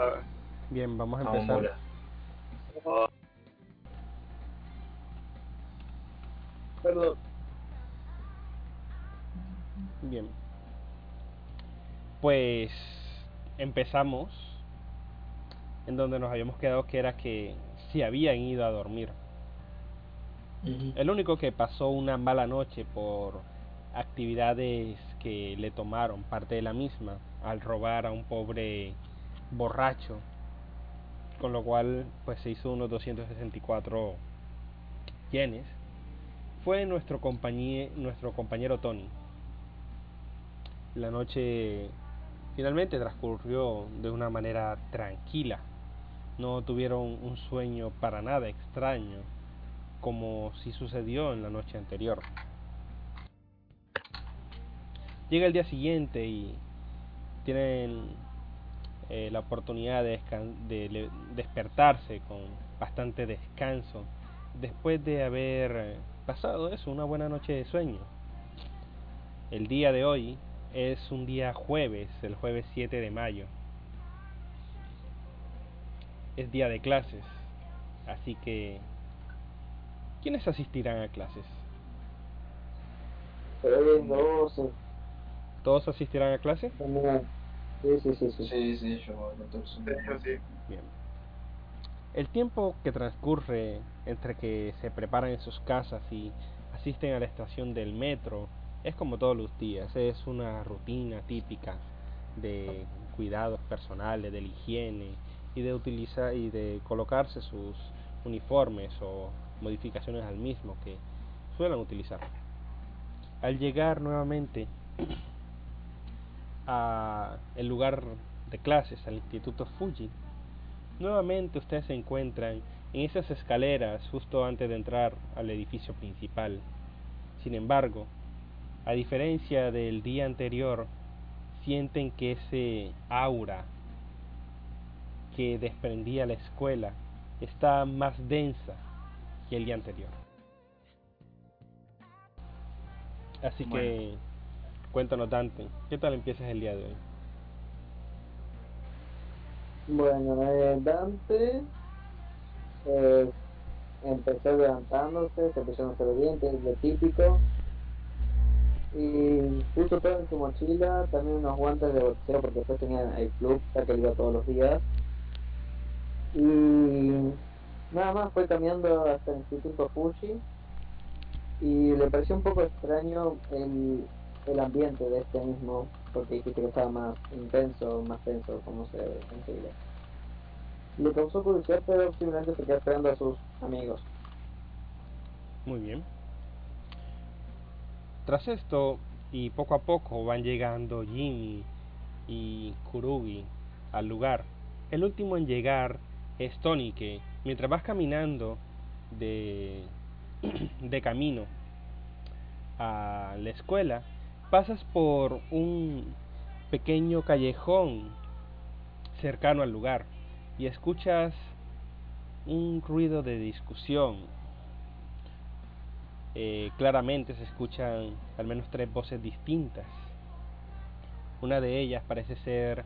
¿sabes? Bien, vamos a empezar. Perdón. Bien. Pues empezamos en donde nos habíamos quedado que era que se habían ido a dormir. El único que pasó una mala noche por actividades que le tomaron parte de la misma al robar a un pobre borracho, con lo cual pues se hizo unos 264 yenes, fue nuestro, compañe- nuestro compañero Tony. La noche finalmente transcurrió de una manera tranquila. No tuvieron un sueño para nada extraño, como si sucedió en la noche anterior. Llega el día siguiente y tienen eh, la oportunidad de, de despertarse con bastante descanso después de haber eh, pasado eso, una buena noche de sueño. El día de hoy es un día jueves, el jueves 7 de mayo. Es día de clases, así que ¿quiénes asistirán a clases? Doce, ¿Todos asistirán a clases? Sí, sí, sí, sí. Sí, sí, yo voy a todos. De hecho, sí. Bien. El tiempo que transcurre entre que se preparan en sus casas y asisten a la estación del metro es como todos los días, es una rutina típica de cuidados personales, de la higiene y de utilizar y de colocarse sus uniformes o modificaciones al mismo que suelen utilizar. Al llegar nuevamente a el lugar de clases, al Instituto Fuji, nuevamente ustedes se encuentran en esas escaleras justo antes de entrar al edificio principal. Sin embargo, a diferencia del día anterior, sienten que ese aura que desprendía la escuela está más densa que el día anterior. Así que cuéntanos Dante, ¿qué tal empiezas el día de hoy? Bueno, eh, Dante eh, empezó levantándose, se empezó a hacer los dientes, lo típico. Y puso todo en su mochila, también unos guantes de boxeo porque después tenía el club, ya que iba todos los días. Y nada más fue caminando hasta el Instituto Fuji y le pareció un poco extraño el, el ambiente de este mismo, porque dijiste que estaba más intenso, más tenso, como se considera. Le causó curiosidad, pero simplemente se quedó esperando a sus amigos. Muy bien. Tras esto, y poco a poco van llegando Jimmy y Kurugi al lugar. El último en llegar es Tony, que mientras vas caminando de, de camino a la escuela, pasas por un pequeño callejón cercano al lugar y escuchas un ruido de discusión eh, claramente se escuchan al menos tres voces distintas. Una de ellas parece ser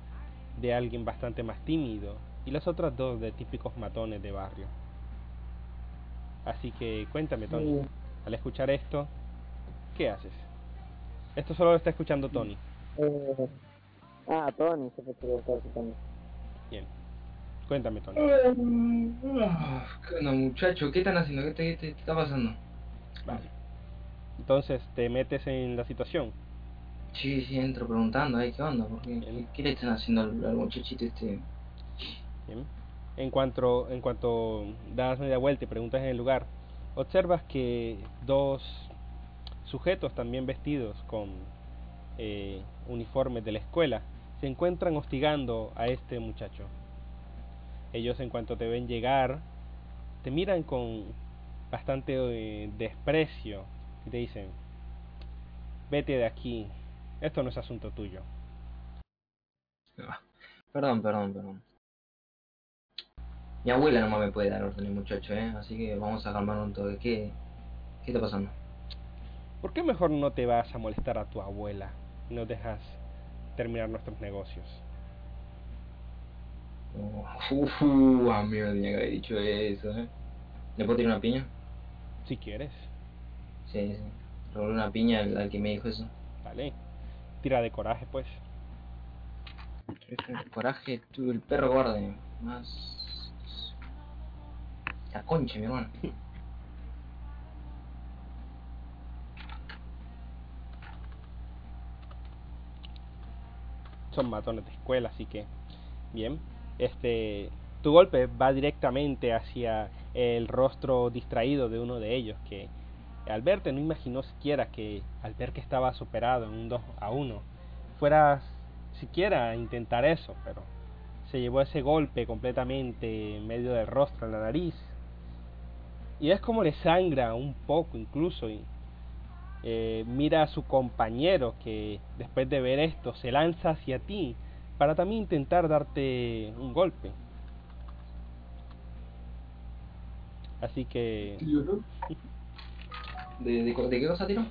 de alguien bastante más tímido y las otras dos de típicos matones de barrio. Así que cuéntame, Tony, al escuchar esto, ¿qué haces? Esto solo lo está escuchando Tony. Eh, ah, Tony se citando. Bien. Cuéntame, Tony. Ah, ¿Qué onda, muchacho? ¿Qué están haciendo? ¿Qué te, está pasando? Vale. Entonces te metes en la situación. Sí, sí, entro preguntando, ay, ¿qué onda? ¿Por qué, Bien. qué, qué le están haciendo al, al muchachito este? Bien. En cuanto, en cuanto das media vuelta y preguntas en el lugar, observas que dos sujetos también vestidos con eh, uniformes de la escuela se encuentran hostigando a este muchacho. Ellos en cuanto te ven llegar, te miran con bastante eh, desprecio y te dicen, vete de aquí, esto no es asunto tuyo. Perdón, perdón, perdón. Mi abuela nomás me puede dar órdenes, muchacho, ¿eh? Así que vamos a calmar un toque. ¿Qué, qué está pasando? ¿Por qué mejor no te vas a molestar a tu abuela y nos dejas terminar nuestros negocios? Uh, a mí me tenía que haber dicho eso, ¿eh? ¿Le puedo tirar una piña? Si quieres. Sí, sí. Volé una piña al, al que me dijo eso. Vale. Tira de coraje, pues. Coraje, tú, el perro guarde. Más. La concha, mi hermano. Son matones de escuela, así que. Bien. Este. Tu golpe va directamente hacia el rostro distraído de uno de ellos, que al verte no imaginó siquiera que al ver que estabas superado en un 2 a 1, fueras siquiera a intentar eso, pero se llevó ese golpe completamente en medio del rostro, en la nariz. Y es como le sangra un poco incluso. Y, eh, mira a su compañero que después de ver esto se lanza hacia ti para también intentar darte un golpe. Así que ¿De, de, de qué cosa tiro?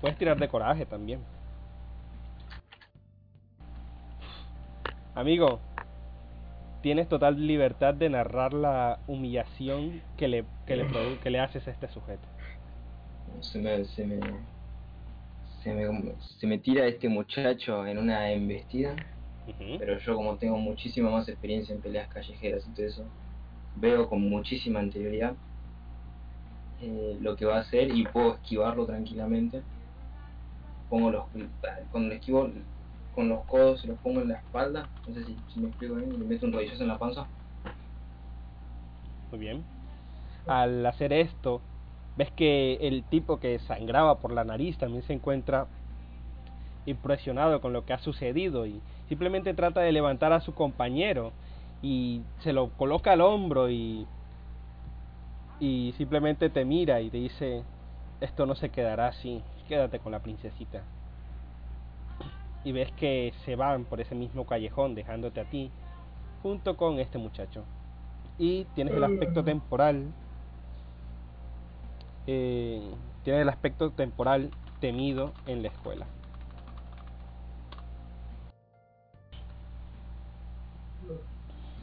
puedes tirar de coraje también. Amigo, tienes total libertad de narrar la humillación que le, que le, que le haces a este sujeto. Se me, se me, se me, se me tira este muchacho en una embestida, pero yo como tengo muchísima más experiencia en peleas callejeras y todo eso, veo con muchísima anterioridad eh, lo que va a hacer y puedo esquivarlo tranquilamente. Pongo los, cuando lo esquivo con los codos se los pongo en la espalda, no sé si, si me explico bien, y le meto un rodillazo en la panza. Muy bien. Al hacer esto, ves que el tipo que sangraba por la nariz también se encuentra impresionado con lo que ha sucedido y simplemente trata de levantar a su compañero y se lo coloca al hombro y y simplemente te mira y te dice esto no se quedará así, quédate con la princesita. Y ves que se van por ese mismo callejón dejándote a ti junto con este muchacho y tienes el aspecto temporal eh, tienes el aspecto temporal temido en la escuela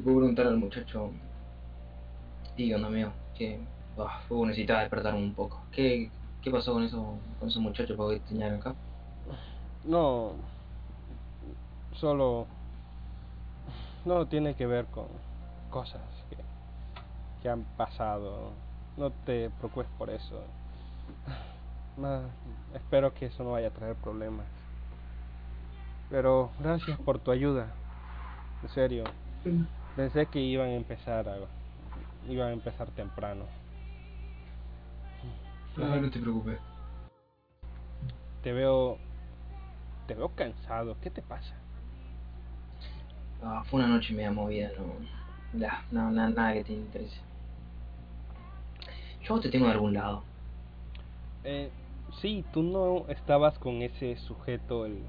puedo preguntar al muchacho, onda amigo, que fue necesitaba despertar un poco. ¿Qué, qué pasó con eso, con esos muchachos para que tenían acá? no solo no tiene que ver con cosas que, que han pasado no te preocupes por eso espero que eso no vaya a traer problemas pero gracias por tu ayuda en serio Pensé que iban a empezar a, iban a empezar temprano. No, no te preocupes. Te veo te veo cansado. ¿Qué te pasa? Ah, fue una noche media movida, no, ya, no, na- nada que te interese. Yo te tengo de algún lado. Eh, sí, tú no estabas con ese sujeto, el,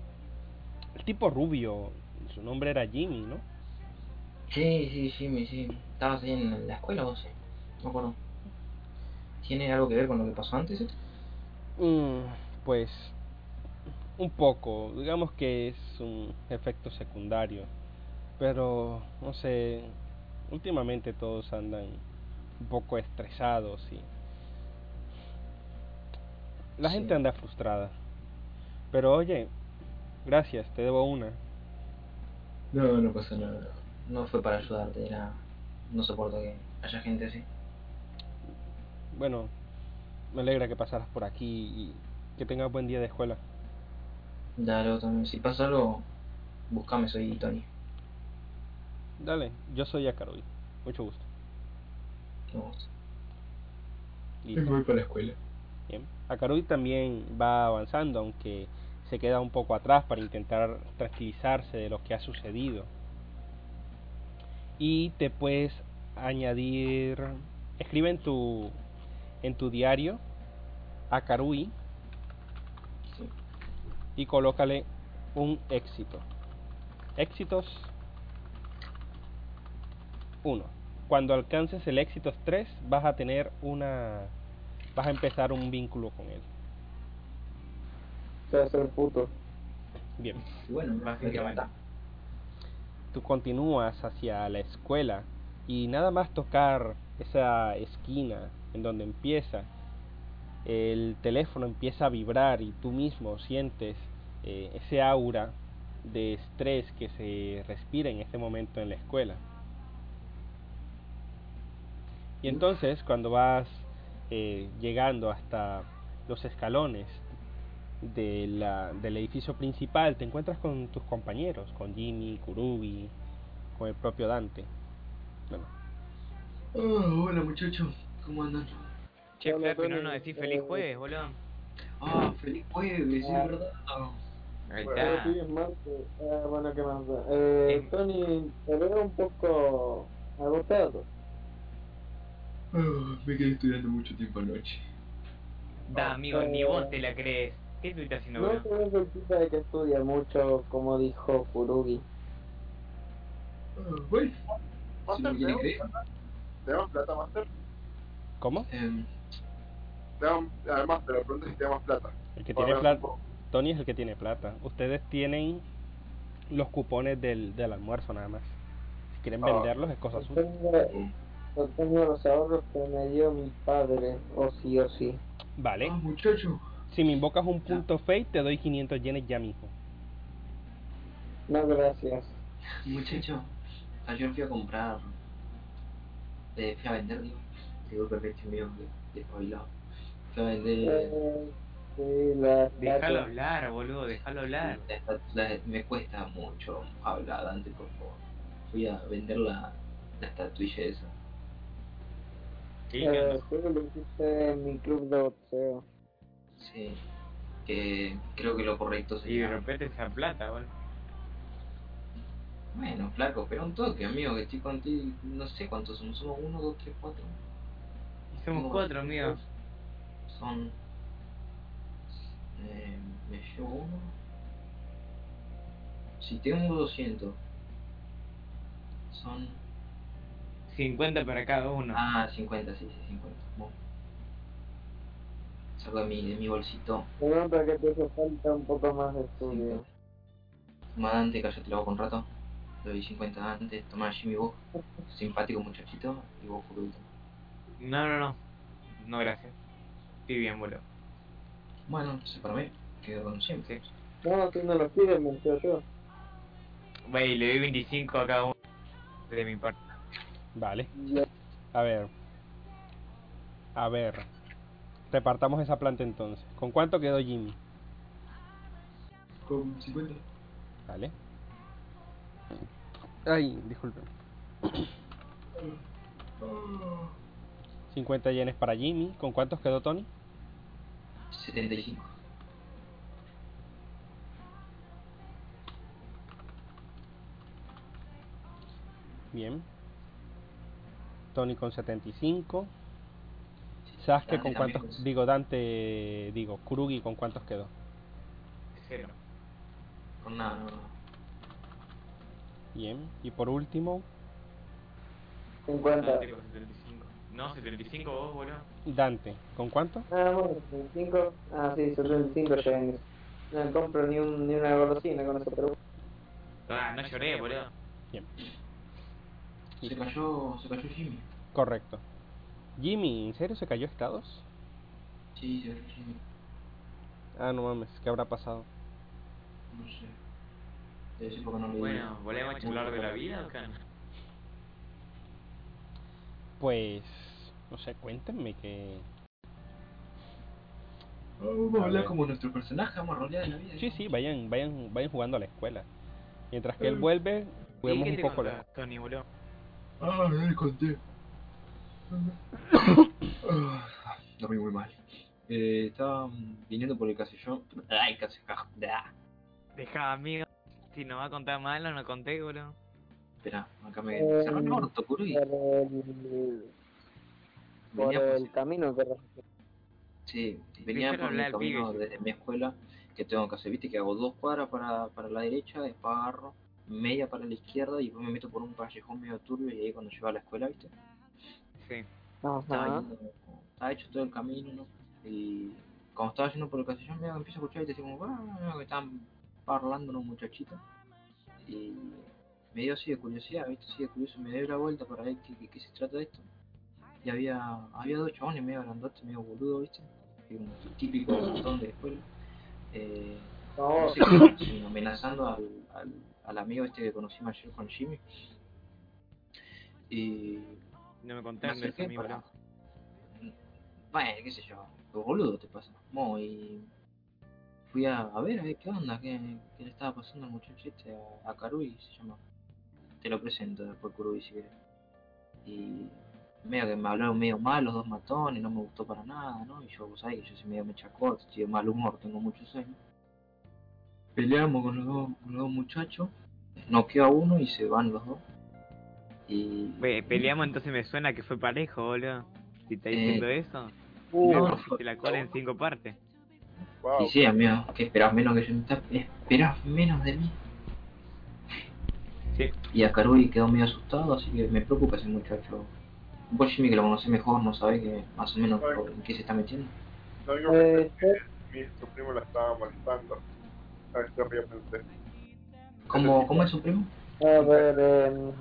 el tipo rubio. Su nombre era Jimmy, ¿no? Sí, sí, sí, me- sí. ¿Estabas ahí en la escuela o? No me acuerdo. ¿Tiene algo que ver con lo que pasó antes esto? Mm, pues un poco, digamos que es un efecto secundario, pero no sé, últimamente todos andan un poco estresados y la Sí. gente anda frustrada. Pero oye, gracias, te debo una. No, no pasa nada. No fue para ayudarte, era... No soporto que haya gente así. Bueno, me alegra que pasaras por aquí y que tengas buen día de escuela. Dale, también. Si pasa algo, buscame, soy Tony. Dale, yo soy Akaroy. Mucho gusto. Listo. voy para la escuela. Bien. Akarui también va avanzando, aunque se queda un poco atrás para intentar tranquilizarse de lo que ha sucedido. Y te puedes añadir, escribe en tu en tu diario Akarui Sí. y colócale un éxito. Éxitos 1. Cuando alcances el éxitos 3 vas a tener una vas a empezar un vínculo con él. Se va a hacer puto. Bien. Y bueno, tú continúas hacia la escuela y nada más tocar esa esquina en donde empieza, el teléfono empieza a vibrar y tú mismo sientes eh, ese aura de estrés que se respira en este momento en la escuela. Y entonces cuando vas eh, llegando hasta los escalones de la, del edificio principal, te encuentras con tus compañeros, con Jimmy, Kurugi, con el propio Dante. Bueno, Oh, hola muchachos, ¿cómo andan? Che, Hola, flaco, no nos decís feliz Eh, jueves, boludo. Ah, feliz jueves, es Ah. verdad. Ahí está. Ah, bueno, ¿qué más? Eh. Tony, te veo un poco agotado. Ah, me quedé estudiando mucho tiempo anoche. Da, amigo, ni vos te la crees. ¿Qué estuviste haciendo, No te ves el tipo de que estudia mucho, como dijo Kurugi. Ah, bueno, si Master, me ¿te damos plata? ¿Te damos plata, Master? ¿cómo? em, Te damos, además, te lo pregunto si te damos plata. El que Para tiene plata. Tony es el que tiene plata. Ustedes tienen los cupones del, del almuerzo nada más. Si quieren Ah. venderlos es cosa suya. Yo tengo los ahorros que me dio mi padre, o sí o sí. Vale. Ah, muchachos. Si me invocas un punto fate, te doy 500 yenes ya mismo. No, gracias. Muchachos, ayer fui a comprar. Eh, fui a vender, digo. Digo medio de- despabilado. Fui a vender. Eh, sí, la, Déjalo la- hablar, boludo, déjalo hablar. la me cuesta mucho hablar antes, por favor. Fui a vender la, la estatuilla esa. Sí, ¿qué eh, sí, lo hiciste en mi club de boxeo. Sí. Que creo que lo correcto Y de sería. repente esa plata, boludo. Bueno, flaco, pero un toque, amigo, que estoy contigo. No sé cuántos somos. Somos uno, dos, tres, cuatro. Y somos cuatro, amigo. Son. Eh, me llevo uno. Si tengo 200. Son. 50 para cada uno. Ah, 50, sí, sí, 50. Bueno. Saco de mi, de mi bolsito. Se nota que te hace falta un poco más de estudio. Toma Dante, cállate la boca un rato. Le doy 50 antes. Toma Jimmy vos. Simpático muchachito. Y vos último. No, no, no. No, gracias. Estoy bien, boludo. Bueno, entonces para mí. Quedo con 100. Sí. No, si no lo pides, me entero yo. Wey, le doy 25 a cada uno. De mi parte. Vale. A ver. A ver. Repartamos esa planta entonces. ¿Con cuánto quedó Jimmy? Con 50. Vale. Ay, disculpen. 50 yenes para Jimmy. ¿Con cuántos quedó Tony? 75. Bien. Tony con 75. Sasuke con cuántos. Digo, Dante. Digo, Kurugi con cuántos quedó. Cero. Con nada, no, no. Bien. Y por último, 50. Dante con 75. No, 75 vos, boludo. Dante. ¿Con cuánto? Ah, bueno, 75. Ah, sí, 75 yenes. No compro ni, un, ni una golosina con eso, pero Ah, no lloré, boludo. Bien. Se cayó, se cayó Jimmy. Correcto. Jimmy, ¿en serio se cayó estados? Sí, se cayó Jimmy. Ah, no mames, ¿qué habrá pasado? No sé. Debe ser porque no le Bueno, ¿volvemos a charlar de la vida o qué? Pues, no sé, cuéntenme que... Vamos A hablar como nuestro personaje, vamos a rolear en la vida. Sí, sí, vayan, vayan, vayan jugando a la escuela. Mientras que él vuelve, ¿Y juguemos un poco la... Tony, boludo? Ah, ya le conté. Dormí muy mal. Eh, estaba viniendo por el casillón. Ay, casi. Deja, amigo. Si nos va a contar malo, no conté, boludo. Espera, acá me Eh, cerró el orto, por el, Venía por- el camino que Sí, venía por al camino desde mi escuela que tengo que hacer, viste que hago dos cuadras para, para la derecha, después agarro media para la izquierda y después me meto por un callejón medio turbio y ahí cuando llego a la escuela, viste, Sí. estaba, yendo- estaba hecho todo el camino, ¿no? Y cuando estaba yendo por el callejón que empiezo a escuchar y te como, "Ah", que estaban parlando unos muchachitos y me dio así de curiosidad, ¿viste? Así de curioso, me dio la vuelta para ver qué, qué, qué se trata de esto. Y había, había dos chabones medio grandotes, medio boludo, ¿viste? Y un típico montón de escuela. Eh, No, no sé qué, sino amenazando al, al, al amigo este que conocimos ayer con Jimmy. Y No me contaron de mí, para... Bueno, qué sé yo, boludo te pasa. Mo, y fui a, a ver, a ver qué onda, qué, qué le estaba pasando al muchacho este, a, a Karui se llama. Te lo presento después Karui si querés. Y medio que me hablaron medio mal los dos matones, no me gustó para nada, ¿no? Y yo, vos sabés que yo soy medio mecha corta, estoy de mal humor, tengo muchos sueños. Peleamos con los dos, con los dos muchachos, noqueo a uno y se van los dos. Y Pe- peleamos entonces me suena que fue parejo, boludo. Si está Eh, diciendo eso, Uh, me no, rompiste la cola en cinco partes. Wow. Y sí, amigo, que esperás menos que yo. Esperás menos de mí. Sí. Y a Karui quedó medio asustado, así que me preocupa ese muchacho. Vos, Jimmy, que lo conocés mejor, no sabés que más o menos por- en qué se está metiendo. Que eh, sé es que mi su primo la estaba molestando. A ver, yo pensé. ¿Cómo, ¿Cómo es su primo? a ver, em,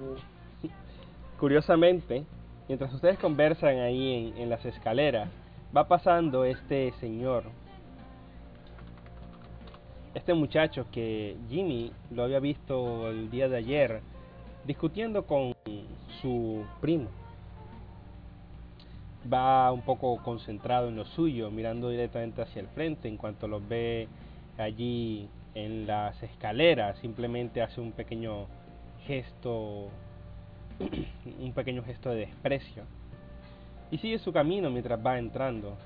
Curiosamente, mientras ustedes conversan ahí en, en las escaleras, va pasando este señor. Este muchacho que Jimmy lo había visto el día de ayer discutiendo con su primo. Va un poco concentrado en lo suyo, mirando directamente hacia el frente. En cuanto los ve allí en las escaleras, simplemente hace un pequeño gesto un pequeño gesto de desprecio y sigue su camino mientras va entrando.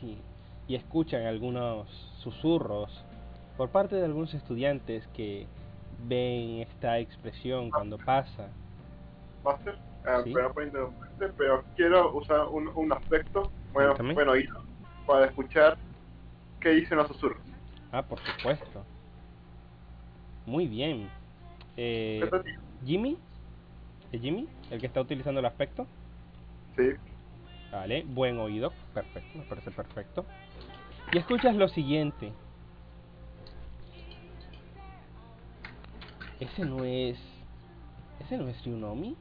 Sí, y escuchan algunos susurros por parte de algunos estudiantes que ven esta expresión cuando pasa. Master, eh, Sí. pero pero quiero usar un, un aspecto, bueno, bueno para escuchar qué dicen los susurros. Ah, por supuesto. Muy bien. Eh. Jimmy, ¿es Jimmy el que está utilizando el aspecto? Sí. Vale, buen oído, perfecto, me parece perfecto. Y escuchas lo siguiente. Ese no es... Ese no es Ryunomi.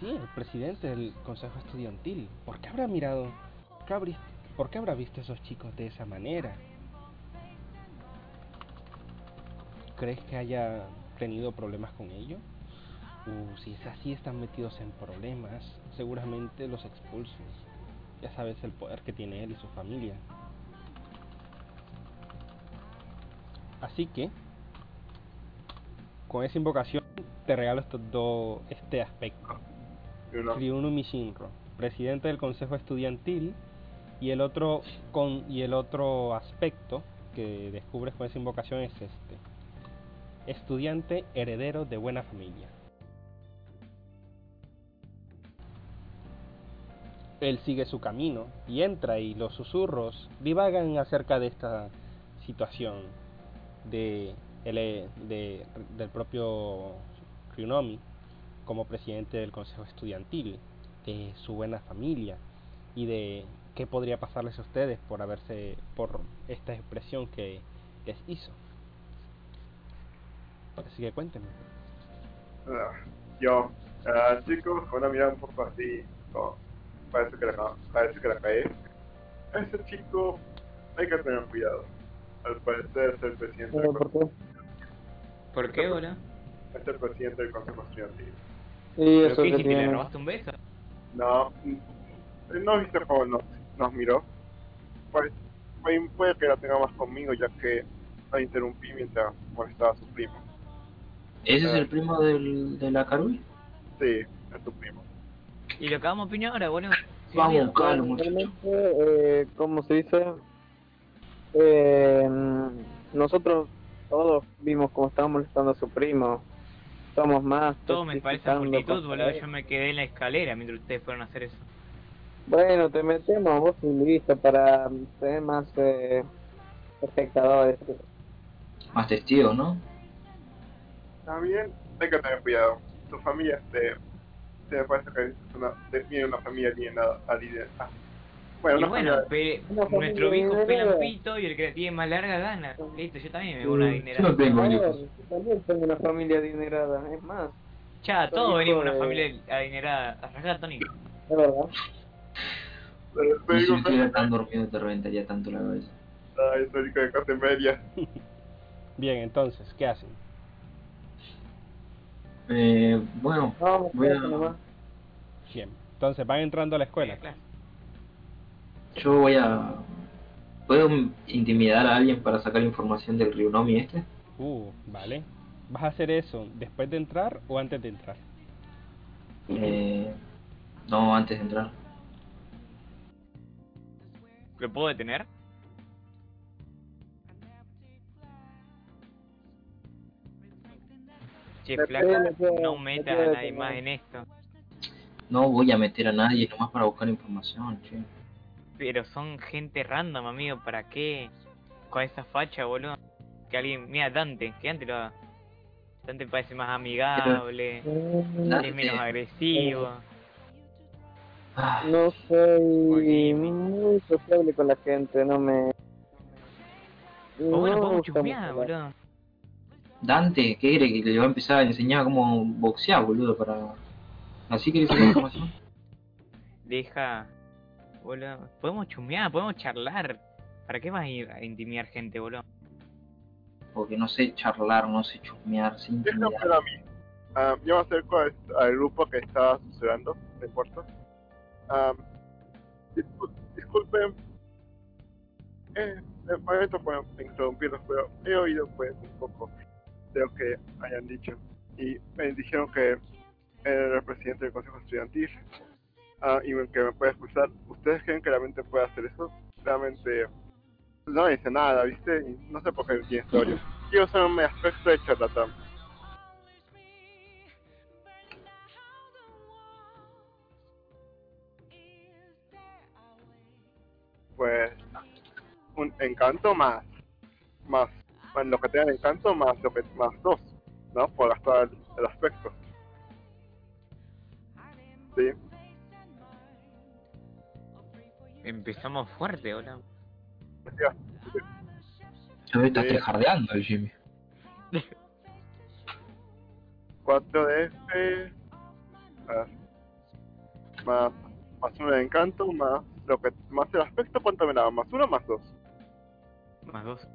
Sí, el presidente del consejo estudiantil. ¿Por qué habrá mirado? ¿Por qué, habrí- por qué habrá visto a esos chicos de esa manera? ¿Crees que haya tenido problemas con ellos? Uh, si es así, están metidos en problemas. Seguramente los expulsos. Ya sabes el poder que tiene él y su familia. Así que, con esa invocación, te regalo estos dos, este aspecto. Y uno, Ryunumi Shinro, presidente del Consejo Estudiantil, y el otro con y el otro aspecto que descubres con esa invocación es este. Estudiante heredero de buena familia. Él sigue su camino y entra y los susurros divagan acerca de esta situación de, de- del propio Ryunomi como presidente del consejo estudiantil, de su buena familia y de qué podría pasarles a ustedes por haberse por esta expresión que les hizo. Así que cuéntenme. yo, ah, chicos, con una mirada un poco así, parece que la, parece que la cae. Ese chico hay que tener cuidado. Al parecer es el presidente, del, ¿por qué? ¿Por qué, boludo? es el presidente del consejo estudiantil. Sí, ¿Pero eso qué hiciste? ¿Le tiene. robaste un beso? No, no viste cómo nos, nos miró. Pues puede, puede que la tenga más conmigo ya que la interrumpí mientras molestaba a su primo. ¿Ese es el primo del, de la Karui? Sí, es su primo. ¿Y lo que vamos a opinar ahora, boludo? Sí, Vamos a buscarlo, muchachos. Eh, ¿cómo se dice? Eh, nosotros todos vimos cómo estaba molestando a su primo. Somos más. Todo me parece multitud, boludo. Yo me quedé en la escalera mientras ustedes fueron a hacer eso. Bueno, te metemos vos sin listo para tener más eh, espectadores. Más testigos, ¿no? También hay que tener cuidado. Su familia, este, se me parece que es una, de- tiene una familia alienada, alide- ah, Bueno, y bueno, familia- pe- Una familia nuestros hijos pelan adinerada. pito y el que la tiene más larga gana. Listo, yo también me voy a una Yo adinerada. no tengo A ver, hijos. yo también tengo una familia adinerada, es más, Ya, todos venimos de una familia adinerada. Arrasá, Tony. es verdad. Pero Y soy si estuviera de- tan dormido te reventaría tanto la cabeza. Ay, soy hijo de clase media. Bien, entonces, ¿qué hacen? Eh, bueno, No, voy a. Bien. Entonces, van entrando a la escuela. Claro. yo voy a... ¿Puedo intimidar a alguien para sacar información del Ryunomi este? Uh, vale. ¿Vas a hacer eso después de entrar o antes de entrar? Eh, no, antes de entrar. ¿Lo puedo detener? Che, flaca, no me metas a nadie más en esto. No voy a meter a nadie nomás para buscar información, che. Pero son gente random, amigo, ¿para qué? Con esa facha, boludo. Que alguien, mira, Dante, que Dante lo haga. Dante parece más amigable, Dante. es menos agresivo. Ah, No soy muy sociable con la gente, no me... O bueno, no podemos chusmear, boludo. Dante, ¿qué quiere? Que le va a empezar a enseñar cómo boxear, boludo, para... ¿Así querés sacar información? Deja, boludo. Podemos chusmear, podemos charlar. ¿Para qué vas a ir a intimidar gente, boludo? Porque no sé charlar, no sé chusmear, sin Déjame intimidar. a mí. Ah, yo me acerco al grupo que está sucediendo, no importa. Ah, discul- disculpen. Eh, me momento por interrumpirlos, pero he oído pues un poco lo que hayan dicho. Y me dijeron que era el presidente del Consejo Estudiantil ah, y que me puede expulsar. ¿Ustedes creen que realmente puede hacer eso? Realmente no dice nada, ¿viste? Y no sé por qué tiene historia. Quiero ser un aspecto de charlatán. pues un encanto más más bueno, lo que tenga de encanto más lo que más dos no por gastar el, el aspecto sí Empezamos fuerte, boludo. ya. Yo está Sí. trejardeando el Jimmy. 4 de F más más más uno de encanto más lo que más el aspecto cuánto me daba más uno más dos Más dos.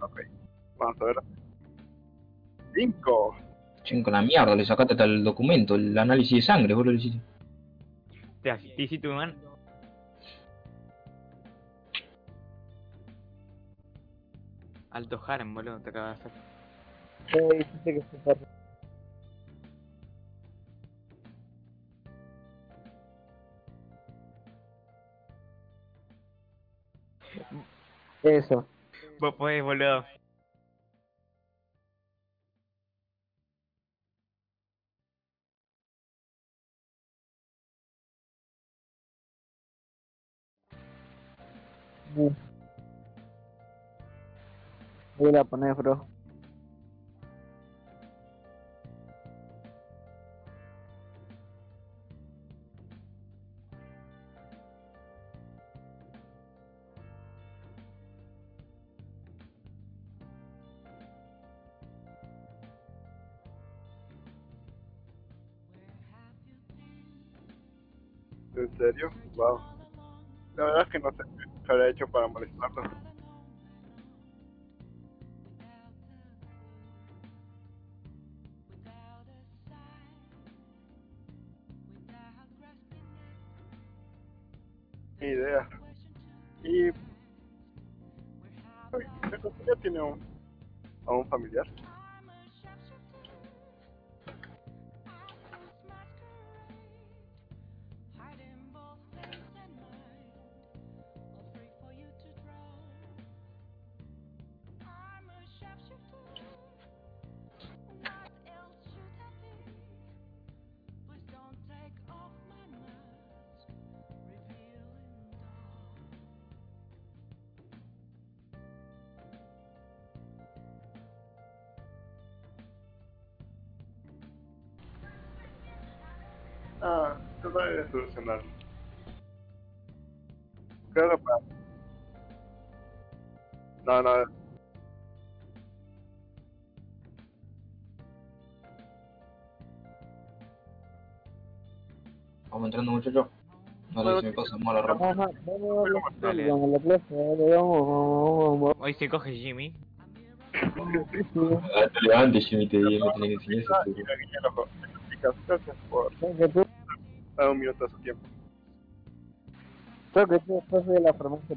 Ok vamos a ver 5 Chingo, la mierda, le sacaste hasta el documento, el análisis de sangre, vos lo hiciste. Te asistí, tu man. Alto harem, boludo, te acabas de hacer. Sí, dijiste que se fue. Eso. Vos podés, boludo. Voy a poner, bro. ¿En serio? Wow. La verdad es que no sé qué habría hecho para molestarlo. Ni idea. Y... Uy, ¿Eso ya tiene un, a un familiar? Trataré de solucionarlo. Claro. No, no. Vamos entrando muchachos. No me pasa vamos a la vamos a vamos, Hoy se coge Jimmy. Ah, te levantes, Jimmy, te me tenés que enseñar eso. Gracias por dar un minuto de su tiempo. creo que después de la farmacia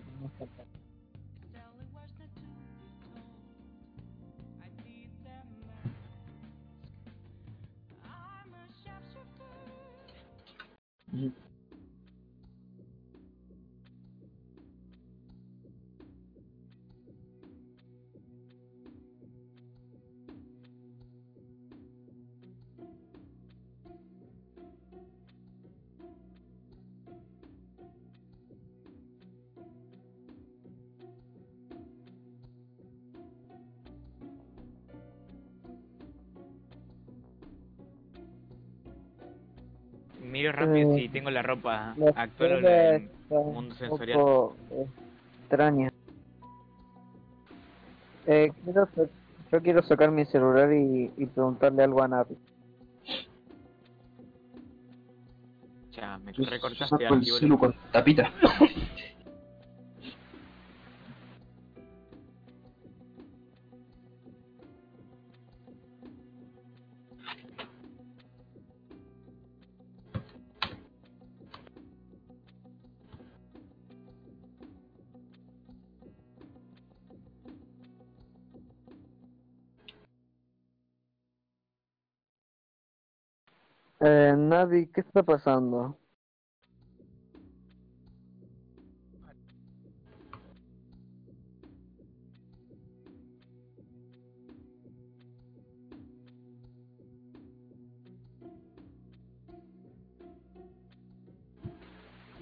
tengo la ropa La actual o escuela la del mundo un sensorial. poco extraña. Eh, quiero yo quiero sacar mi celular y, y preguntarle algo a Navi. Ya, me recortaste con tapita. está pasando?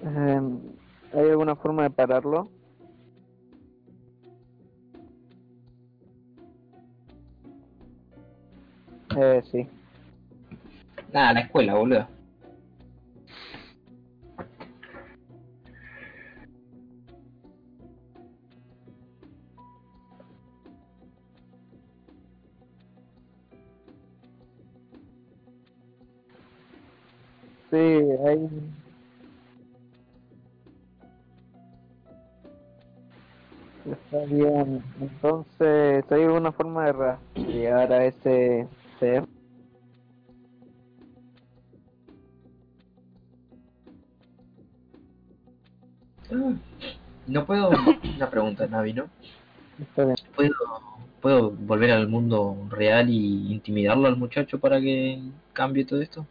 Eh, ¿Hay alguna forma de pararlo? Eh, sí. Nada, la escuela, boludo. Volver al mundo real y intimidarlo al muchacho para que cambie todo esto?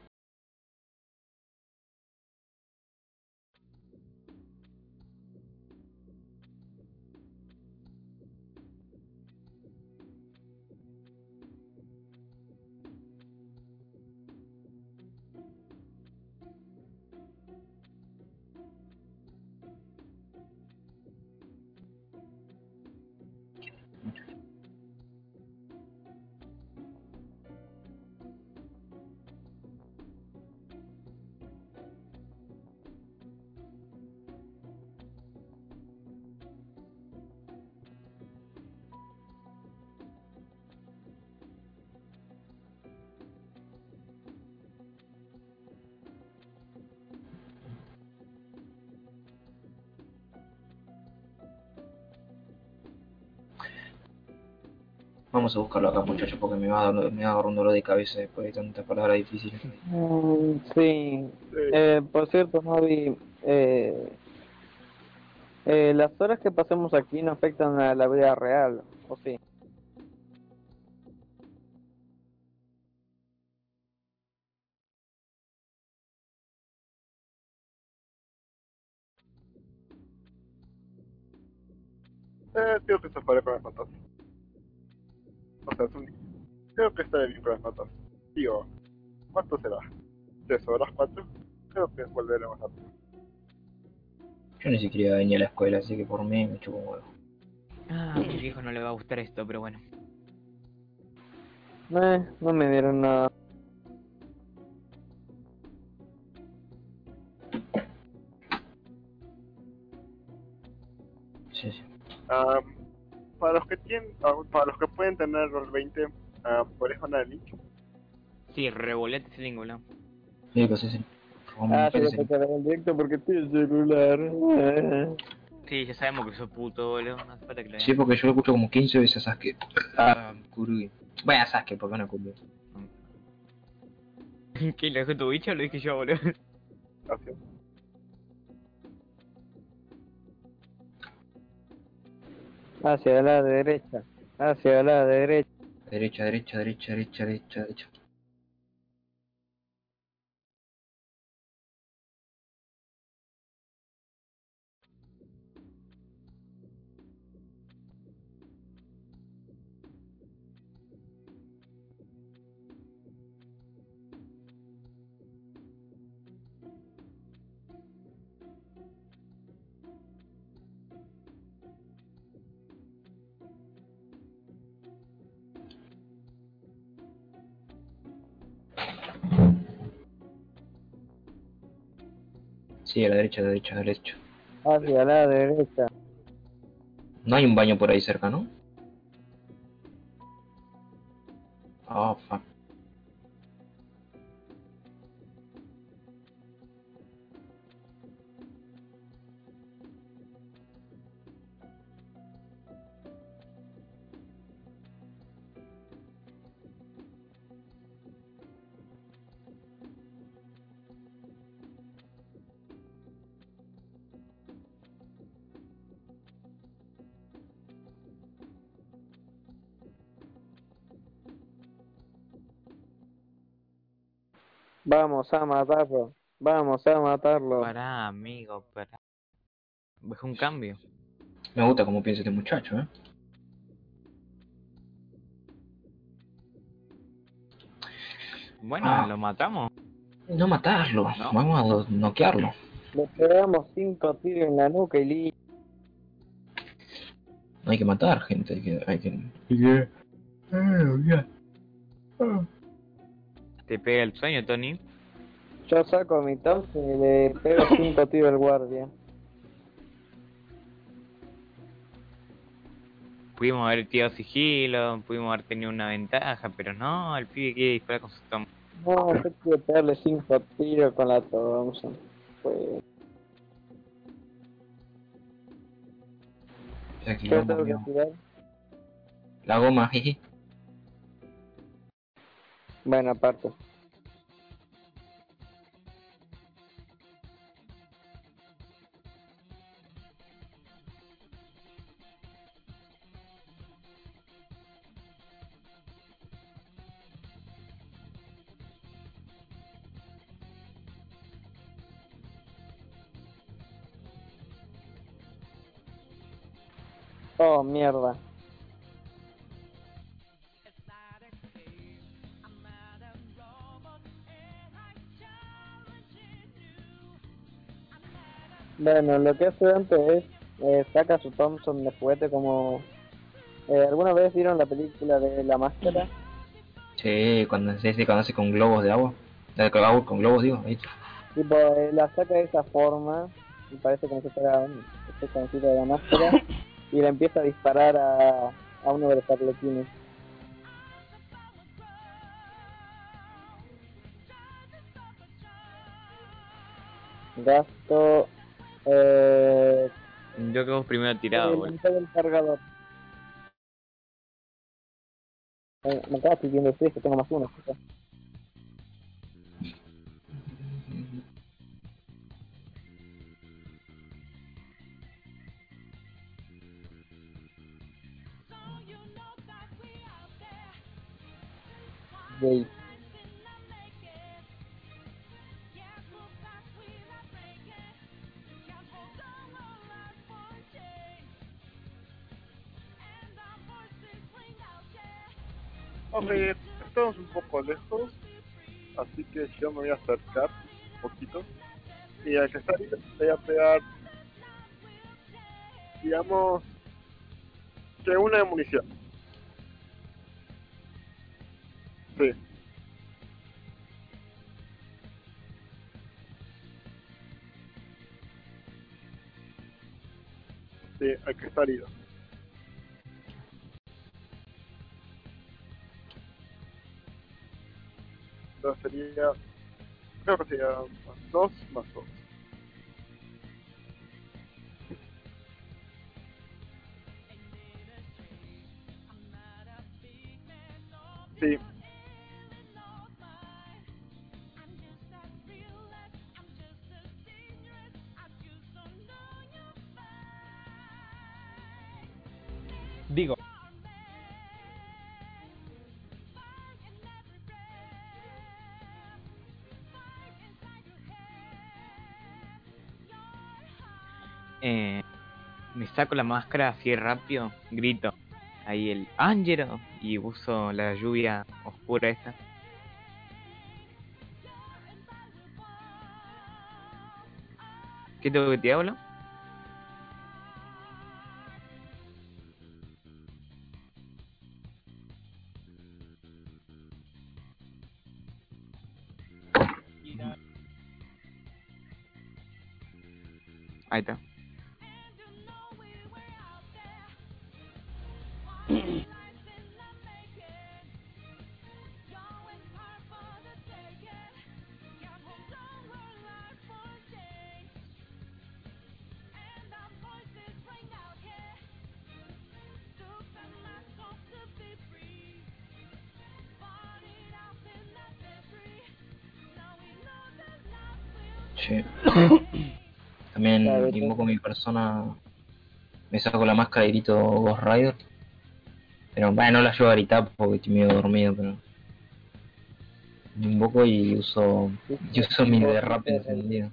Vamos a buscarlo acá, muchacho, porque me va a dar, me va a dar un dolor de cabeza después de tantas palabras difíciles. Mm, sí. Sí. Eh, por cierto, Navi, eh, eh, las horas que pasemos aquí no afectan a la vida real, ¿o sí? Eh, tengo que zafar con el fantasma. O sea, es un... Creo que estaré bien con el fantasma. Digo, ¿cuánto será? ¿Tres horas? ¿Cuatro? Creo que volveremos a... Yo ni siquiera iba a la escuela, así que por mí me chupo un huevo. Ah, a mi viejo no le va a gustar esto, pero bueno. Eh, no me dieron nada. Sí, sí. Ah, para los que tienen, ah, para los que pueden tener Roll 20, ah, ¿puedes mandar el link? Sí, revolete ese boludo. Sí, pues sí, sí. Ah, me sí, en directo porque en celular. Sí, ya sabemos que sos puto, boludo. No hace falta que lo Sí, porque yo lo escucho como 15 veces a Sasuke. Ah, Kurugi. Bueno, a Sasuke, porque no Kurugi. ¿Qué? ¿Lo dejó tu bicho o lo dije yo, boludo? Gracias. Hacia la derecha. Hacia la derecha. Derecha, derecha, derecha, derecha, derecha. Sí, a la derecha, derecha, derecha. Hacia la derecha. No hay un baño por ahí cerca, ¿no? Oh, fuck. Vamos a matarlo. Vamos a matarlo. Pará, amigo, pará. Es un cambio. Me gusta cómo piensa este muchacho, ¿eh? Bueno, Ah. lo matamos. No matarlo, No. vamos a noquearlo. Le pegamos cinco tiros en la nuca y listo. No hay que matar gente, hay que... Hay que... ya. Ah. Te pega el sueño, Tony. Yo saco mi Thompson y le pego cinco tiros al guardia. Pudimos haber tirado sigilo, pudimos haber tenido una ventaja, pero no, el pibe quiere disparar con su tom. No, yo quiero pegarle cinco tiros con la Thompson. Pues, Aquí vamos, tengo que tirar. La goma, jeje. Bueno, aparte. Mierda. Bueno, lo que hace antes es eh, saca su Thompson de juguete como... Eh, ¿Alguna vez vieron la película de La Máscara? Sí, cuando se dice cuando hace con globos de agua. De con agua, con globos, digo. Ahí. Tipo, eh, la saca de esa forma y parece como si fuera un de La Máscara y le empieza a disparar a, a uno de los arlequines. Gasto... Eh, Yo que vos primero tirado, Eh, boludo. lanzar el cargador. Eh, me acabas pidiendo el que tengo más uno. chica. Ok, estamos un poco lejos, así que yo me voy a acercar un poquito. Y al que está voy a pegar, digamos, que una munición. El que está herido. Entonces sería. Creo que más 2 más 2. Saco la máscara así rápido, grito. Ahí el Angelo y uso la lluvia oscura esta. ¿Qué que te hablo? Ahí está. Invoco mi persona. Me saco la máscara y grito Ghost Rider. Pero bueno, no la llevo a gritar porque estoy medio dormido, pero. Me invoco y uso. Y uso mi derrape encendido.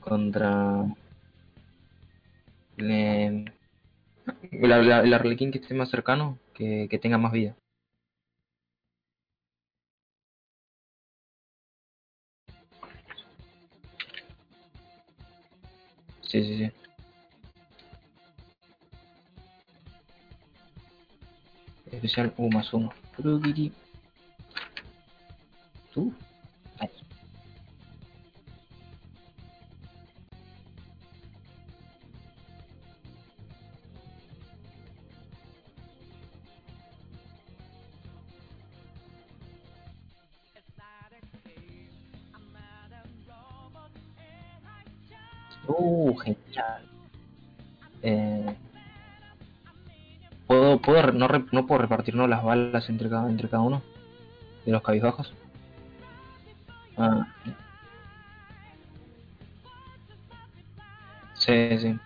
Contra. Le- la- el arlequín que esté más cercano, que tenga más vida. Especial U más uno. Turugiri. ¿Tú? No puedo repartir ¿no? las balas entre cada, entre cada uno de los cabizbajos? Ah. Sí, sí.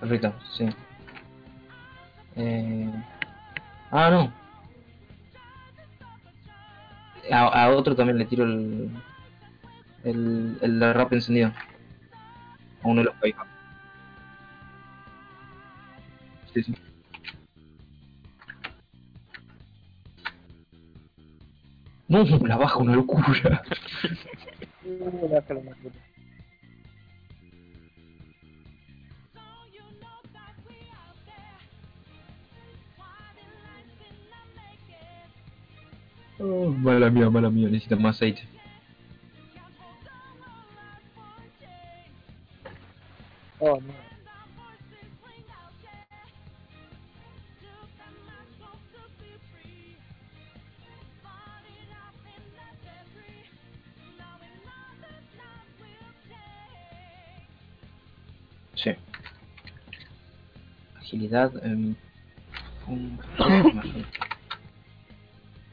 Perfecto, sí. Eh... Ah, no. A, a otro también le tiro el. El, el rap encendido. Uno de los cabizbajos. Sí, sí. No, la baja una locura. Oh, mala mía, mala mía, necesito más aceite. Agilidad. em, un-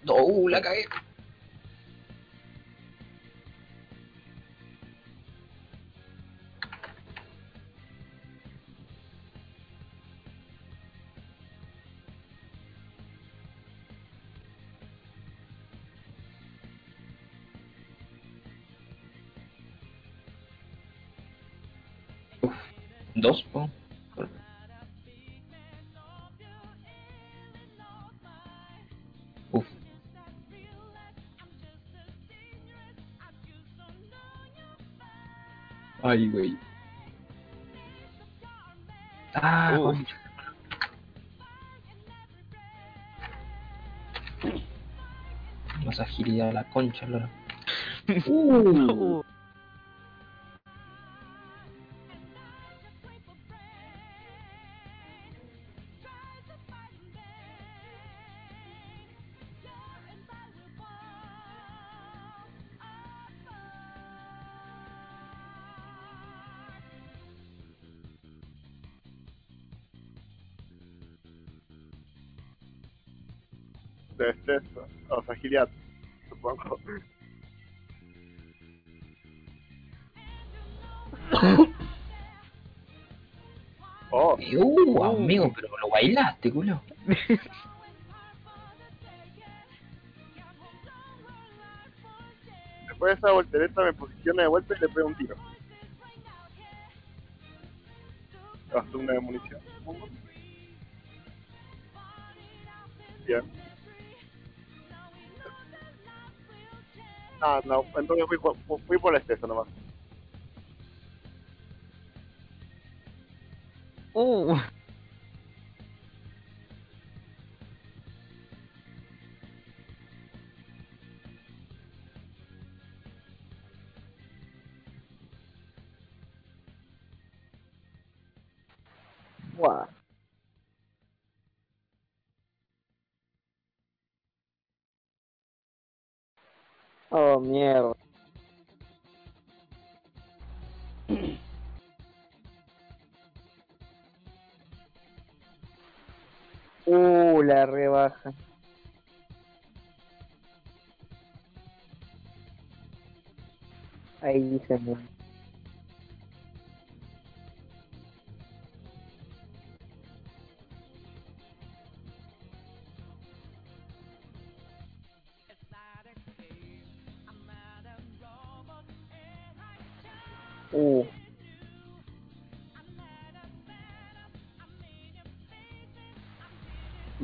No, uh, la cagué. Dos. Ay, güey. Ah, concha. más agilidad, la concha, lora. Uh. Destreza, o sea, agilidad, supongo. Oh, Uh, amigo, pero lo bailaste, culo. después de esa voltereta me posiciono de vuelta y le pego un tiro. Gasto una de munición, supongo. No, entonces fui, por- fui por la exceso nomás.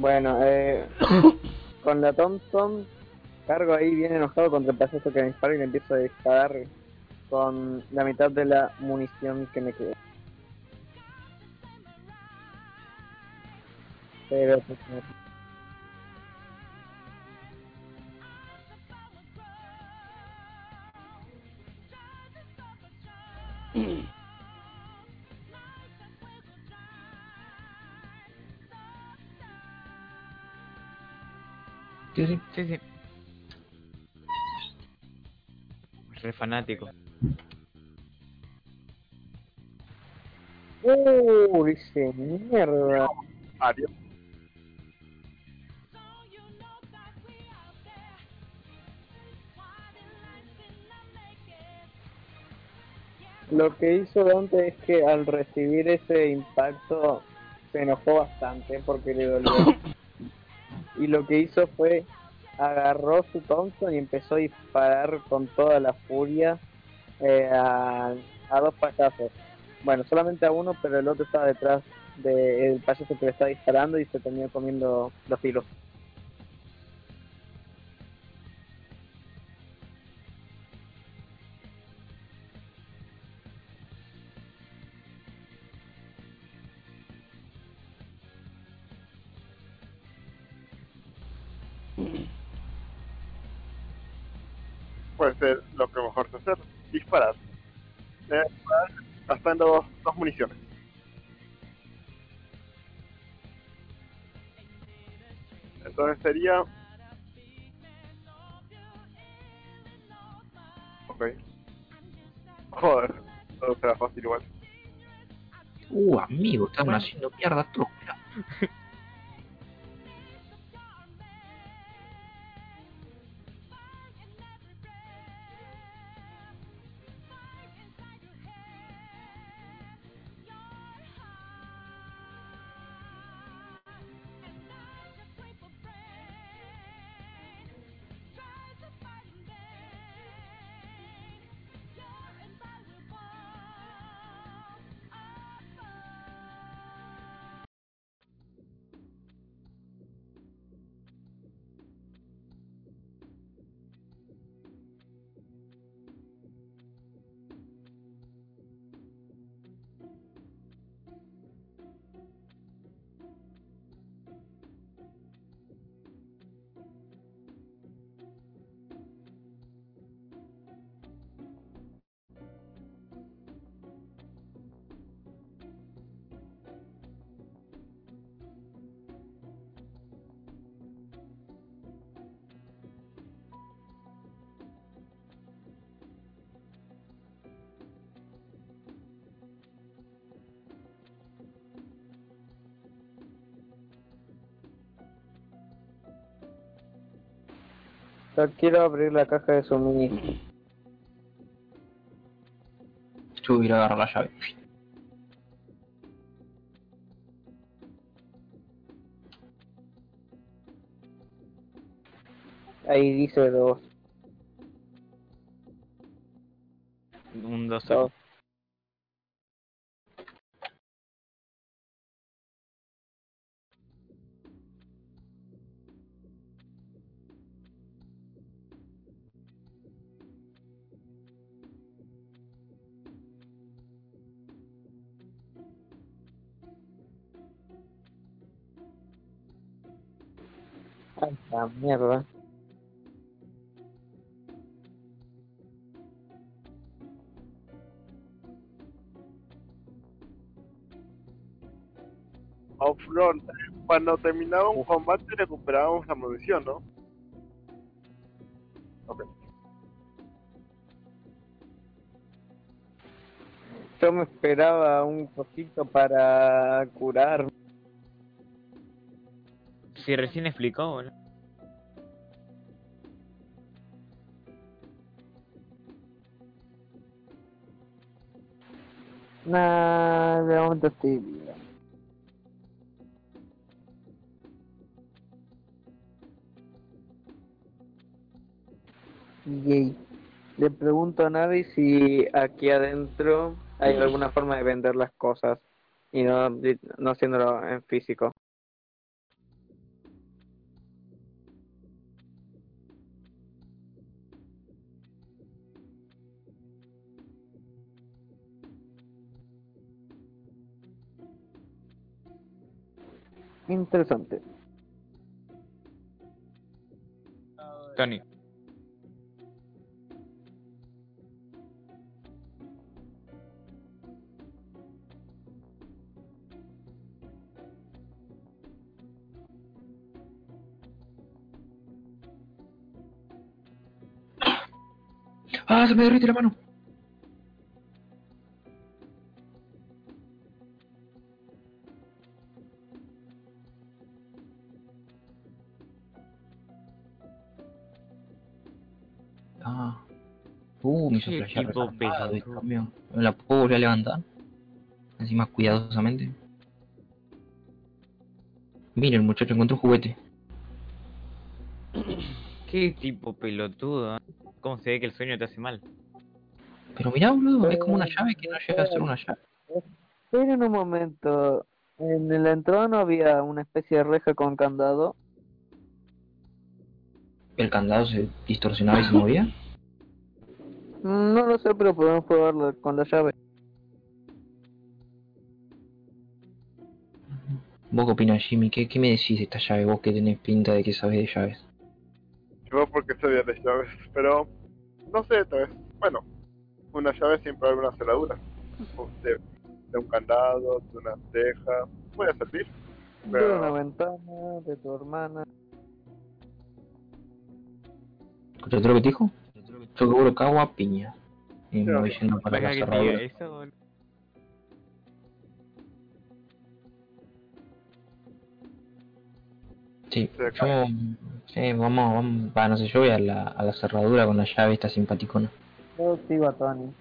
Bueno, eh, con la Thompson cargo ahí bien enojado contra el payaso que me dispara y le empiezo a disparar con la mitad de la munición que me queda. Pero pues, fanático. Uh, dice mierda. Adiós. Lo que hizo Dante es que al recibir ese impacto se enojó bastante porque le dolió. y lo que hizo fue agarró su Thompson y empezó a disparar con toda la furia eh, a, dos payasos. Bueno, solamente a uno, pero el otro estaba detrás del payaso que le estaba disparando y se terminó comiendo los hilos. Sería... Ok. Joder, todo será fácil igual. Uh, amigo, estamos haciendo mierda todo, Yo quiero abrir la caja de suministro. Yo voy a agarrar la llave. Ahí dice dos. Un 2 dos. Mierda. Offroad, cuando terminaba un combate recuperábamos la munición, ¿no? Ok. Yo me esperaba un poquito para curar. Si recién explicó, boludo. Le pregunto a Navi si aquí adentro hay alguna forma de vender las cosas y no, no haciéndolo en físico. Interesante. Tony. ¡Ah, se me derrite la mano! Flashear tipo. ¿Me la puedo volver a levantar? Así más cuidadosamente. Miren, muchacho, encontré un juguete. Qué tipo pelotudo. ¿eh? ¿Cómo se ve que el sueño te hace mal? Pero mirá, boludo, es como una llave que no llega a ser una llave. Esperen un momento. En la entrada no había una especie de reja con candado. ¿El candado se distorsionaba y se movía? No lo sé, pero podemos probarlo con la llave. ¿Vos qué opinas, Jimmy? ¿Qué, ¿Qué me decís de esta llave? Vos que tenés pinta de que sabés de llaves. Yo porque sabía de llaves, pero no sé, tal vez. Bueno, una llave siempre abre una cerradura. De, de un candado, de una teja. Puede servir. De una ventana, de tu hermana. ¿Escuchaste lo que te dijo? Yo seguro cago a piña. Y me Sí, voy yendo para la cerradura. eso. Sí, yo... Sí, vamos, vamos... Va, no sé, yo voy a la, a la cerradura con la llave esta simpaticona. Yo sigo a Tony.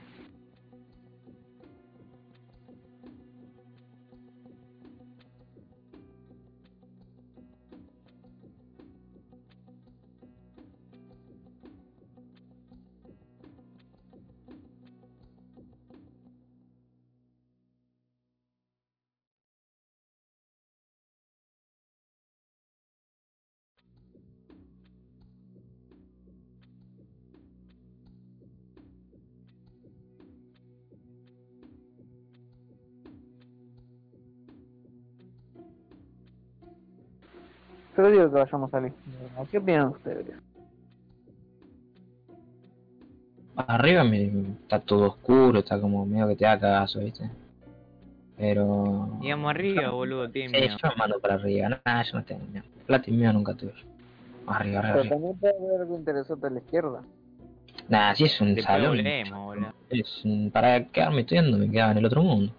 Digo que vayamos a la izquierda. ¿Qué opinan ustedes? Arriba me, está todo oscuro, está como medio que te da cagazo, ¿viste? Pero... Digamos arriba, boludo, tiene Sí, miedo. yo me mando para arriba. Nah, yo no tengo miedo. Plata y miedo nunca tuve. Arriba, arriba, Pero arriba. también puede haber algo interesante a la izquierda. Nah, si es un Después salón. volvemos, boludo. Es un- para quedarme estudiando me quedaba en el otro mundo.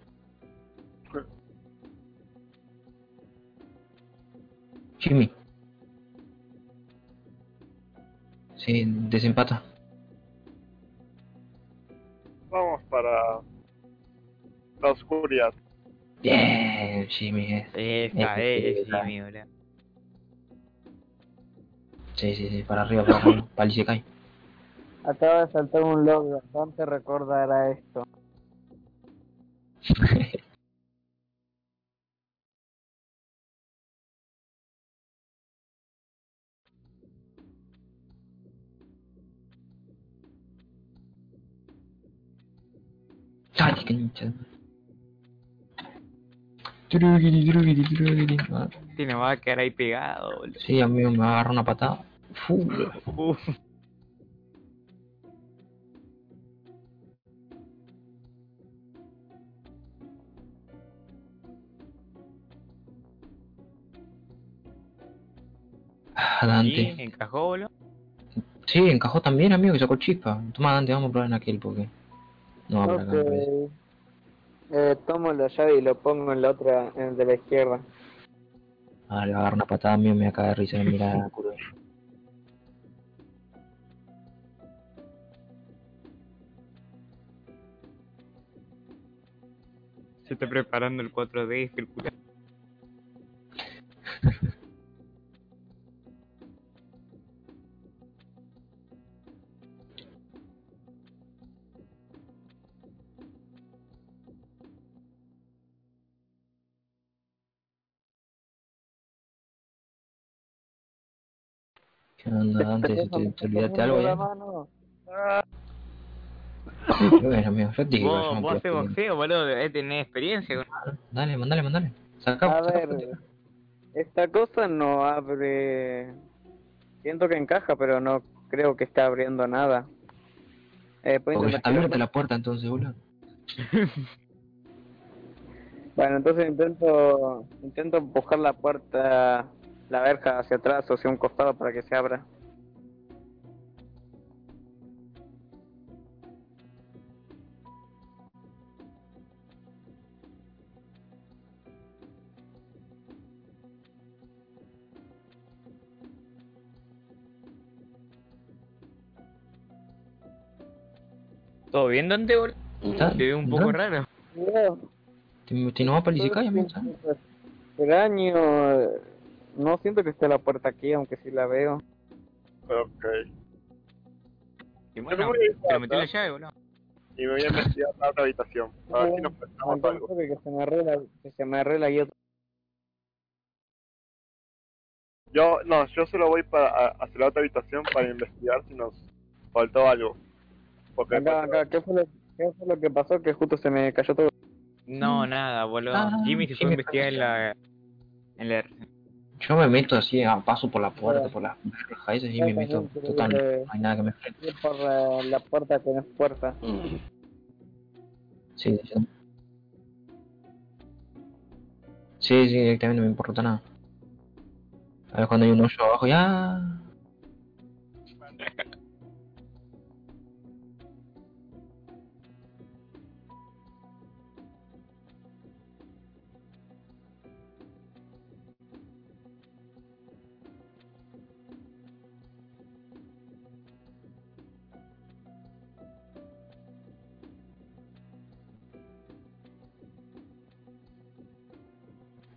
Jimmy. Sí, desempata. Vamos para la oscuridad. Bien, Jimmy. eh. Esa Ese es, Jimmy, boludo. Sí, sí, sí, para arriba, para arriba. Para el Isekai. Acaba de saltar un log bastante recordará esto. Tururiri, tururiri. Ah, va a quedar ahí pegado, boludo. Sí, amigo, me agarra una patada. Fu. Uf. ¿Y Dante. encajó, boludo? Sí, encajó también, amigo, que sacó chispa. Toma, Dante, vamos a probar en aquel porque. No va por acá, me parece. Ok. Eh, tomo la llave y lo pongo en la otra, en el de la izquierda. Ah, le va a agarrar una patada a mí me acaba de risa de mirar a Kuro. Se está preparando el 4D circular. ¿Qué ¿Se ¿Te, te olvidaste algo ya? Bueno, amigo, yo te Vos, vos haces boxeo, boludo, debes tener experiencia. con- Dale, mandale, mandale. Saca, A saca ver, esta cosa no abre. Siento que encaja, pero no creo que esté abriendo nada. Eh, ¿puedo Porque ya intentar está tirarlo? la puerta entonces, boludo. Bueno, entonces intento intento empujar la puerta, la verja hacia atrás o hacia un costado para que se abra. ¿Todo bien, Dante, Te veo un poco raro. ¿Te, te no va para el eh, No siento que esté la puerta aquí, aunque sí la veo. Ok. Y bueno, a pero metí la llave, boludo. y me voy a investigar la otra habitación. A ver si nos prestamos algo. que se me arregla, que se me arregla y otro. Yo, no, yo solo voy para a- hacia la otra habitación para investigar si nos faltó algo. Porque Acá, acá, ¿qué fue, lo, ¿qué fue lo que pasó? Que justo se me cayó todo. No, nada, boludo. Ah, Jimmy se fue a investigar en la... En la... Yo me meto así, a paso por la puerta, por las rejas y me meto total. No hay nada que me frene. Ir por la puerta que no es puerta. Sí, sí. Sí, sí, directamente no me importa nada. A ver cuando hay un hoyo abajo, ya.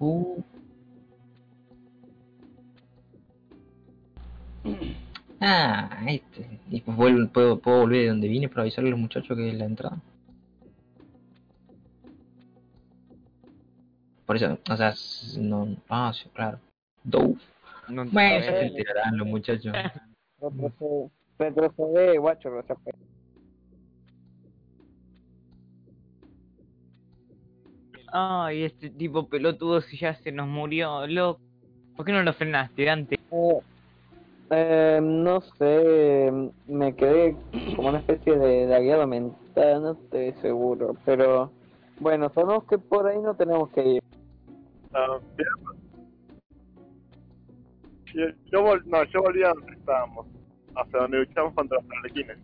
Uh. Ah, este. Y pues vuelvo, puedo, puedo volver de donde vine para avisarle a los muchachos que es la entrada. Por eso, o sea, no. Ah, sí, claro. No Bueno, ya se enterarán los muchachos. Retrocede, retrocede, guacho, o Ay, este tipo pelotudo si ya se nos murió, loco. ¿Por qué no lo frenaste, Dante? Eh, eh, no sé, me quedé como una especie de lagueado mental, no estoy seguro, pero bueno, sabemos que por ahí no tenemos que ir. Yo, yo, vol- no, yo volví a donde estábamos, hacia donde luchamos contra los arlequines.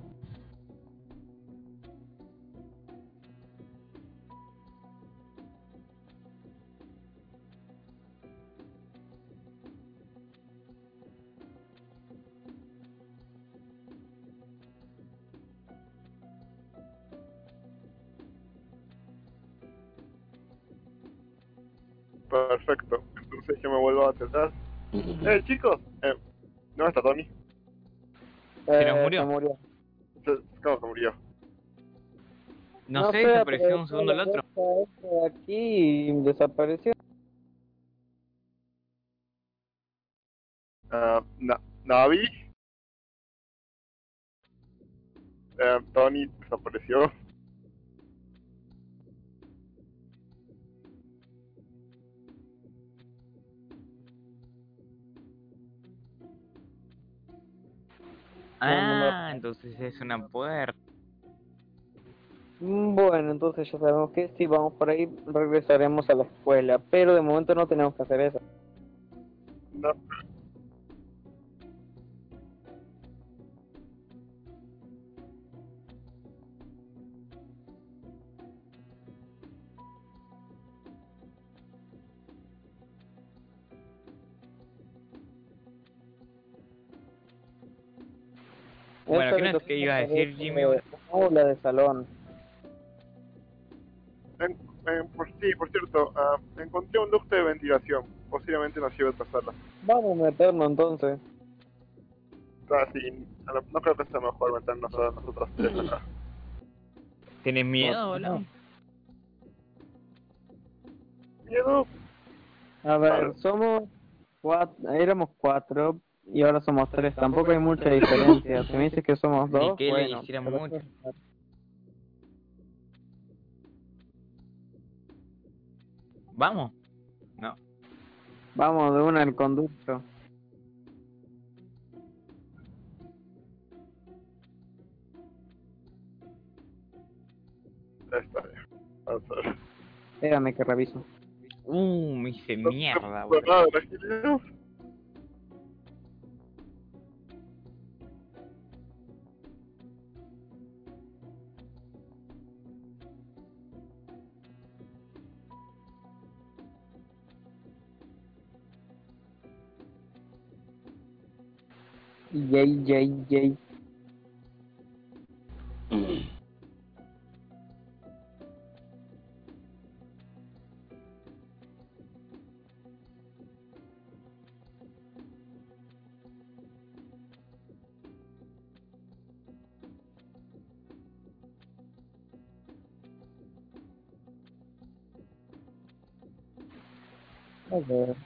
Perfecto. Entonces yo me vuelvo hacia atrás. Eh, chicos, eh, ¿dónde está Tony? ¿Se nos Eh, murió? se murió. Se- ¿Cómo se murió? No, sé, desapareció un segundo al otro. De aquí y desapareció. Na- Navi. Eh, Tony desapareció. Ah, entonces es una puerta. Mm, Bueno, entonces ya sabemos que si vamos por ahí regresaremos a la escuela, pero de momento no tenemos que hacer eso. No. Bueno, Esta ¿qué nos- habitación qué iba a decir, Jimmy? aula de salón. En- en- por, sí, por cierto, ah, encontré un ducto de ventilación. Posiblemente nos lleve a otra sala. Vamos a meternos entonces. Ah, sí, no, no creo que sea mejor meternos a nosotros tres acá. ¿Tienes miedo, No. boludo? Miedo, A ver, Claro. somos cuatro, éramos cuatro y ahora somos tres. Tampoco hay mucha diferencia. Si me dices que somos dos, bueno. hicieran pero- mucho. Vamos. No. Vamos de una al conducto. está bien. Espérame que reviso. Uh, me hice mierda, No, boludo. Yay, yay, yay. A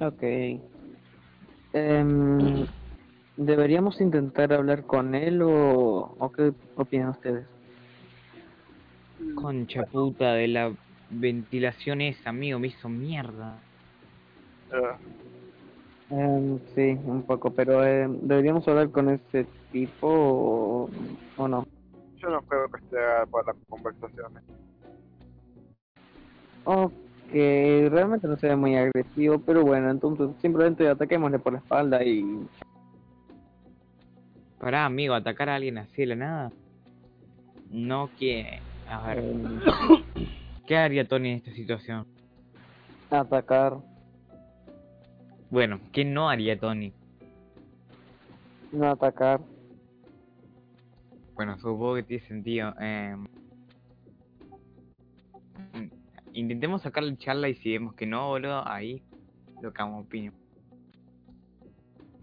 Ok. Em, ¿Deberíamos intentar hablar con él o, o qué opinan ustedes? Concha puta de la ventilación esa, amigo, me hizo mierda. Em, sí, un poco, pero em, ¿deberíamos hablar con ese tipo o, o no? yo no creo que esté para las conversaciones. Ok, realmente no se ve muy agresivo, pero bueno, entonces simplemente ataquémosle por la espalda y... Pará, amigo, atacar a alguien así de la nada. No que... A ver, em, ¿qué haría Tony en esta situación? atacar. Bueno, ¿qué no haría Tony? No atacar. Bueno, supongo que tiene sentido. Eh... Intentemos sacarle charla y si vemos que no, boludo, ahí lo que hago opinión.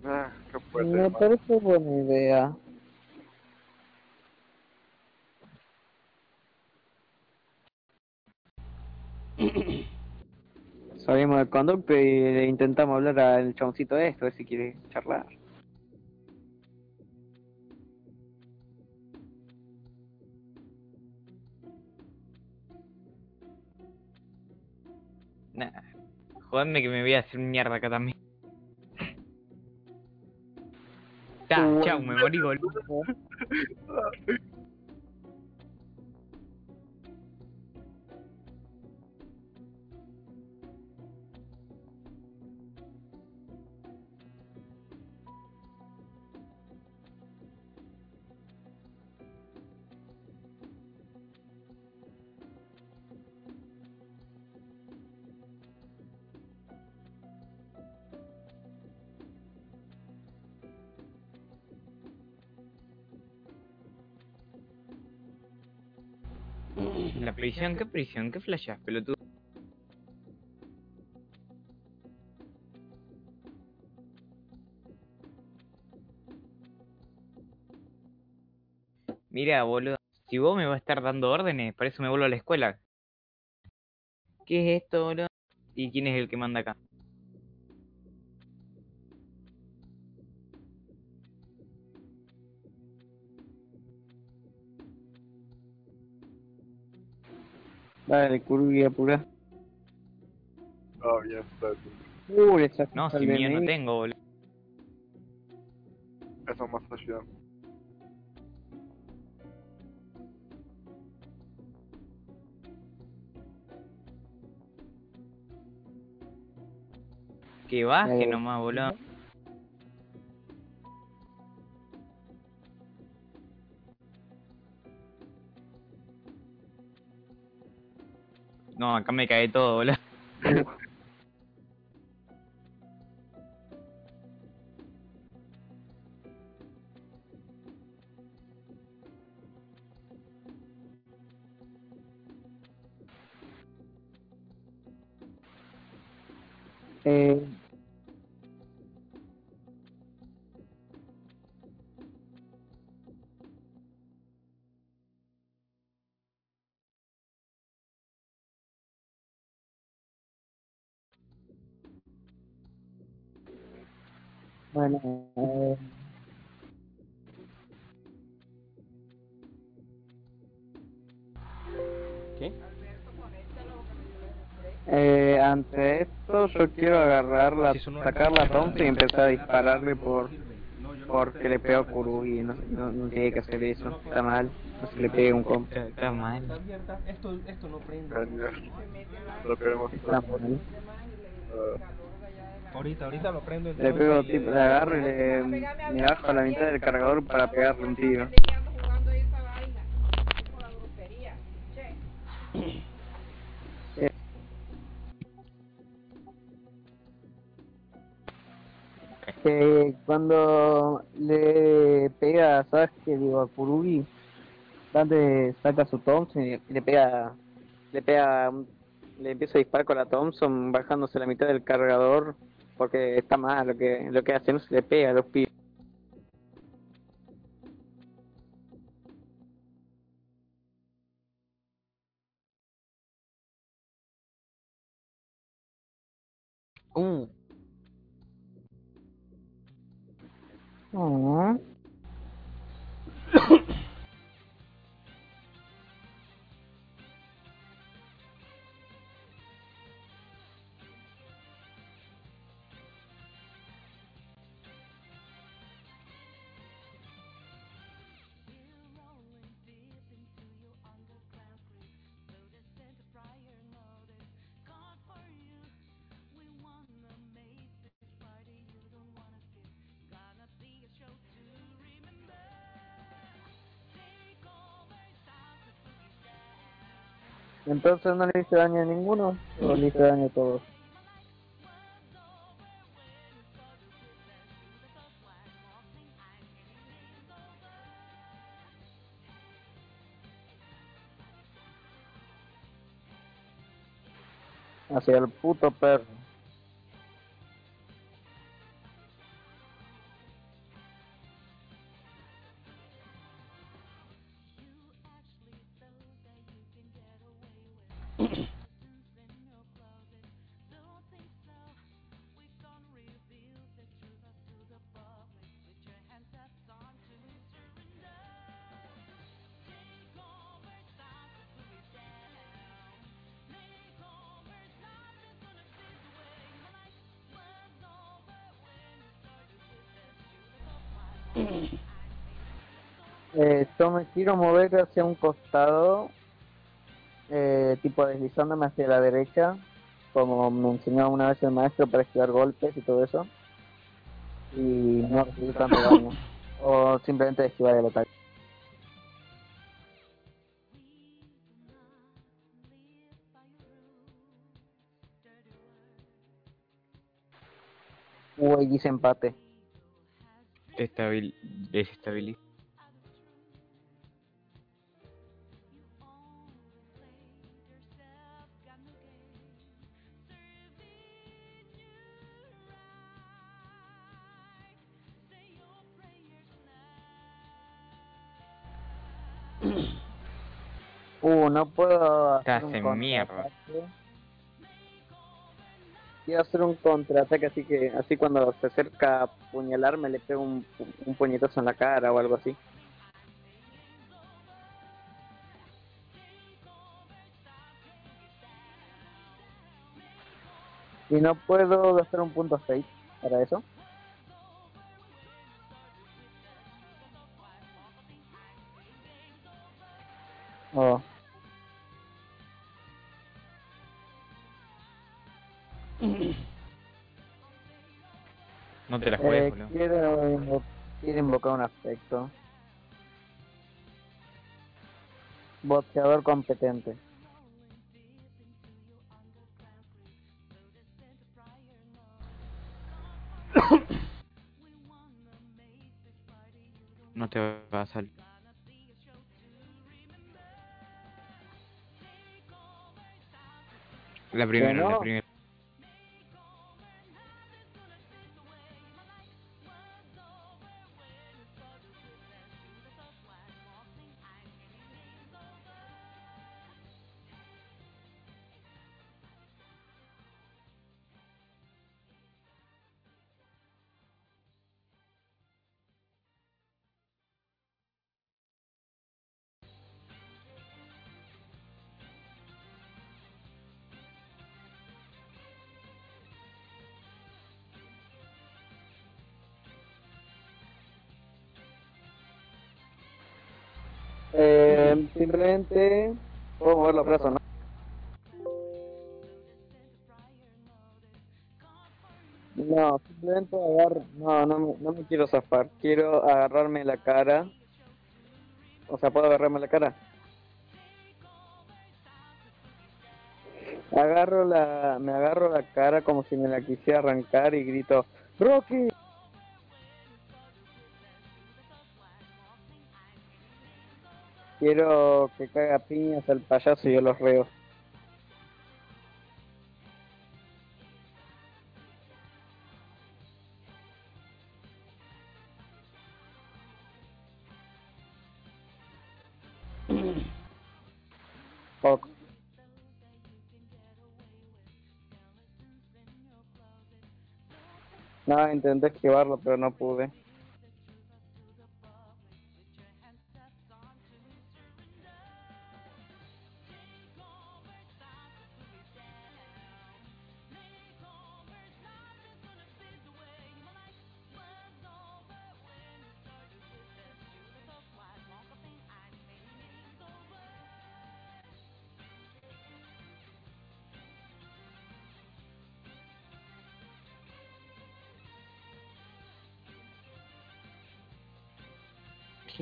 Ah, ¿qué ser Me parece buena idea. Salimos del conducto y le intentamos hablar al chaboncito este, a ver si quiere charlar. Nah. Joderme que me voy a hacer mierda acá también. Ya, chao, me morí, boludo. prisión, ¿qué prisión? ¿Qué flashás, pelotudo? Mira, boludo, si vos me vas a estar dando órdenes, para eso me vuelvo a la escuela. ¿Qué es esto, boludo? ¿Y quién es el que manda acá? Dale, Kurugi, apura. Ah, bien, está. Uh, le sacaste No, si mío no tengo, boludo. Eso más ayuda. Que baje Eh, nomás, boludo. Acá me cae todo, boludo. Sacar la Thompson y empezar a dispararle por porque le pegó a Kurugi, no, no, no tiene que hacer eso, está mal, no se le pegue a un comp. Está, está mal. Esto, esto no prende. Lo queremos Está hacer. mal. Ah, Ahorita, ahorita lo prendo. Le pego, tipo, le agarro y le, me bajo a la mitad del cargador para pegarle un tiro. Que cuando le pega a Sasuke, digo a Kurugi, Dante saca su Thompson y le pega, le pega, le empieza a disparar con la Thompson bajándose la mitad del cargador porque está mal lo que lo que hace, no se le pega a los pibes. Ah. Entonces no le hice daño a ninguno, o le hice daño a todos. Hacia el puto perro. Quiero mover hacia un costado, eh, tipo deslizándome hacia la derecha, como me enseñó una vez el maestro para esquivar golpes y todo eso. Y no recibir tanto daño. O simplemente esquivar el ataque. Uy, dice empate. Estabil desestabiliza. Uh, no puedo hacer Estás un mierda. contraataque. Quiero hacer un contraataque así que así cuando se acerca a apuñalarme le pego un, un puñetazo en la cara o algo así. Y no puedo gastar un punto fate para eso. Te la Eh, boludo. quiero, invo- quiero invocar un aspecto. Boxeador competente. No te va a salir. La primera, no? la primera. Eh, simplemente puedo mover los brazos, ¿no? No, simplemente agarro. No, no, no me quiero zafar. Quiero agarrarme la cara. O sea, ¿puedo agarrarme la cara? Agarro la, me agarro la cara como si me la quisiera arrancar y grito, ¡Rocky! Quiero que caiga piñas al payaso y yo los reo. Fuck. No, intenté esquivarlo, pero no pude.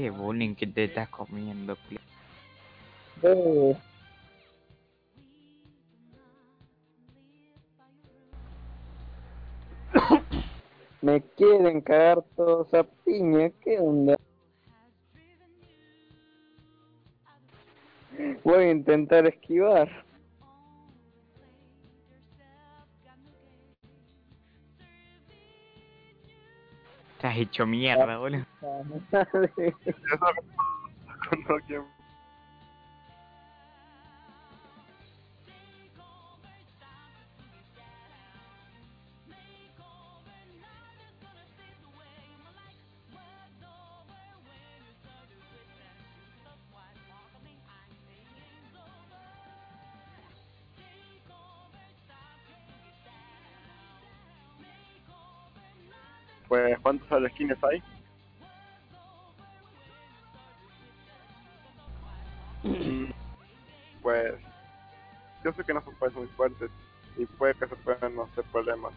Qué bullying que te estás comiendo, Eh, Me quieren cagar todos a piña, ¿qué onda? Voy a intentar esquivar. Estás hecho mierda, boludo. Eso es lo pasa cuando alguien Pues, pues, yo sé que no son pues muy fuertes y puede que se puedan no hacer problemas.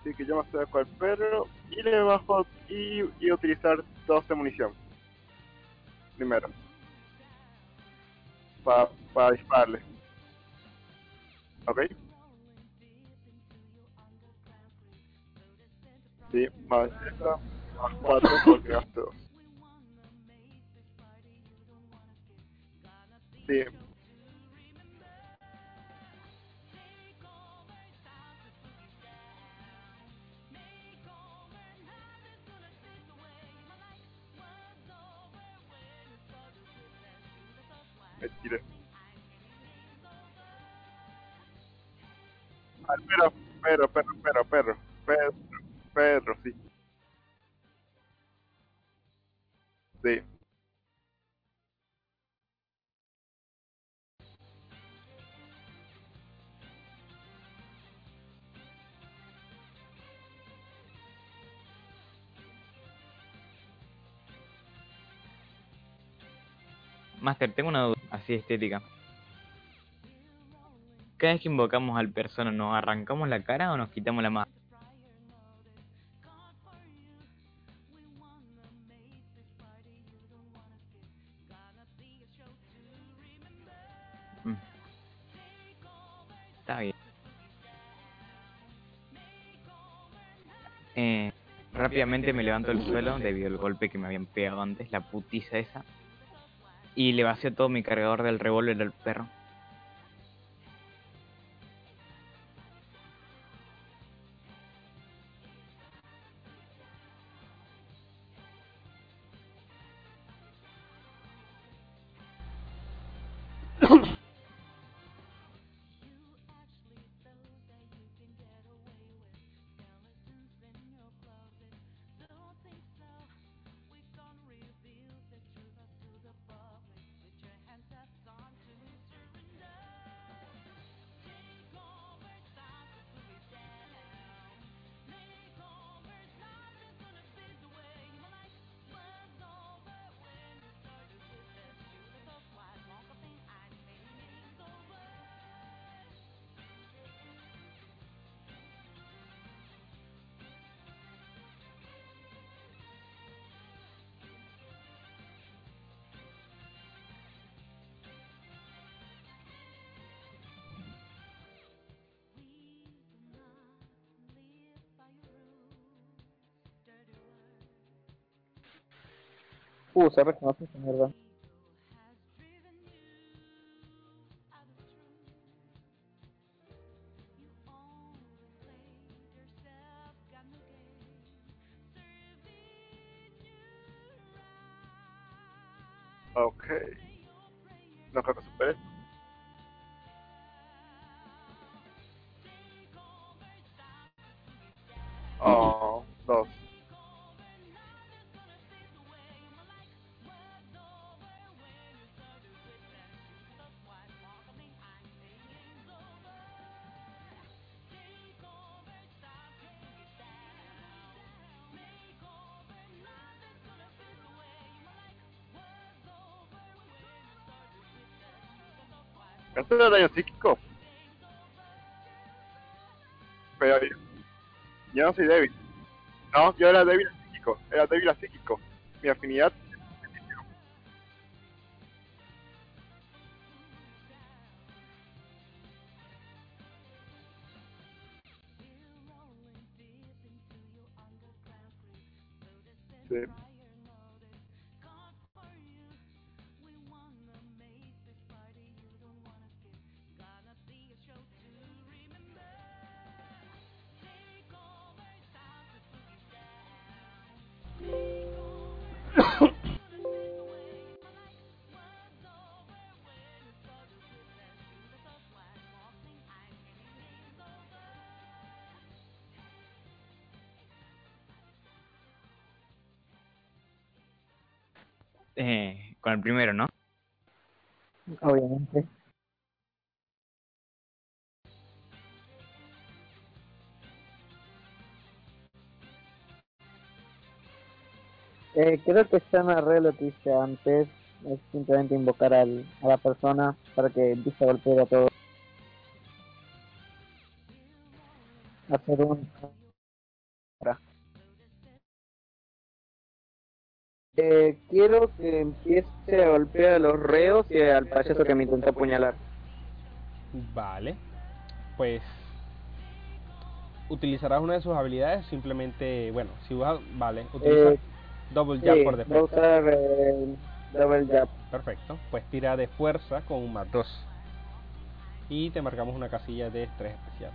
Así que yo me acerco al perro y le bajo y, y utilizar 12 munición. Primero. Para pa dispararle. ¿Ok? Sí, más esta, más 4 porque gasto 2. Sí. Me. Ah, perro, perro, perro, perro, perro, perro, sí. Sí. Master, tengo una duda así estética. Cada vez que invocamos al persona, ¿nos arrancamos la cara o nos quitamos la máscara? Eh, rápidamente me levanto del suelo debido al golpe que me habían pegado antes, la putiza esa. Y le vacío todo mi cargador del revólver al perro. Uh, se reconoce esa mierda. ¿Esto era daño psíquico? Pero yo, yo no soy débil. No, yo era débil a psíquico. Era débil a psíquico. Mi afinidad. Con el primero, ¿no? Obviamente. Eh, creo que ya narré lo que hice antes. Es simplemente invocar al, a la persona para que empiece a golpear a todos. Hacer un. Eh, quiero que empiece a golpear a los reos y al payaso que me intentó apuñalar. Vale. Pues utilizarás una de sus habilidades simplemente, bueno, si vas, vale, utiliza Eh, double jab sí, por defecto. usar eh, double jab. Perfecto. Pues tira de fuerza con un más 2. Y te marcamos una casilla de estrés especial.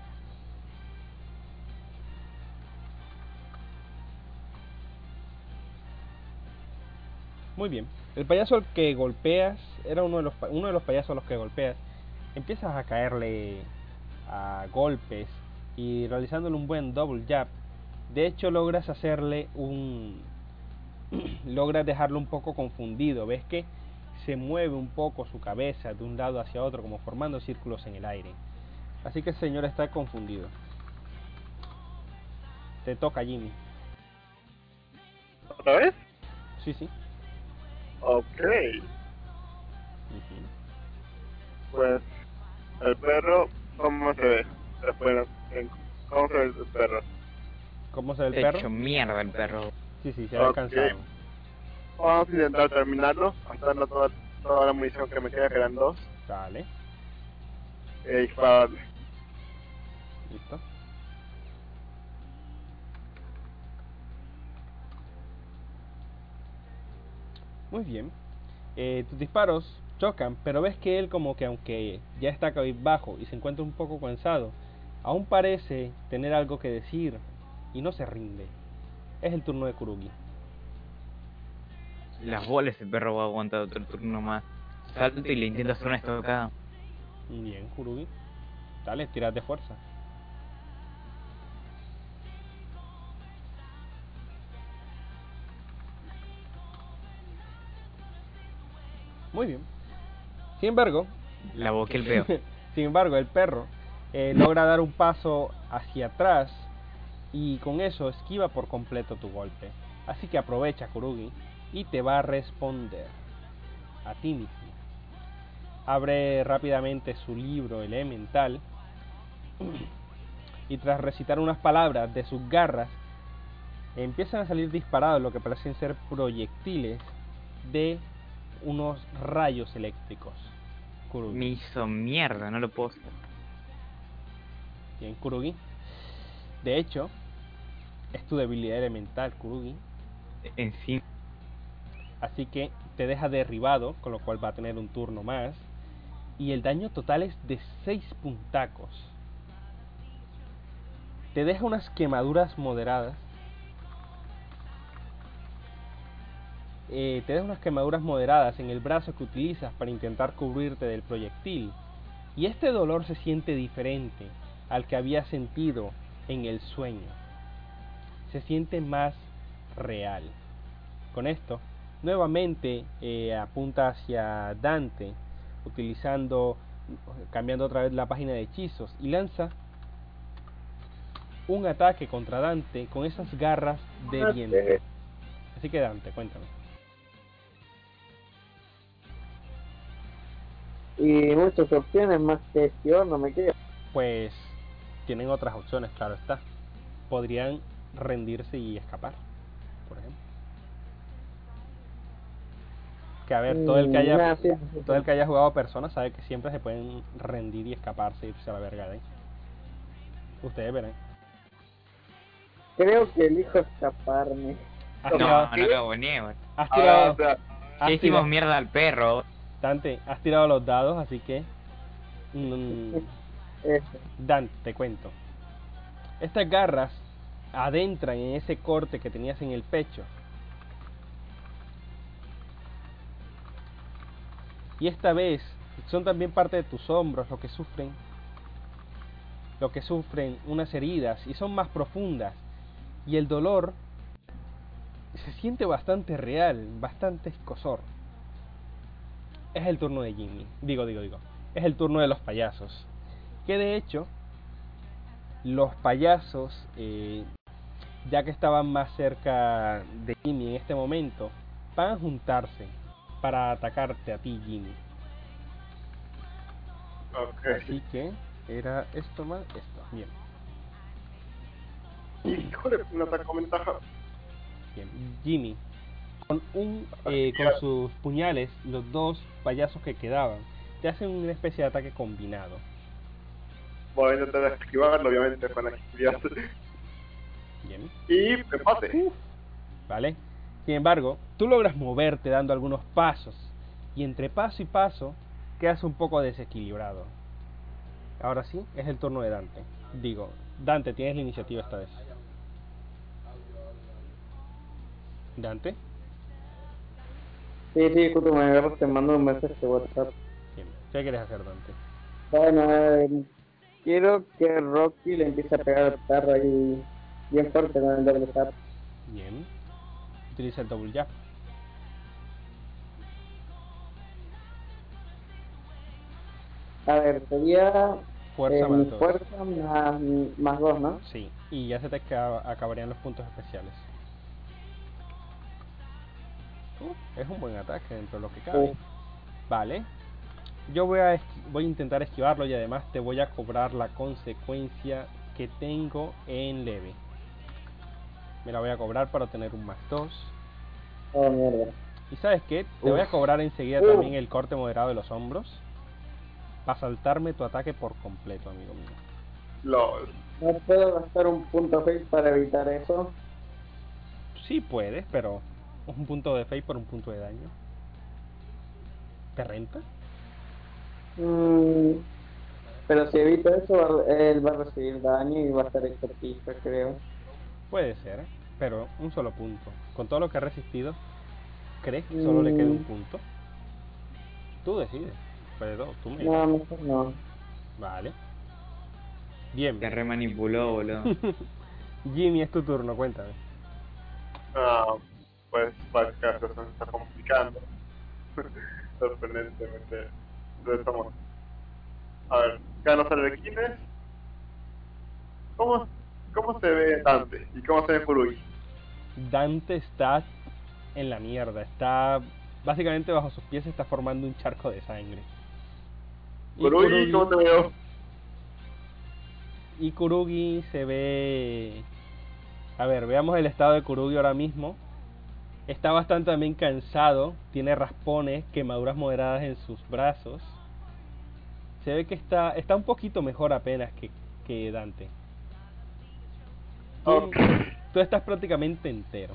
Muy bien. El payaso al que golpeas era uno de los uno de los payasos a los que golpeas. Empiezas a caerle a golpes y realizándole un buen double jab. De hecho logras hacerle un logras dejarlo un poco confundido. Ves que se mueve un poco su cabeza de un lado hacia otro, como formando círculos en el aire. Así que el señor está confundido. Te toca, Jimmy. ¿Otra vez? Sí, sí. Ok. Pues el perro, ¿cómo se ve? Después, ¿cómo se ve el perro? ¿Cómo se ve el Hecho perro? mierda el perro. Sí, sí, se ve Ok. cansado. Vamos a intentar terminarlo, gastando toda, toda la munición que me queda, que eran dos, Dale, y dispararle. listo. Muy bien. Eh, tus disparos chocan, pero ves que él como que aunque ya está cabizbajo y se encuentra un poco cansado, aún parece tener algo que decir y no se rinde. Es el turno de Kurugi. Las bolas ese perro va a aguantar otro turno más. Salto y le intento hacer una estocada. Bien, Kurugi. Dale, tiras de fuerza. Muy bien. Sin embargo, La boqué el peo. sin embargo, el perro eh, logra dar un paso hacia atrás y con eso esquiva por completo tu golpe. Así que aprovecha Kurugi y te va a responder a ti mismo. Abre rápidamente su libro elemental y tras recitar unas palabras de sus garras empiezan a salir disparados lo que parecen ser proyectiles de unos rayos eléctricos. Kurugi. Me hizo mierda, no lo puedo hacer. Bien, Kurugi. De hecho, es tu debilidad elemental, Kurugi. Encima. Así que te deja derribado, con lo cual va a tener un turno más. Y el daño total es de 6 puntacos. Te deja unas quemaduras moderadas. Eh, te deja unas quemaduras moderadas en el brazo que utilizas para intentar cubrirte del proyectil. Y este dolor se siente diferente al que había sentido en el sueño. Se siente más real. Con esto, nuevamente eh, apunta hacia Dante, utilizando, cambiando otra vez la página de hechizos y lanza un ataque contra Dante con esas garras de viento. Así que Dante, cuéntame. Y muchas opciones más que esquivar no me queda. Pues tienen otras opciones, claro está. Podrían rendirse y escapar, por ejemplo. Que a ver, todo el que Mm, haya nah, sí, sí, todo el que haya jugado persona sabe que siempre se pueden rendir y escaparse y irse a la verga de ahí. Ustedes verán. Creo que elijo escaparme. No, tirado, no lo aboné, weón. has Ah, tirado- o sea, has Ya hicimos tirado- mierda al perro. Dante, has tirado los dados, así que mm. Dante, te cuento. Estas garras adentran en ese corte que tenías en el pecho. Y esta vez son también parte de tus hombros lo que sufren lo que sufren unas heridas y son más profundas y el dolor se siente bastante real, bastante escosor. Es el turno de Jimmy. Digo, digo, digo. Es el turno de los payasos. Que de hecho, los payasos, eh, ya que estaban más cerca de Jimmy en este momento, van a juntarse para atacarte a ti, Jimmy. Ok. Así que era esto más esto. Bien, Híjole, un ataque con ventaja. bien. Jimmy, con un eh, con sus puñales, los dos payasos que quedaban, te hacen una especie de ataque combinado. Voy a intentar esquivarlo, obviamente, con agilidad. Bien. Y empate. ¿Vale? Sin embargo, tú logras moverte dando algunos pasos y entre paso y paso quedas un poco desequilibrado. Ahora sí, es el turno de Dante. Digo, Dante, tienes la iniciativa esta vez. Dante, Sí, sí, justo me agarras, te mando un mensaje de WhatsApp. ¿qué quieres hacer, Dante? Bueno, eh, quiero que Rocky le empiece a pegar al perro ahí bien fuerte con el doble tap. Bien. Utiliza el double jab. A ver, sería Fuerza eh, más fuerza más, más dos, ¿no? Sí, y ya se te acaba- acabarían los puntos especiales. Uh, es un buen ataque dentro de lo que cabe. Vale. Yo voy a, voy a intentar esquivarlo y además te voy a cobrar la consecuencia que tengo en leve. Me la voy a cobrar para obtener un más 2. Oh, mierda. ¿Y sabes qué? Te voy a cobrar enseguida Uf. también el corte moderado de los hombros. Para saltarme tu ataque por completo, amigo mío. LOL. ¿No puedo gastar un punto face para evitar eso? Sí puedes, pero un punto de fe por un punto de daño. ¿Te renta? Mm, pero si evito eso, él va a recibir daño y va a estar pija, creo. Puede ser, pero un solo punto. Con todo lo que ha resistido, ¿crees que solo le quede un Mm. punto? Tú decides. Pero tú me No, mejor no. Vale. Bien. Te remanipuló, boludo. Jimmy, es tu turno, cuéntame. Ah, pues parece que la situación se está complicando. Sorprendentemente. Estamos. A ver, ganos arlequines. ¿Cómo, ¿Cómo se ve Dante? ¿Y cómo se ve Kurugi? Dante está en la mierda. Está. Básicamente bajo sus pies se está formando un charco de sangre. Y Kurugi, ¿cómo te veo? Y Kurugi se ve... A ver, veamos el estado de Kurugi ahora mismo. Está bastante también cansado, tiene raspones, quemaduras moderadas en sus brazos. Se ve que está, está un poquito mejor apenas que, que Dante. Tú, tú estás prácticamente entero.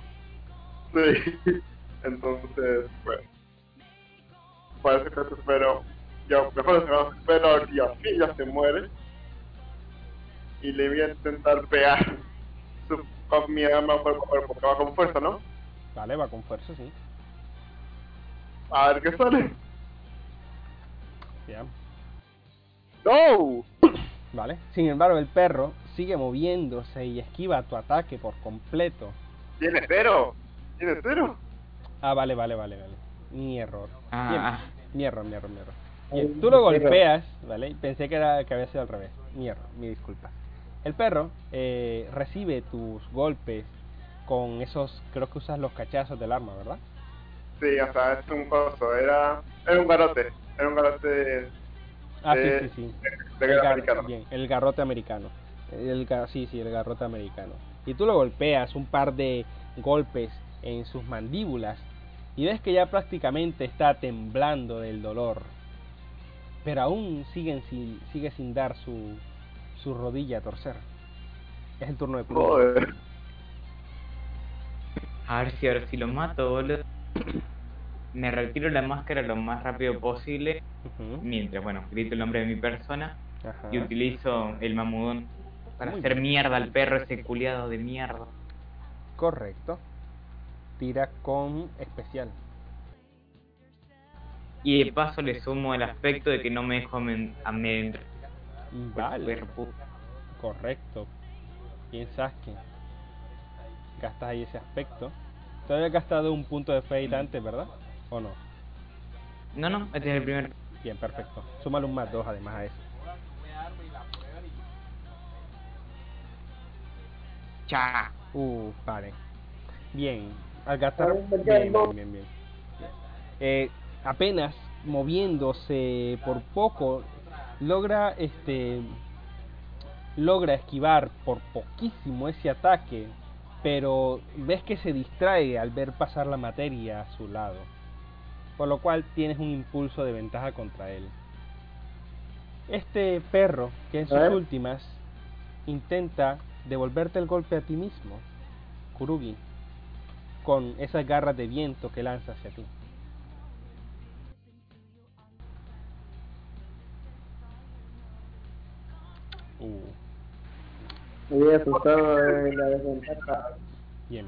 Sí. Entonces, bueno. Parece que se espero. Ya, mejor se espero a fin ya se muere. Y le voy a intentar pegar su, con mi arma cuerpo a cuerpo, que va con fuerza, ¿no? Vale, va con fuerza, sí. A ver qué sale. Ya. ¡No! Vale. Sin embargo, el perro sigue moviéndose y esquiva tu ataque por completo. Tiene cero. Tiene cero. Ah, vale, vale, vale, vale. Mi error. Ah, ah. Mi error, mi error, mi error. Bien, tú lo golpeas, ¿vale? Pensé que, era, que había sido al revés. Mi error, mi disculpa. El perro eh, recibe tus golpes con esos, creo que usas los cachazos del arma, ¿verdad? Sí, o sea, es un coso. Era, era un garote. Era un garote de, Ah, de, sí, sí, sí. de, de El gar-. Bien, el garrote americano. El sí, sí, el garrote americano. Y tú lo golpeas un par de golpes en sus mandíbulas y ves que ya prácticamente está temblando del dolor. Pero aún siguen sin, sigue sin dar su, su rodilla a torcer. Es el turno de Kurugi. A ver si ahora sí lo mato, boludo. Me retiro la máscara lo más rápido posible. Mientras, bueno, grito el nombre de mi persona. ajá. Y utilizo el mamudón para Muy hacer bien. mierda al perro ese culiado de mierda. Correcto. Tira con especial. Y de paso le sumo el aspecto de que no me dejo amen- amedrentar. Vale. Correcto. Piensas que gastas ahí ese aspecto. Todavía has gastado un punto de fate antes, ¿verdad? ¿O no? No, no, este es el primero. Bien, perfecto. Súmale un más 2 además a eso. Cha. Uh, vale. Bien. Al gastar. Bien, bien, bien. Eh, apenas moviéndose por poco, logra este. Logra esquivar por poquísimo ese ataque, pero ves que se distrae al ver pasar la materia a su lado. Por lo cual tienes un impulso de ventaja contra él. Este perro, que en sus últimas intenta devolverte el golpe a ti mismo, Kurugi, con esas garras de viento que lanza hacia ti. Uh, Me había asustado de la desventaja. bien.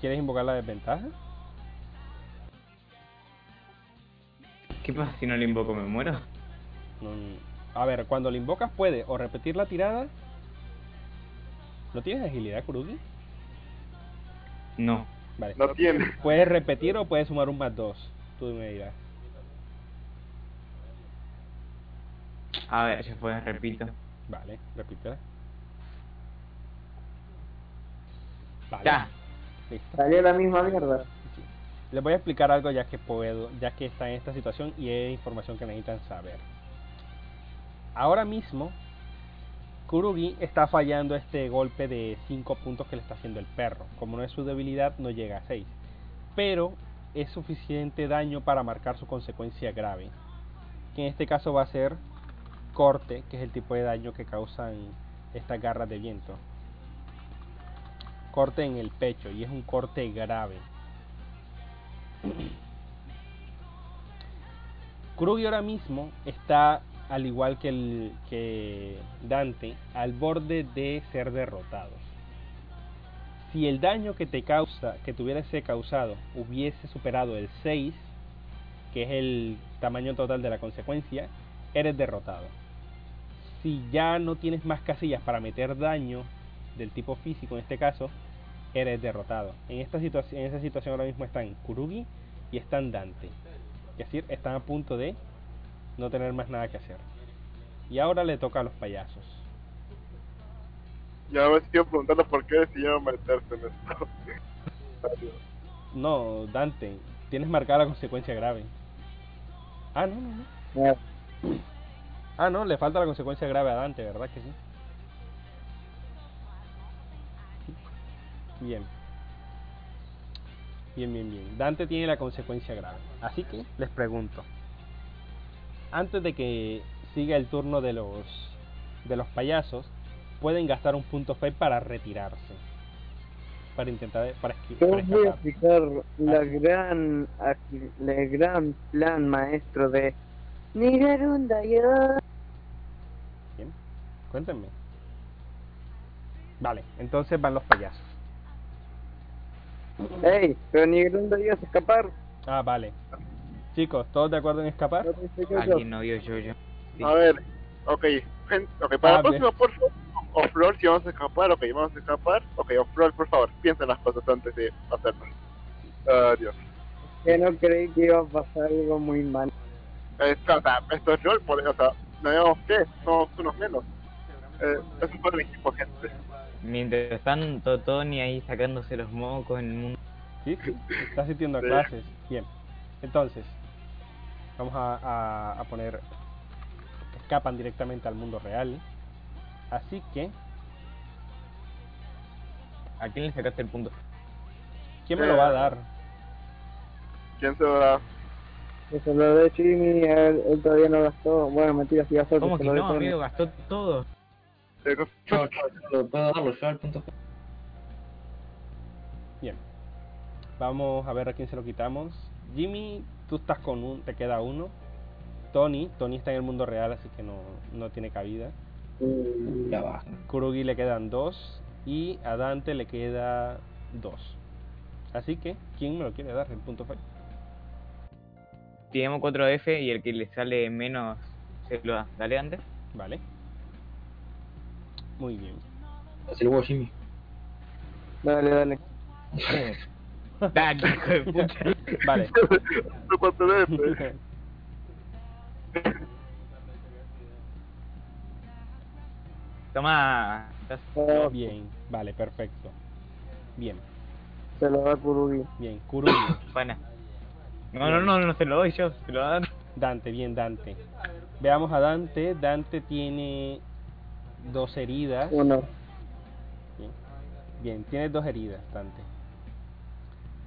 ¿Quieres invocar la desventaja? ¿Qué pasa si no le invoco? ¿Me muero? No, a ver, cuando lo invocas puede o repetir la tirada. ¿No tienes agilidad, Kurugi? No. Vale. No tiene. Puedes repetir o puedes sumar un más dos. Tú me dirás. A ver, ya fue, repito. Vale, repítela. Vale. Ya. Listo. Salió la misma mierda. Sí. Les voy a explicar algo ya que puedo, ya que está en esta situación y es información que necesitan saber. Ahora mismo, Kurugi está fallando este golpe de 5 puntos que le está haciendo el perro. Como no es su debilidad, no llega a 6. Pero es suficiente daño para marcar su consecuencia grave. Que en este caso va a ser corte, que es el tipo de daño que causan estas garras de viento. Corte en el pecho y es un corte grave. Kurugi ahora mismo está, al igual que, el, que Dante, al borde de ser derrotados. Si el daño que te causa, que te causado, hubiese superado el 6, que es el tamaño total de la consecuencia, eres derrotado. Si ya no tienes más casillas para meter daño del tipo físico en este caso, eres derrotado. En esta situación, en esa situación ahora mismo están Kurugi y están Dante. Es decir, están a punto de no tener más nada que hacer. Y ahora le toca a los payasos. Ya me estoy preguntando por qué decidieron meterse en esto. No, Dante, tienes marcada la consecuencia grave. Ah, no, no, no. Ah, no, le falta la consecuencia grave a Dante, ¿verdad que sí? Bien. Bien, bien, bien. Dante tiene la consecuencia grave. Así que les pregunto. Antes de que siga el turno de los de los payasos, pueden gastar un punto fe para retirarse. Para intentar para, Yo para voy a explicar la Así. gran, el gran plan maestro de Nigarunda yo. Bien. Cuéntenme. Vale, entonces van los payasos. Ey, pero Nigarunda yo se escapar. Ah, vale. Chicos, ¿todos de acuerdo en escapar? No te sé yo, yo. Alguien no vio yo, yo. Sí. A ver, ok, ok, para Ah, la próxima, por favor, o Flor, si vamos a escapar, ok, vamos a escapar, ok, o Flor, por favor, piensa en las cosas antes de hacerlo. Adiós. Que no creí que iba a pasar algo muy mal. Eh, o sea, esto es rol, o sea, no digamos qué, somos unos menos. Eh, es un buen equipo, gente. Mientras tanto, Tony ahí sacándose los mocos en el mundo. Sí, sí, está asistiendo a Sí. clases. Bien. Entonces, vamos a, a, a poner. Escapan directamente al mundo real. Así que, ¿A quién le sacaste el punto? ¿quién me lo va a Eh, dar? ¿Quién se va? Eso lo de Jimmy, él, él todavía no gastó. Bueno, mentira, sí gastó. ¿Cómo se que no, amigo? Gastó todo. Yo, yo puedo darlo yo al punto. Bien. Vamos a ver a quién se lo quitamos. Jimmy, tú estás con un. Te queda uno. Tony, Tony está en el mundo real, así que no, no tiene cabida. Ya va. Kurugi le quedan dos. Y a Dante le queda dos. Así que, ¿quién me lo quiere dar? El punto fe. Tenemos 4F y el que le sale menos se lo da. Dale antes. Vale. Muy bien. Así el huevo Jimmy. Dale, dale. Dale, hijo de puta. Vale. Toma. estás- Oh, Bien, vale, perfecto. Bien, se lo da Kurugi. bien. Kurugi. Bueno. No, no, no, no se lo doy yo, se lo dan. Dante, bien, Dante. Veamos a Dante. Dante tiene dos heridas. Uno. Bien, bien tiene dos heridas, Dante.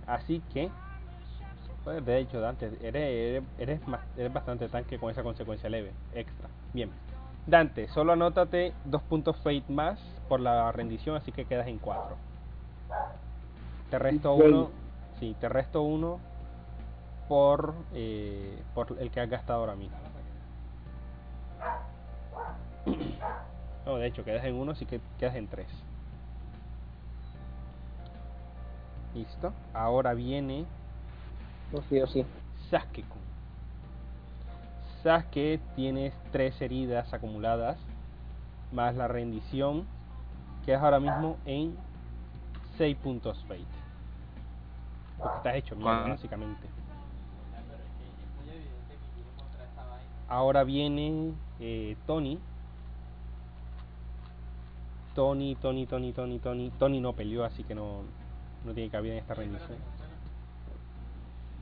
Así que, pues, de hecho, Dante, eres, eres, eres, más- eres bastante tanque con esa consecuencia leve, extra. Bien. Dante, solo anótate dos puntos fate más por la rendición, así que quedas en cuatro. Te resto uno, sí, te resto uno por, eh, por el que has gastado ahora mismo. No, de hecho, quedas en uno, así que quedas en tres. Listo. Ahora viene O sí o sí. Sasuke-kun. Sasuke tienes tres heridas acumuladas, más la rendición, que es ahora mismo en 6 puntos fate. Porque estás hecho mierda, básicamente. Ahora viene eh, Tony. Tony, Tony, Tony, Tony, Tony. Tony no peleó, así que no, no tiene cabida en esta rendición.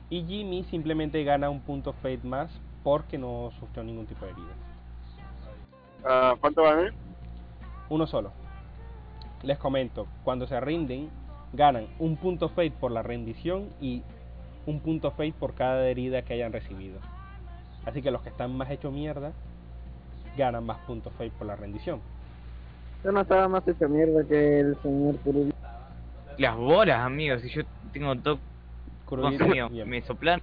Y Jimmy simplemente gana un punto fate más porque no sufrió ningún tipo de heridas. Ah, ¿Cuánto van a ir? Uno solo. Les comento, cuando se rinden, ganan un punto fate por la rendición y un punto fate por cada herida que hayan recibido. Así que los que están más hechos mierda ganan más puntos fate por la rendición. Yo no estaba más hecho mierda que el señor Kurugi. Las bolas, amigos, si yo tengo todo. Bien, me soplan.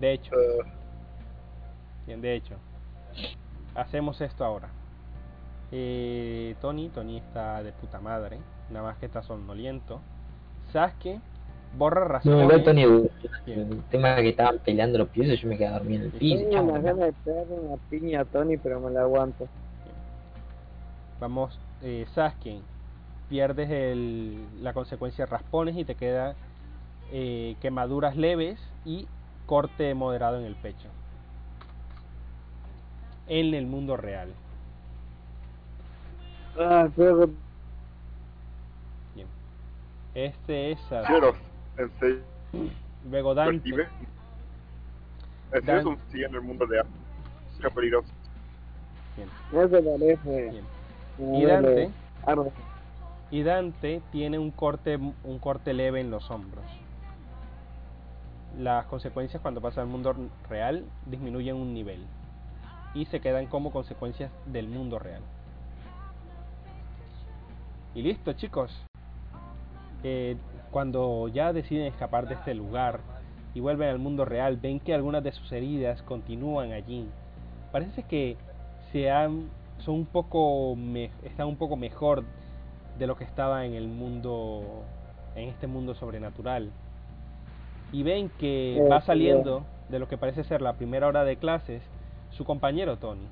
De hecho, Ah, bien, de hecho, hacemos esto ahora. Eh, Tony, Tony está de puta madre, nada más que está somnoliento. Sasuke borra No, razones. igual Tony, Bien. el tema que estaban peleando los pies, yo me quedé dormido en el piso. Tengo ganas de pegarle una piña a Tony, pero me la aguanto. Vamos, eh, Sasuke, pierdes el, la consecuencia de raspones y te queda eh, quemaduras leves y corte moderado en el pecho. En el mundo real. Ah, pero Bien. Este es. Cielos, en serio, Luego Dante. percibe. En serio, Dan- es un sí en el mundo real. Qué peligroso. Bien, parece. bien. Y. Dante, Arre. y Dante tiene un corte, un corte leve en los hombros. Las consecuencias cuando pasa al mundo real disminuyen un nivel y se quedan como consecuencias del mundo real. Y listo, chicos. Eh, cuando ya deciden escapar de este lugar y vuelven al mundo real, ven que algunas de sus heridas continúan allí. Parece que se han, son un poco me- están un poco mejor de lo que estaba en el mundo, en este mundo sobrenatural. Y ven que Eh, va saliendo de lo que parece ser la primera hora de clases su compañero Tony.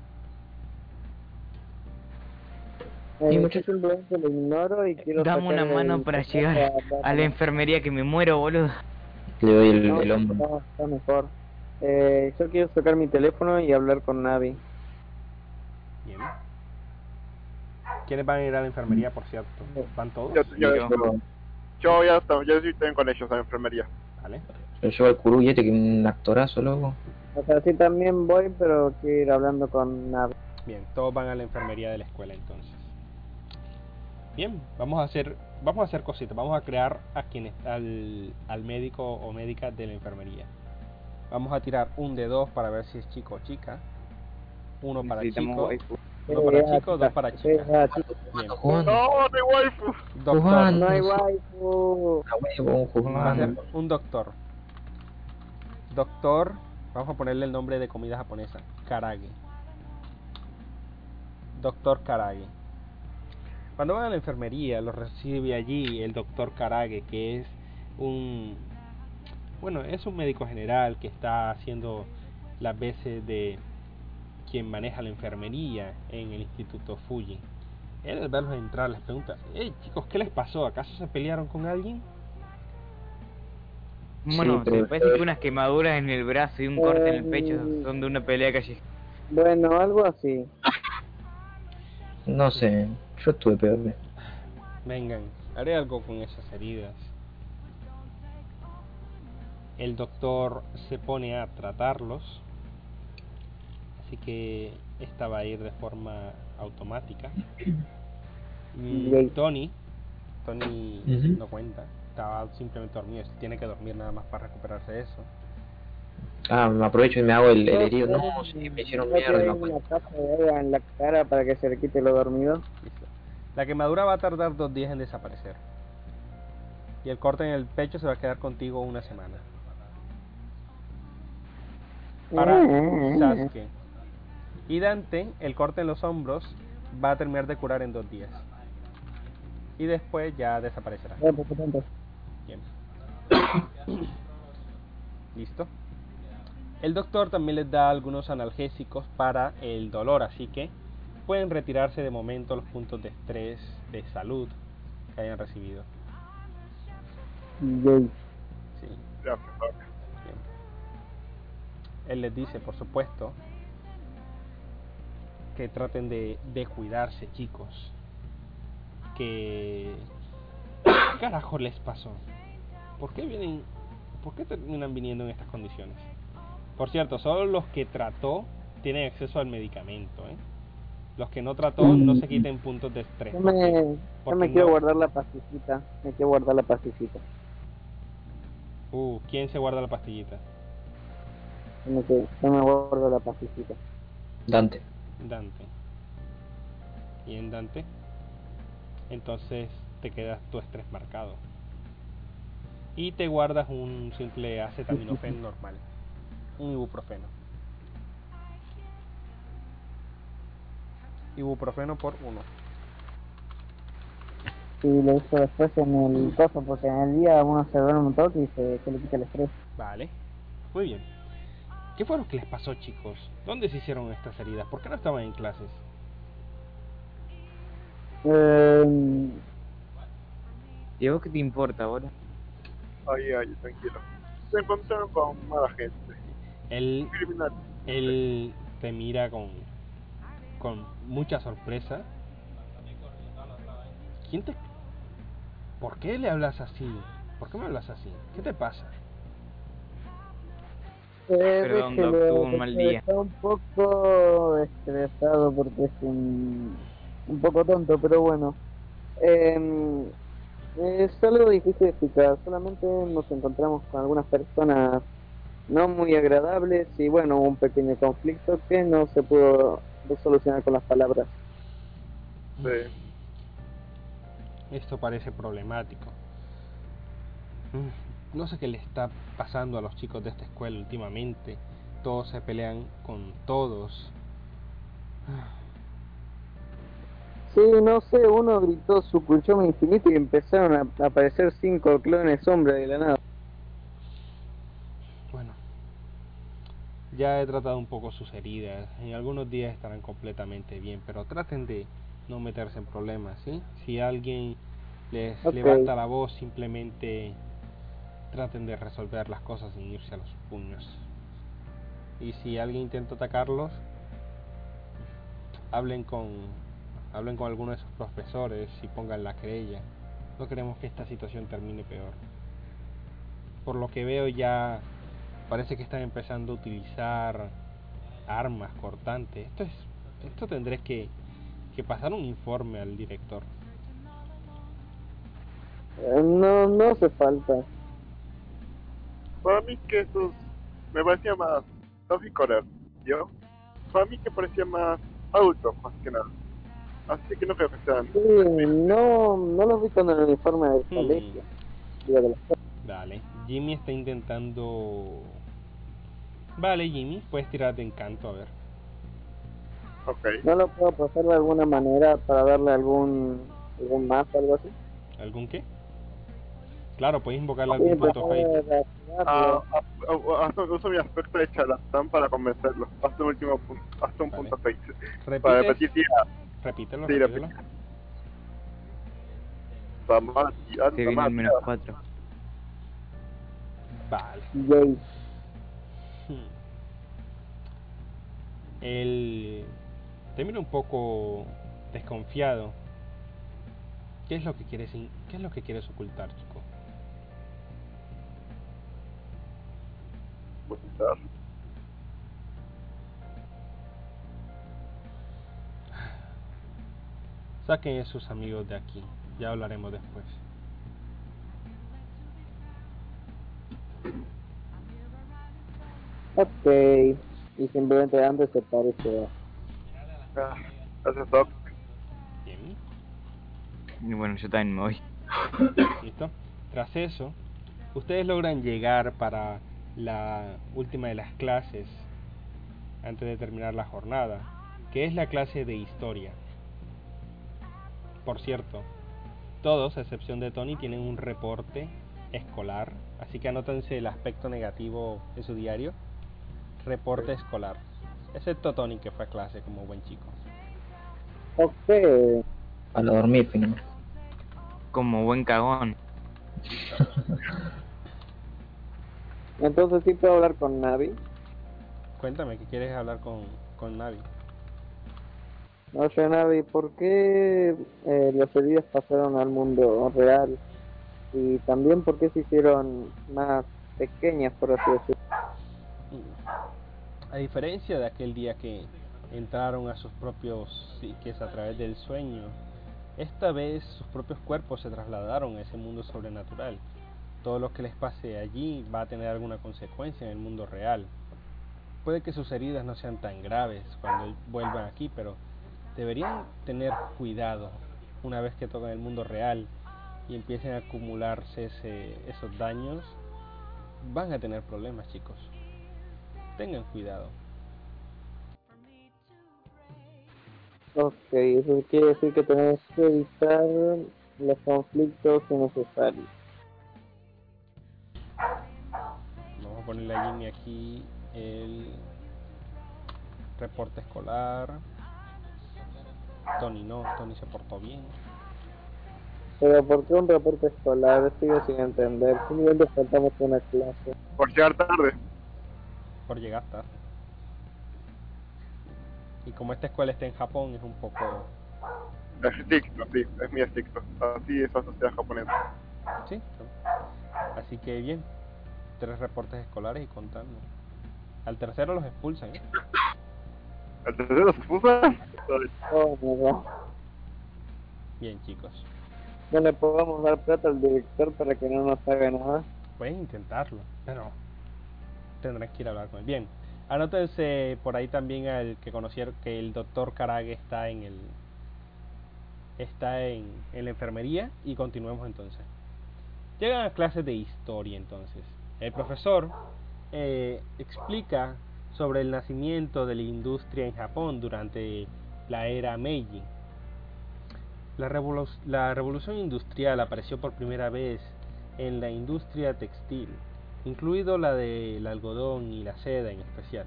Sí, yo muchacho. simplemente lo ignoro y quiero Dame una mano el- para llegar a la enfermería que me muero, boludo. Le doy el, No, el hombro. está, está mejor. Eh, yo quiero sacar mi teléfono y hablar con Navi. Bien. ¿Quiénes van a ir a la enfermería, por cierto? ¿Van todos? Yo, yo, yo. yo ya estoy, yo sí estoy con ellos en la enfermería. Vale. Yo llevo al Kurugi este que es un actorazo, loco. O sea, sí también voy, pero quiero ir hablando con Navi. Bien, todos van a la enfermería de la escuela entonces. Bien, vamos a hacer, vamos a hacer cositas, vamos a crear a quienes, al, al médico o médica de la enfermería. Vamos a tirar un de dos para ver si es chico o chica. Uno para chico, uno para Eh, chico, dos para eh, chica. ah. Bien. Jugando. No, no hay waifu. Doctor, Juan. No hay waifu. Vamos a hacer un doctor. Doctor, vamos a ponerle el nombre de comida japonesa, Karage. Doctor Karage. Cuando van a la enfermería, los recibe allí el doctor Karage, que es un bueno, es un médico general que está haciendo las veces de quien maneja la enfermería en el Instituto Fuji. Él al verlos entrar les pregunta, hey chicos, ¿qué les pasó? ¿Acaso se pelearon con alguien? Bueno, pero- se parece que unas quemaduras en el brazo y un corte en el pecho son de una pelea callejera. Bueno, algo así. No sé, yo estuve peor. Vengan, haré algo con esas heridas. El doctor se pone a tratarlos. Así que esta va a ir de forma automática. Y Yay. Tony, Tony Ujú. no cuenta, estaba simplemente dormido. Tiene que dormir nada más para recuperarse de eso. Ah, me aprovecho y me hago el, el herido. No, sí, me hicieron mierda. no una taza de en la cara para que se le quite lo dormido. La quemadura va a tardar dos días en desaparecer. Y el corte en el pecho se va a quedar contigo una semana. Para Sasuke. Y Dante, el corte en los hombros va a terminar de curar en dos días. Y después ya desaparecerá. Bien. Listo. El doctor también les da algunos analgésicos para el dolor, así que pueden retirarse de momento los puntos de estrés, de salud que hayan recibido. Yay. Sí, Gracias. Él les dice, por supuesto, que traten de, de cuidarse, chicos. Que... ¿Qué carajo les pasó? ¿Por qué vienen... ¿Por qué terminan viniendo en estas condiciones? Por cierto, solo los que trató tienen acceso al medicamento, ¿eh? Los que no trató no se quiten puntos de estrés. Yo me, yo porque me quiero no- guardar la pastillita. Me quiero guardar la pastillita. Uh, ¿quién se guarda la pastillita? Yo me, yo me guardo la pastillita. Dante. Dante. ¿Y en Dante? Entonces te quedas tu estrés marcado. Y te guardas un simple acetaminofén normal. Un ibuprofeno. Ibuprofeno por uno. Y lo uso después en el coso, porque en el día uno se duerme un toque y se, se le quita el estrés. Vale. Muy bien. ¿Qué fue lo que les pasó, chicos? ¿Dónde se hicieron estas heridas? ¿Por qué no estaban en clases? Eh, ¿Y a vos qué te importa ahora? Ay, ay, tranquilo. Se encontraron con mala gente. Él Criminal. Él te mira con, con mucha sorpresa. ¿Quién te... ¿Por qué le hablas así? ¿Por qué me hablas así? ¿Qué te pasa? eh, Perdón, Doc, tuvo un mal día. Está un poco estresado porque es un, un poco tonto, pero bueno. Eh, es algo difícil de explicar. Solamente nos encontramos con algunas personas no muy agradables y bueno, un pequeño conflicto que no se pudo solucionar con las palabras. Sí. Esto parece problemático. Mm, No sé qué le está pasando a los chicos de esta escuela últimamente. Todos se pelean con todos. Sí, no sé, uno gritó su Sukuchoma infinito y empezaron a aparecer cinco clones sombra de la nada. Bueno, ya he tratado un poco sus heridas. En algunos días estarán completamente bien, pero traten de no meterse en problemas, ¿sí? Si alguien les levanta la voz, simplemente traten de resolver las cosas sin irse a los puños. Y si alguien intenta atacarlos, hablen con hablen con alguno de sus profesores y pongan la querella. No queremos que esta situación termine peor. Por lo que veo ya parece que están empezando a utilizar armas cortantes. Esto es esto tendré que que pasar un informe al director. Eh, No, no hace falta. Para mí que esos me parecía más Sophie Correr, ¿yo? Para mí que parecía más autos, más que nada. Así que no creo que sean. Sí, no, no los vi con el uniforme del Hmm. colegio. Escuela. Vale, Jimmy está intentando Vale, Jimmy, puedes tirar de encanto a ver. Ok. ¿No lo puedo pasar de alguna manera para darle algún algún más o algo así? ¿Algún qué? Claro, puedes invocarle Sí, algún para punto fate. poder Ah, ah, ah, ah, uso mi aspecto de charlatán para convencerlo. Hasta un último punto, hasta un Vale. punto fake. Para Repites, repetir tira. repítelo, Sí, repítelo. Se viene el menos 4. Vale. Yay. Él te mira un poco desconfiado. ¿Qué es lo que quieres, qué es lo que quieres ocultar, chico? Ocultar. Saquen a sus amigos de aquí. Ya hablaremos después. Ok. Y simplemente antes se parece Ah, Gracias, Doc. Bien. Y bueno, yo también me voy. ¿Listo? Tras eso, ustedes logran llegar para la última de las clases antes de terminar la jornada, que es la clase de historia. Por cierto, todos, a excepción de Tony, tienen un reporte escolar, así que anótense el aspecto negativo en su diario. Reporte escolar. Excepto Tony, que fue a clase como buen chico. Ok. Para dormir, fino. Como buen cagón. Entonces sí puedo hablar con Navi. Cuéntame, ¿qué quieres hablar con, con Navi? Oye Navi, ¿por qué eh, las heridas pasaron al mundo real? Y también por qué se hicieron más pequeñas, por así decirlo. A diferencia de aquel día que entraron a sus propios psiques a través del sueño, esta vez sus propios cuerpos se trasladaron a ese mundo sobrenatural. Todo lo que les pase allí va a tener alguna consecuencia en el mundo real. Puede que sus heridas no sean tan graves cuando vuelvan aquí, pero deberían tener cuidado una vez que tocan el mundo real y empiecen a acumularse esos daños. Van a tener problemas, chicos tengan cuidado. Ok, eso quiere decir que tenemos que evitar los conflictos innecesarios. Vamos a ponerle a Jimmy aquí el reporte escolar. Tony no, Tony se portó bien. Pero ¿por qué un reporte escolar? Sigo sin entender. Simplemente faltamos una clase. Por llegar tarde. Por llegar tarde. Y como esta escuela está en Japón, es un poco. Es estricto, sí, es muy estricto. Así es la sociedad japonesa. Sí. Así que bien. Tres reportes escolares y contando. Al tercero los expulsan. ¿eh? ¿El tercero? Oh, no. Bien, chicos. No le podemos dar plata al director para que no nos haga nada. Pueden intentarlo, pero tendrán que ir a hablar con él. Bien, anótense por ahí también al que conocieron que el doctor Karage está en el está en, la enfermería y continuemos entonces. Llegan a clases de historia entonces. El profesor eh, explica sobre el nacimiento de la industria en Japón durante la era Meiji. La revolución industrial apareció por primera vez en la industria textil, incluido la del algodón y la seda en especial.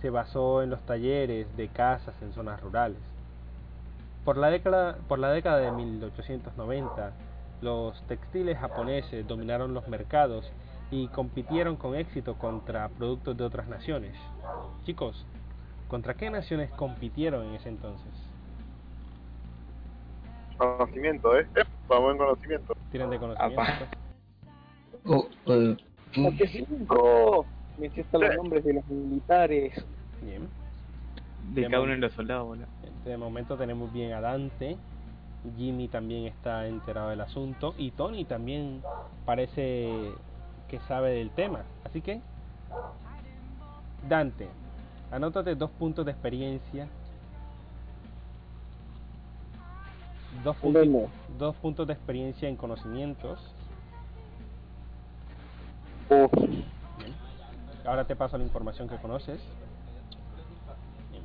Se basó en los talleres de casas en zonas rurales. Por la década, por la década de 1890, los textiles japoneses dominaron los mercados y compitieron con éxito contra productos de otras naciones. Chicos, ¿contra qué naciones compitieron en ese entonces? Conocimiento, ¿eh? Epa, buen conocimiento. Tienen de conocimiento. Oh, eh, ¡Porque cinco! Me hiciste los nombres de los militares. Bien. De cada uno de los soldados. De momento tenemos bien a Dante. Jimmy también está enterado del asunto. Y Tony también parece que sabe del tema. Así que, Dante, anótate dos puntos de experiencia. Dos puntos, dos puntos de experiencia en conocimientos. Bien. Ahora te paso la información que conoces. Bien.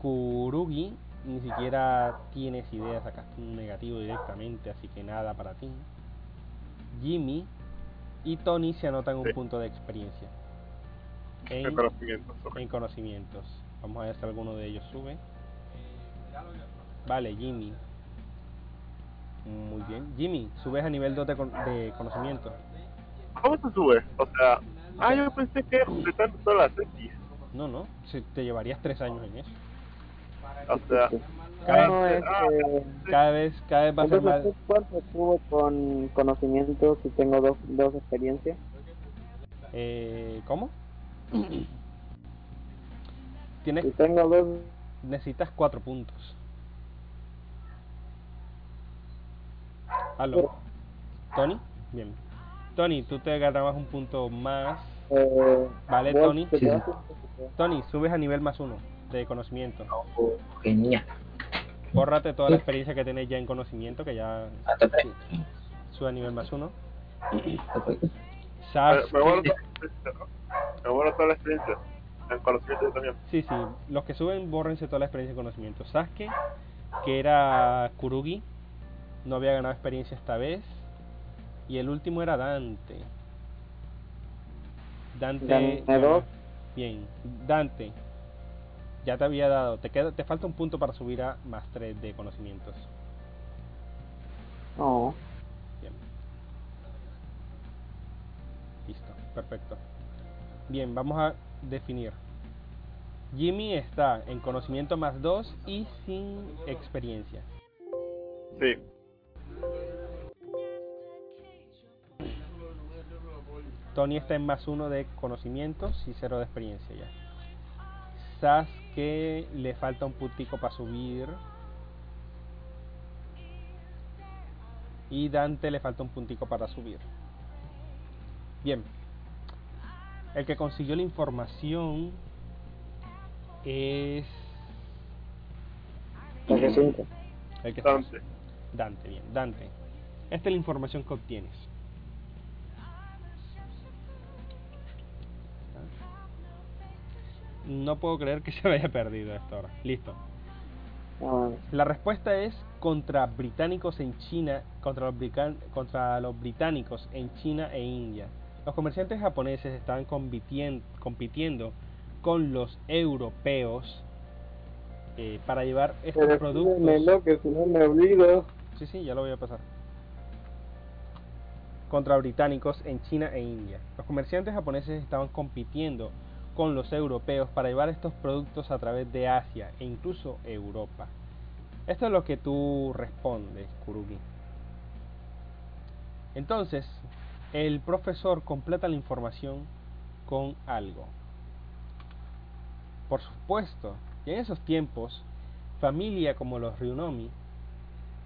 Kurugi, ni siquiera tienes ideas, sacaste un negativo directamente, así que nada para ti. Jimmy y Tony se anotan un Sí. punto de experiencia. En En, conocimiento. en conocimientos. Vamos a ver si alguno de ellos sube. Vale, Jimmy. Muy bien. Jimmy, subes a nivel 2 de, con- de conocimiento. ¿Cómo se sube? O sea, ah, yo pensé que completando todas las X. No, no, si te llevarías 3 años en eso. O sea, Cada, No, vez, este, cada vez, cada vez va a ser más... ¿cuánto subo con conocimiento si tengo dos, dos experiencias? Eh, ¿Cómo? Tienes, Si tengo dos, necesitas 4 puntos. ¿Aló? ¿Tony? Bien. Tony, tú te ganabas un punto más. eh, Vale, vos Tony. Sí. Tony, subes a nivel más 1 de conocimiento. Oh, genial. Bórrate toda la experiencia que tienes ya en conocimiento, que ya sube a nivel más 1. Perfecto. me, borro toda la experiencia, ¿no? Me borro toda la experiencia. En conocimiento también. sí, sí, los que suben, bórrense toda la experiencia en conocimiento. Sasuke, que era Kurugi, no había ganado experiencia esta vez. Y el último era Dante. Dante. Gané ya-. Bien, Dante. Ya te había dado, te queda, te falta un punto para subir a más 3 de conocimientos. No, Bien. Listo, perfecto. Bien, vamos a definir. Jimmy está en conocimiento más 2 y sin experiencia. Sí. Tony está en más 1 de conocimientos y 0 de experiencia ya. Sasuke le falta un puntico para subir. Y Dante le falta un puntico para subir. Bien. El que consiguió la información es el que Dante. Dante, bien, Dante. Esta es la información que obtienes. No puedo creer que se me haya perdido esto ahora. Listo. Ah, La respuesta es contra británicos en China, contra los, contra los británicos en China e India. Los comerciantes japoneses estaban compitien- compitiendo con los europeos eh, para llevar estos pero productos. escríbemelo, que si no me olvido. Sí, sí, ya lo voy a pasar. Contra británicos en China e India. Los comerciantes japoneses estaban compitiendo con los europeos para llevar estos productos a través de Asia e incluso Europa. Esto es lo que tú respondes, Kurugi. Entonces, el profesor completa la información con algo. Por supuesto, en esos tiempos, familia como los Ryunomi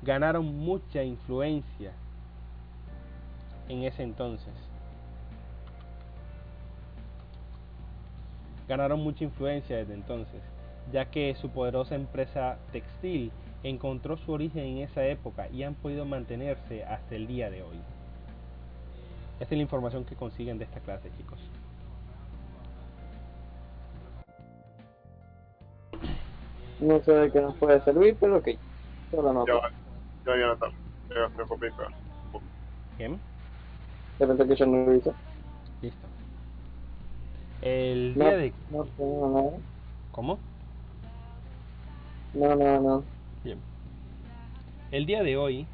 ganaron mucha influencia en ese entonces. Ganaron mucha influencia desde entonces, ya que su poderosa empresa textil encontró su origen en esa época y han podido mantenerse hasta el día de hoy. Esta es la información que consiguen de esta clase, chicos. No sé de qué nos puede servir, pero ok. Solo no. Ya, ya voy a anotar. Ya me copié y pegar. De repente que yo no lo hice. listo. El No, día de... no, no, no. ¿Cómo? No, no, no. Bien. El día de hoy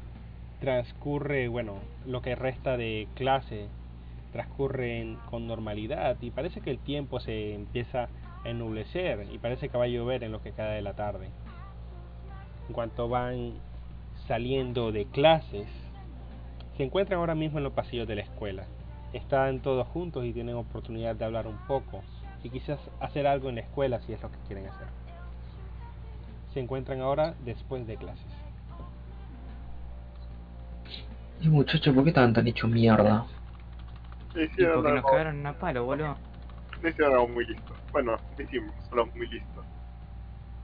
transcurre, bueno, lo que resta de clase transcurre con normalidad y parece que el tiempo se empieza a ennublecer y parece que va a llover en lo que queda de la tarde. En cuanto van saliendo de clases, se encuentran ahora mismo en los pasillos de la escuela. Están todos juntos y tienen oportunidad de hablar un poco y quizás hacer algo en la escuela si es lo que quieren hacer se encuentran ahora después de clases. Y muchachos, ¿por qué estaban tan hechos mierda? Le ¿Y hicieron, por qué nos algo, cagaron a palo, boludo? le hicieron algo muy listo. Bueno, hicimos, solo muy listo.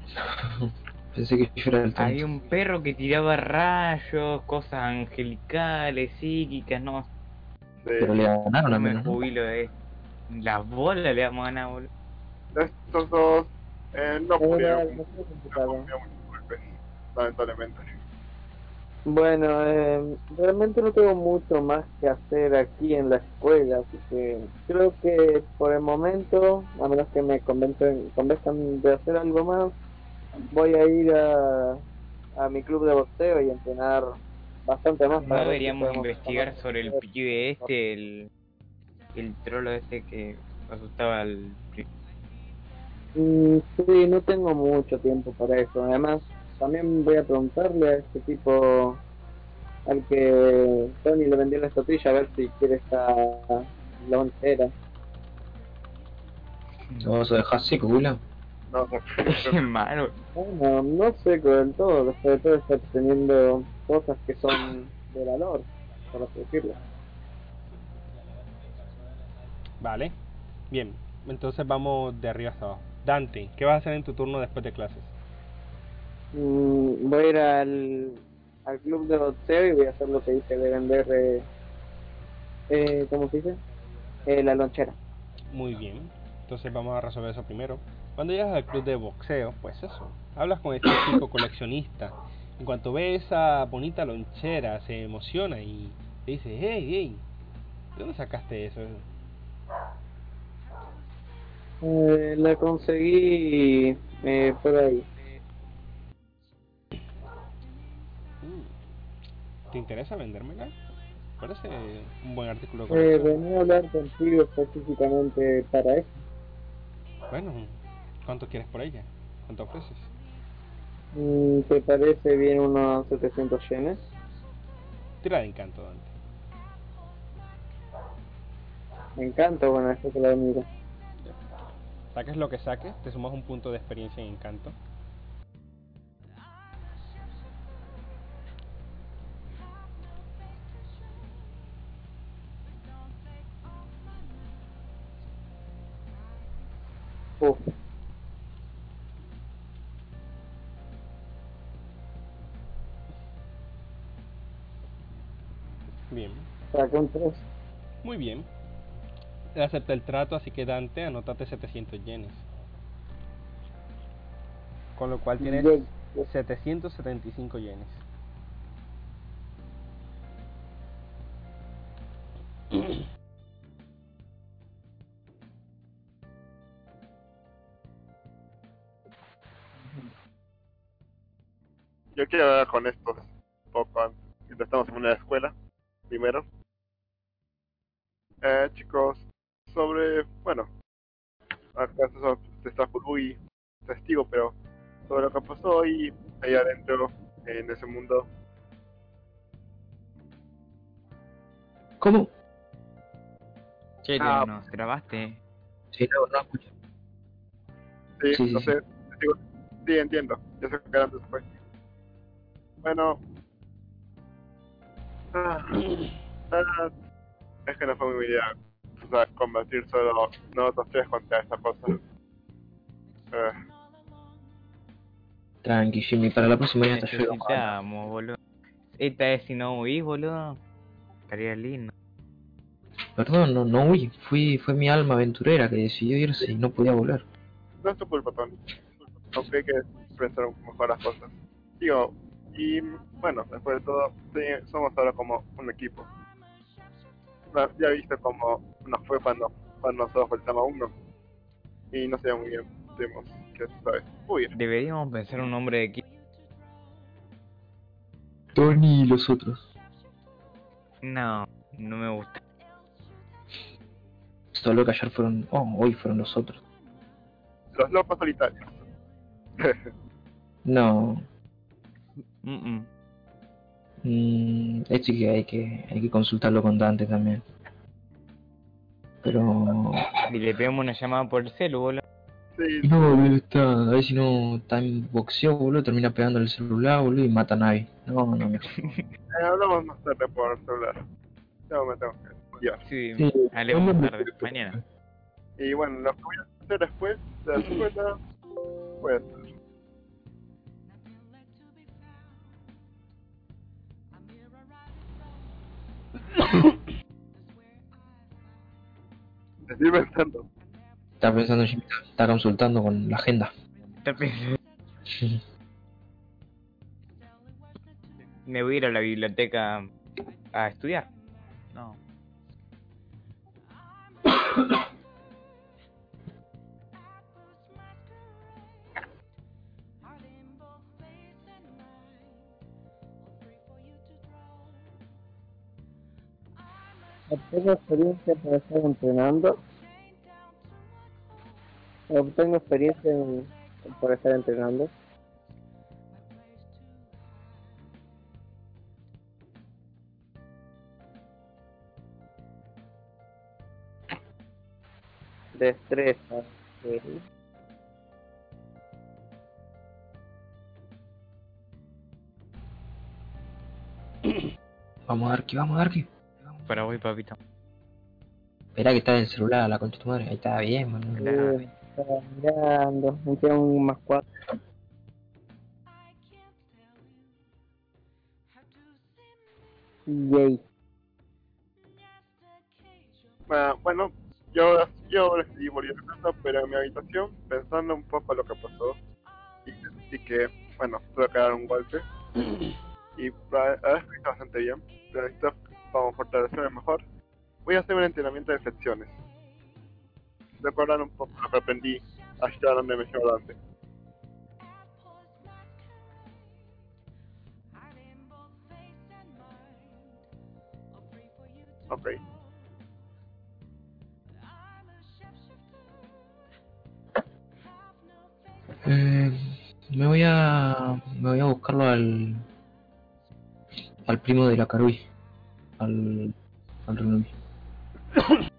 Pensé que yo era el Había un perro que tiraba rayos, cosas angelicales, psíquicas, no. Pero le ganaron me menos, ¿no? jubilo de Las bolas le vamos a ganar, boludo. Estos dos eh, no pudieron, lamentablemente. Bueno, eh, realmente no tengo mucho más que hacer aquí en la escuela, así que creo que por el momento, a menos que me convencen, convenzcan de hacer algo más, voy a ir a, a mi club de boxeo y entrenar bastante más. No para deberíamos investigar tomar- sobre el pibe este, el, el trolo este que asustaba al... Mm, sí, no tengo mucho tiempo para eso. Además, también voy a preguntarle a este tipo al que Tony le vendió la estatuilla a ver si quiere esta lonchera. ¿Lo vas a dejar seco, Gula? No, no. Qué malo. Bueno, no seco del todo, después de todo está teniendo cosas que son de valor, por así decirlo. Vale. Bien. Entonces vamos de arriba hasta abajo. Dante, ¿qué vas a hacer en tu turno después de clases? Mm, voy a ir al, al club de boxeo y voy a hacer lo que dice de vender, eh, eh, ¿cómo se dice? Eh, la lonchera. Muy bien. Entonces vamos a resolver eso primero. Cuando llegas al club de boxeo, pues eso. Hablas con este chico coleccionista. En cuanto ve esa bonita lonchera, se emociona y te dice, hey, hey, ¿de dónde sacaste eso? Eh, la conseguí eh, por ahí. Mm. ¿Te interesa vendérmela? Parece un buen artículo Eh, venía a hablar contigo específicamente para eso. Bueno, ¿cuánto quieres por ella? ¿Cuánto ofreces? Mm, ¿Te parece bien unos 700 yenes? Tira de encanto, Dante. Me encanta, bueno, esto que la miro. Saques lo que saques, te sumas un punto de experiencia en encanto. Uf, Bien. saqué un 3. Muy bien. Acepta el trato, así que Dante, anótate 700 yenes. Con lo cual tienes Yo- 775 yenes. Yo quiero hablar con estos un poco antes. Estamos en una escuela, primero. Eh, chicos, sobre, bueno, acá se está muy testigo, pero sobre lo que pasó hoy, ahí adentro, en ese mundo. ¿Cómo? Che, Ah. nos trabaste. Sí, no, no escucho. Sí, Sí, sí, no sí. sé, testigo. Sí, entiendo. Yo sé que antes fue. Bueno. Ah, ah, es que no fue muy idea. O sea, combatir solo nosotros tres contra esta cosa. Eh, Tranqui, Jimmy, para la próxima ya te ayudo. Necesitamos, boludo. Esta vez si no huís, boludo. Estaría lindo. Perdón, no, no huí. Fui, fue mi alma aventurera que decidió irse y no podía volver. no es tu culpa, Tony. Aunque hay que pensar un poco mejor las cosas. Digo, y bueno, después de todo, sí, somos ahora como un equipo. Ya- Ya viste cómo nos fue cuando, cuando nosotros faltamos uno. Y no sé muy bien, tenemos que, ¿sabes? Huir. Deberíamos pensar un nombre de equipo. Tony y los otros. No, no me gusta. Solo que ayer fueron. Oh, hoy fueron los otros. Los locos solitarios. No. Mm, mm. Mm, esto sí que hay que hay que consultarlo con Dante también. Pero. Y le pegamos una llamada por el celu, boludo. sí, No, boludo, está. A ver si no está en boxeo, boludo. Termina pegando el celular, boludo, y mata a Navi. No, no, mejor. eh, hablamos más tarde por celular. Ya me tengo que. Sí, Sí, ¿cómo más tarde, mañana. Y bueno, lo que voy a hacer después de la escuela, pues estoy pensando. Está pensando en Jimmy, está consultando con la agenda. Está pensando- Me voy a ir a la biblioteca a estudiar. No. Obtengo experiencia por estar entrenando. Obtengo experiencia en- por estar entrenando. Destreza. Vamos, Darky, vamos, Darky. Para voy, papito. Espera que está en el celular, la concha de tu madre. Ahí está bien. Claro. Eh, Estaba mirando. Me queda un más cuatro. Yay. Ah, bueno, yo, yo decidí volver a casa, pero en mi habitación, pensando un poco lo que pasó, y, y que, bueno, tuve que dar un golpe, y ahora estoy bastante bien, pero para fortalecerme mejor, voy a hacer un entrenamiento de flexiones. Recordar un poco lo que aprendí allá donde me llevó Dante. Ok. Eh, me voy a. Me voy a buscarlo al. Al primo de la Carui. Al. Al Renomi.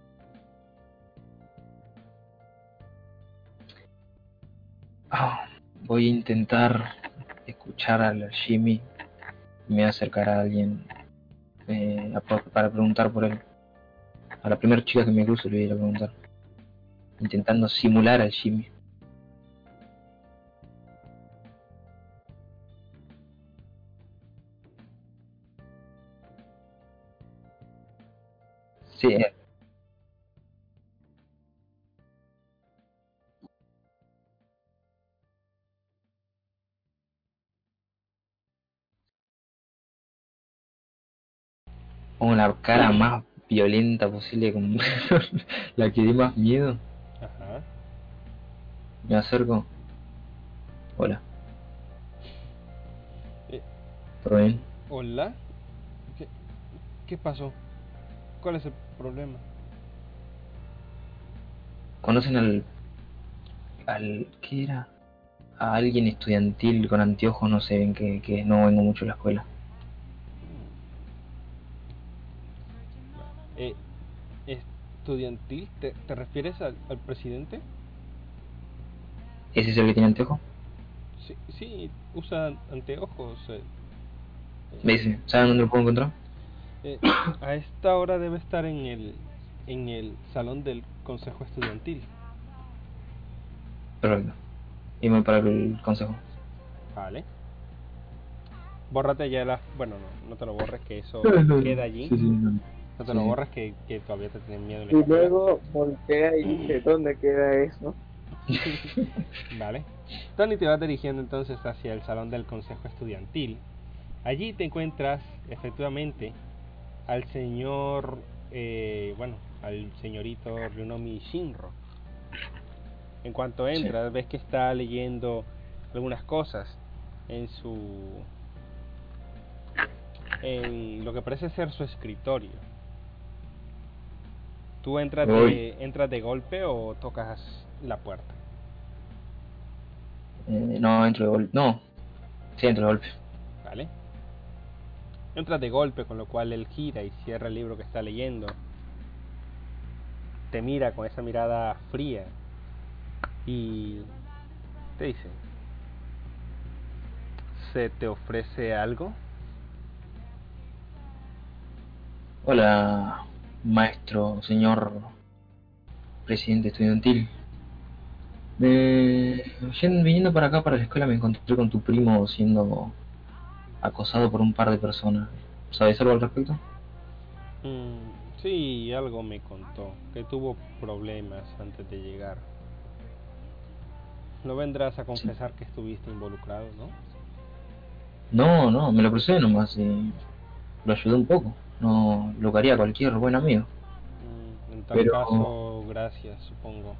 Ah, voy a intentar escuchar al Jimmy. Me voy a acercar a alguien. eh, para preguntar por él. A la primera chica que me cruce le voy a preguntar. Intentando simular al Jimmy. La cara más violenta posible, con la que dé más miedo. Ajá. Me acerco. Hola. Eh. ¿Todo bien? Hola. ¿Qué, ¿Qué pasó? ¿Cuál es el problema? ¿Conocen al. al. ¿qué era? A alguien estudiantil con anteojos, no sé, que, que no vengo mucho a la escuela. ¿Estudiantil? ¿Te, te refieres al, al presidente? ¿Ese es el que tiene anteojos? Sí, sí, usa anteojos. eh. Me dice, ¿saben dónde lo puedo encontrar? Eh, a esta hora debe estar en el en el salón del consejo estudiantil. Perfecto. Y me voy para el consejo. Vale. Bórrate ya la... Bueno, no, no te lo borres, que eso queda allí. Sí, sí, no. Te Sí, lo sí. borres, que, que todavía te tienen miedo. Y luego voltea y dice, ¿dónde queda eso? Vale. Tony te vas dirigiendo entonces hacia el salón del consejo estudiantil. Allí te encuentras efectivamente al señor, eh, bueno, al señorito Ryunomi Shinro. En cuanto Sí. entras, ves que está leyendo algunas cosas en su. en lo que parece ser su escritorio. ¿Tú entras de, entras de golpe o tocas la puerta? Eh, no, entro de golpe. No. Sí, entro de golpe. ¿Vale? Entras de golpe, con lo cual él gira y cierra el libro que está leyendo. Te mira con esa mirada fría y te dice, ¿se te ofrece algo? Hola, maestro, señor presidente estudiantil. Eh, viniendo para acá, para la escuela, me encontré con tu primo siendo acosado por un par de personas. ¿Sabes algo al respecto? Mm, sí, algo me contó, que tuvo problemas antes de llegar. No vendrás a confesar que estuviste involucrado, ¿no? No, no, me lo crucé nomás y lo ayudé un poco. No lo haría cualquier buen amigo. Mm, en tal Pero- caso, gracias, supongo.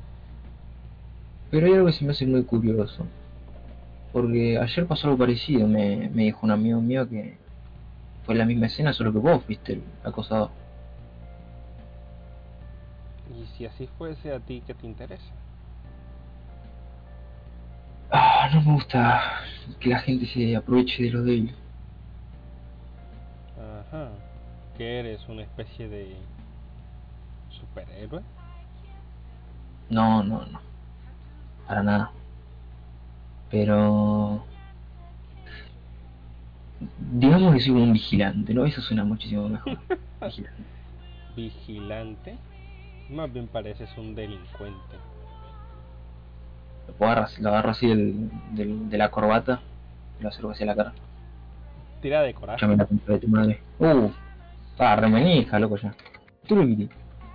Pero hay algo que se me hace muy curioso. Porque ayer pasó algo parecido, me, me dijo un amigo mío que fue la misma escena, solo que vos fuiste el acosador. si así fuese a ti, ¿qué te interesa? Ah, no me gusta que la gente se aproveche de lo débil. ¿Que eres una especie de superhéroe? No, no, no. Para nada. Pero... Digamos que soy un vigilante, ¿no? Eso suena muchísimo mejor. vigilante. Vigilante. Más bien pareces un delincuente. Lo, agarrar- lo agarro así del, del- de la corbata y lo acerco hacia la cara. Tira de coraje. Llame la contra de tu madre. Uh, estaba re manija, loco ya.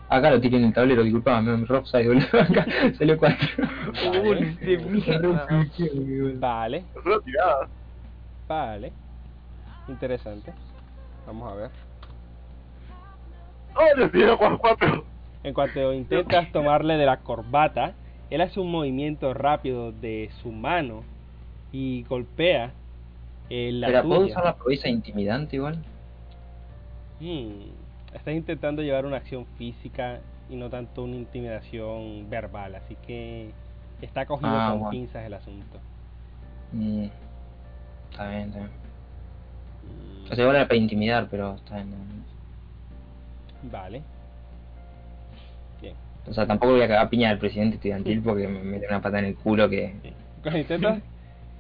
Acá lo tiré en el tablero, disculpame, mi rock side, boludo. Acá salió cuatro. Vale. de mierda. Vale, vale. Interesante. Vamos a ver. ¡Oh, mío, Juan 4! En cuanto intentas tomarle de la corbata, él hace un movimiento rápido de su mano y golpea eh, la Pero ¿puedo usar la proeza intimidante igual? Hmm, Estás intentando llevar una acción física y no tanto una intimidación verbal, así que está cogido Ah, con bueno. pinzas el asunto. Mm, está bien, está bien. Mm, O sea, igual era para intimidar, pero está bien. Vale. Bien. O sea, tampoco voy a cagar piña al presidente estudiantil porque me mete una pata en el culo que... Sí. Cuando intentas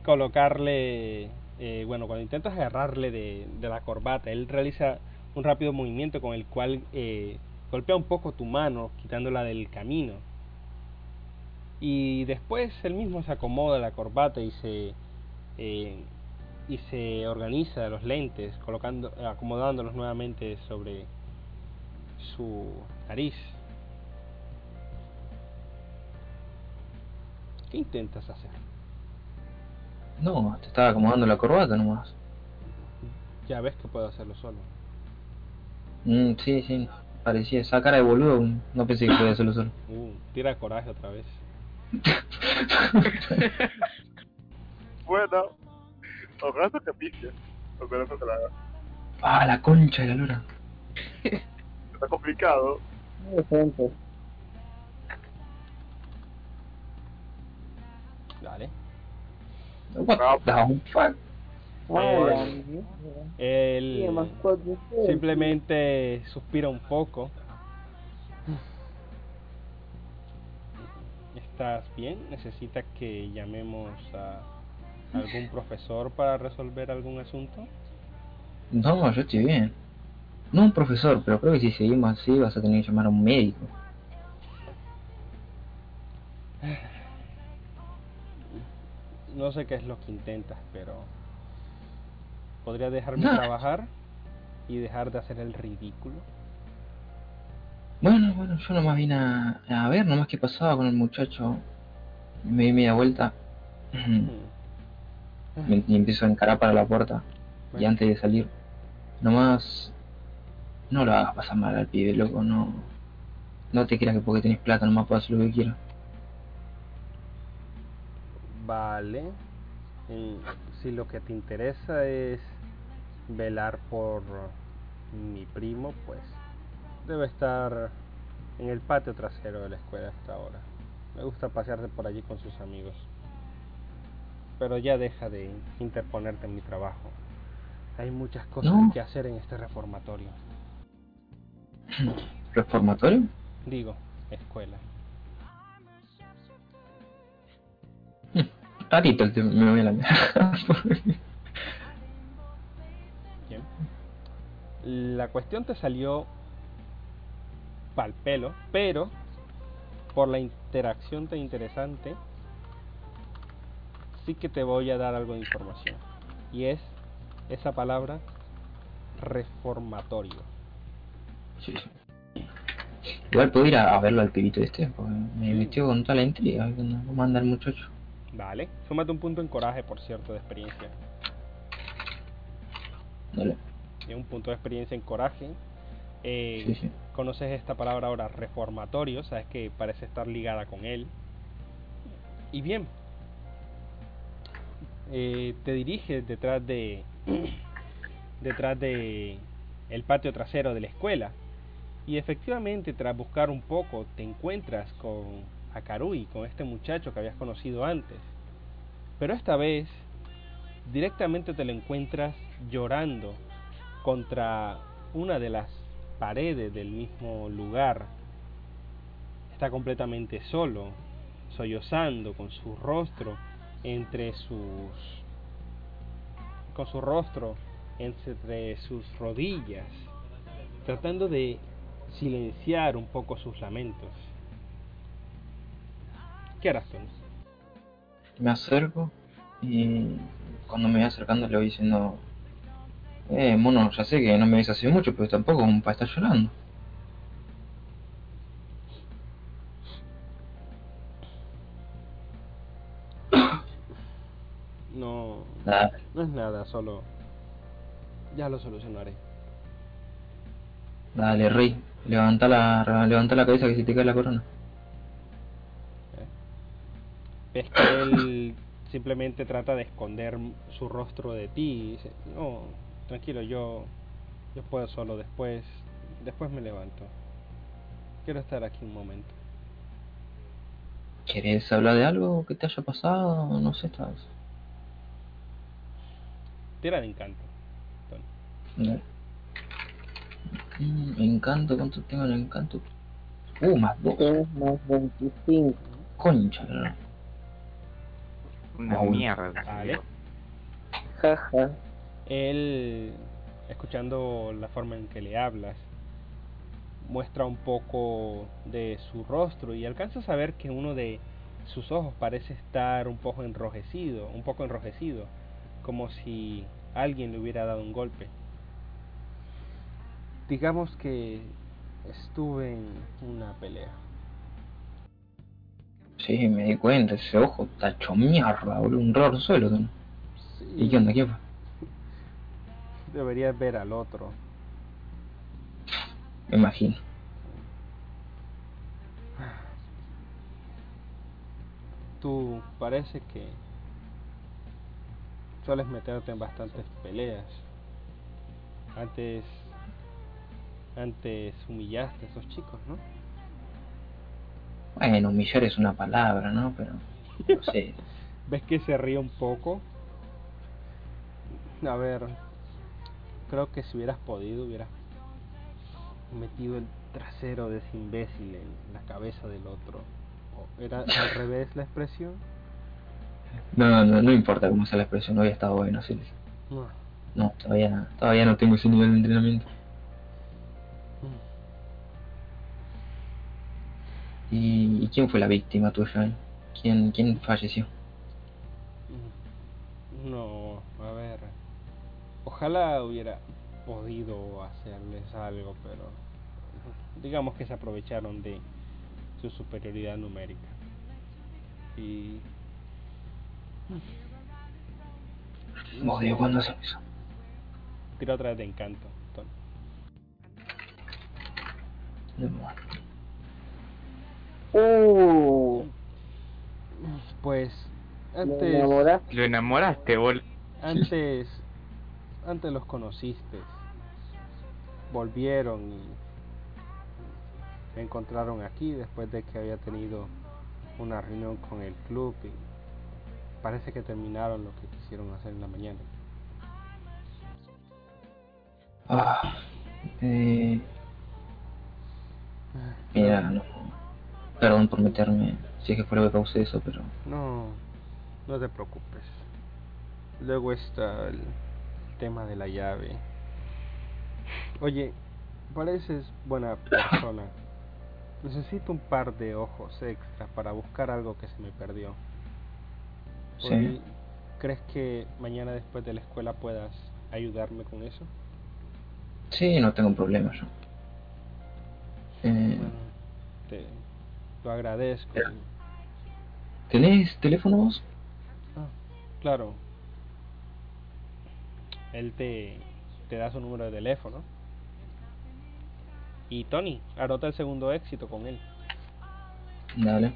colocarle, eh, bueno, cuando intentas agarrarle de, de la corbata, él realiza un rápido movimiento con el cual eh, golpea un poco tu mano, quitándola del camino. Y después él mismo se acomoda la corbata y se eh, y se organiza los lentes, colocando, acomodándolos nuevamente sobre su nariz. ¿Qué intentas hacer? No, te estaba acomodando la corbata nomás. Ya ves que puedo hacerlo solo. Mm, sí, sí, parecía esa cara de boludo, no pensé que podía hacerlo solo. Uh, tira coraje otra vez. Bueno. Ojalá se te pique. Ojalá se te la haga. ah, la concha de la lora. Está complicado. Decente. Dale. What the fuck? Él cuatro ustedes. simplemente suspira un poco. ¿Estás bien? ¿Necesitas que llamemos a algún profesor para resolver algún asunto? No, yo estoy bien. No un profesor, pero creo que si seguimos así vas a tener que llamar a un médico. No sé qué es lo que intentas, pero podría dejarme trabajar y dejar de hacer el ridículo. Bueno, bueno, yo nomás vine a, a ver nomás qué pasaba con el muchacho. Me di media vuelta me- y empiezo a encarar para la puerta. Y antes de salir, nomás no lo hagas pasar mal al pibe, loco, no. No te creas que porque tenés plata nomás puedo hacer lo que quiera. Vale. Mm, Si lo que te interesa es velar por mi primo, pues debe estar en el patio trasero de la escuela hasta ahora. Me gusta pasearse por allí con sus amigos. Pero ya deja de interponerte en mi trabajo. Hay muchas cosas No. que hacer en este reformatorio. ¿Reformatorio? Digo, escuela. El tema, me voy a la La cuestión te salió pal pelo, pero por la interacción tan interesante, sí que te voy a dar algo de información. Y es esa palabra reformatorio. Sí. Igual puedo ir a, a verlo al pibito este, porque me metió con toda la intriga. no- ¿Cómo anda el muchacho? Vale. Súmate un punto en coraje, por cierto, de experiencia. Dale. Y un punto de experiencia en coraje. Eh, Sí, sí. Conoces esta palabra ahora, reformatorio, sabes que parece estar ligada con él. Y bien, eh, te diriges detrás de detrás de el patio trasero de la escuela Y efectivamente, tras buscar un poco, te encuentras con Akarui, con este muchacho que habías conocido antes. Pero esta vez, directamente te lo encuentras llorando contra una de las paredes del mismo lugar. Está completamente solo, sollozando con su rostro entre sus con su rostro entre sus rodillas, tratando de silenciar un poco sus lamentos. ¿Qué harás? Me acerco y cuando me voy acercando le voy diciendo, eh, mono, ya sé que no me ves hace mucho, pero tampoco como para estar llorando. No, Nada, no es nada, solo ya lo solucionaré. dale, rey, levanta la, levanta la cabeza que se te cae la corona. Ves que él simplemente trata de esconder su rostro de ti y dice, no, tranquilo, yo, yo puedo solo después, después me levanto. Quiero estar aquí un momento. ¿Quieres hablar de algo que te haya pasado? No sé, estás... Tira de encanto. Tony. Mm, encanto, ¿cuánto tengo en encanto? Uh, más dos. 3 más 25. Concha, la- Una mierda. Vale. Jaja. Él, escuchando la forma en que le hablas, muestra un poco de su rostro y alcanzas a ver que uno de sus ojos parece estar un poco enrojecido, un poco enrojecido, como si alguien le hubiera dado un golpe. Digamos que estuve en una pelea. Sí, me di cuenta, ese ojo está hecho mierda, boludo, un raro suelo. ¿no? ¿Y qué onda? ¿Quién fue? Deberías ver al otro. Me imagino. Tú parece que sueles meterte en bastantes peleas. Antes antes humillaste a esos chicos, ¿no? Bueno, humillar es una palabra, ¿no? Pero, no sé. ¿Ves que se ríe un poco? A ver, creo que si hubieras podido hubieras metido el trasero de ese imbécil en la cabeza del otro. ¿O ¿Era al revés la expresión? No, no, no importa cómo sea la expresión, hoy ha estado bueno, sí. No. No, todavía, todavía no tengo ese nivel de entrenamiento. ¿Y, y quién fue la víctima tuya? ¿Quién, quién falleció? No. Ojalá hubiera podido hacerles algo, pero digamos que se aprovecharon de su superioridad numérica. Y Odio cuando hacen eso. tira otra vez de encanto. Tony. Uh, Pues antes, enamoraste. Lo enamoraste, boludo. antes, antes los conociste, volvieron y me encontraron aquí después de que había tenido una reunión con el club y parece que terminaron lo que quisieron hacer en la mañana. Ah, eh, mira, no. Perdón por meterme, si es que fue lo que causé eso, pero No, no te preocupes. Luego está el tema de la llave. Oye, pareces buena persona. Necesito un par de ojos extra para buscar algo que se me perdió. sí. ¿Crees que mañana después de la escuela puedas ayudarme con eso? Sí, no tengo problema yo. Eh, Bueno, te lo agradezco. ¿Tenés teléfono vos? Ah, claro. Él te, te da su número de teléfono. Y Tony, anota el segundo éxito con él. Dale.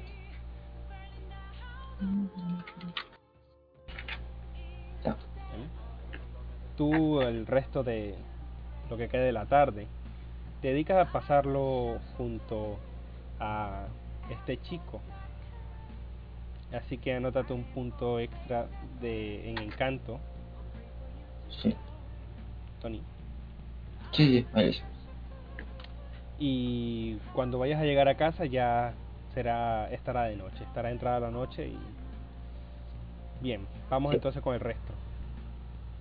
Tú el resto de lo que quede de la tarde te dedicas a pasarlo junto a este chico. Así que anótate un punto extra de en encanto, Sí, Tony. sí, sí. Y cuando vayas a llegar a casa ya será estará de noche, estará entrada la noche y bien, vamos Sí. entonces con el resto.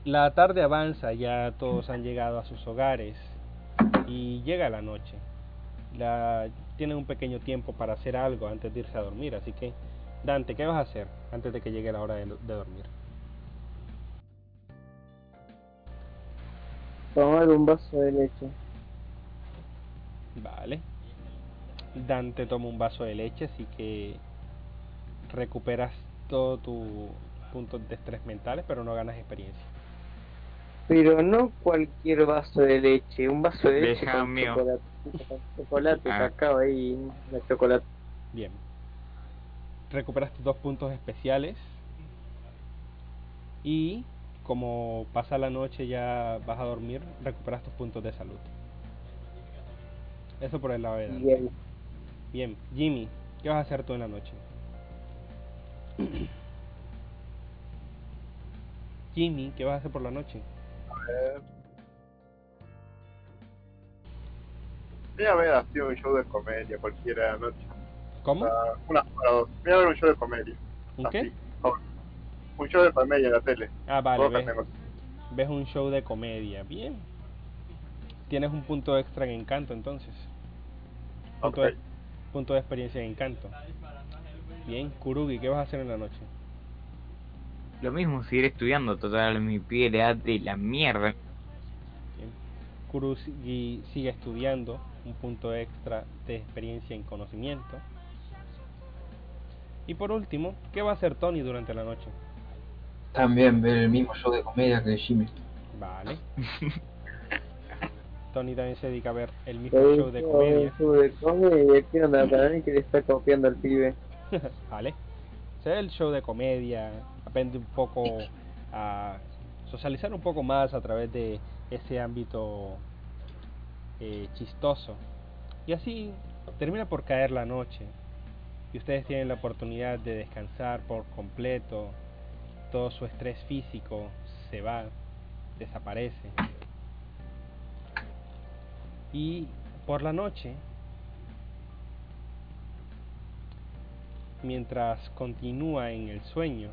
La tarde avanza, ya todos han llegado a sus hogares y llega la noche. La, tienen un pequeño tiempo para hacer algo antes de irse a dormir, así que Dante, ¿qué vas a hacer antes de que llegue la hora de, de dormir? Tomar un vaso de leche. Vale. Dante toma un vaso de leche, así que recuperas todo tu puntos de estrés mentales, pero no ganas experiencia. Pero no cualquier vaso de leche, un vaso de leche Deja con mío. chocolate, con chocolate, Ah. cacao ahí, la chocolate. Bien. Recuperas tus dos puntos especiales. Y como pasa la noche ya vas a dormir, recuperas tus puntos de salud. Eso por el lado de el- Bien, Jimmy, ¿qué vas a hacer tú en la noche? Jimmy, ¿qué vas a hacer por la noche? Voy a ver así un show de comedia cualquiera de la noche. ¿Cómo? Ah, una o dos. Voy a ver un show de comedia. ¿Un qué? Así, ahora. Un show de comedia en la tele. Ah, vale, ves, un show de comedia. Bien. Tienes un punto extra en encanto entonces. Punto, Ok. de, punto de experiencia en encanto. Bien, Kurugi, ¿qué vas a hacer en la noche? Lo mismo seguir estudiando, total, mi piel le da de la mierda. Bien. Kurugi sigue estudiando, un punto extra de experiencia en conocimiento. Y por último, ¿qué va a hacer Tony durante la noche? También ver el mismo show de comedia que Jimmy. Vale. Tony también se dedica a ver el mismo show de comedia. show de comedia, ¿qué onda? Para mí que le está copiando al pibe. vale. Se ve el show de comedia, aprende un poco a socializar un poco más a través de ese ámbito eh, chistoso. Y así termina por caer la noche y ustedes tienen la oportunidad de descansar por completo. Todo su estrés físico se va, desaparece. Y por la noche mientras continúa en el sueño,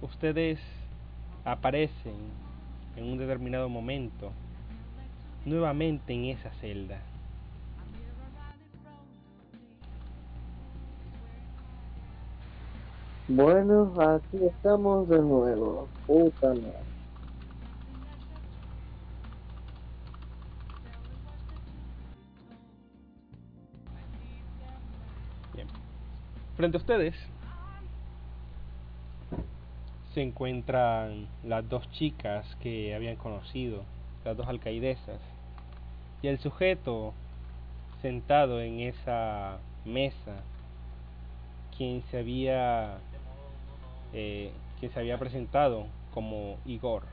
ustedes aparecen en un determinado momento nuevamente en esa celda. Bueno, aquí estamos de nuevo. Puta madre. Bien. Frente a ustedes se encuentran las dos chicas que habían conocido, las dos alcaidesas, y el sujeto sentado en esa mesa, quien se había, eh, quien se había presentado como Igor.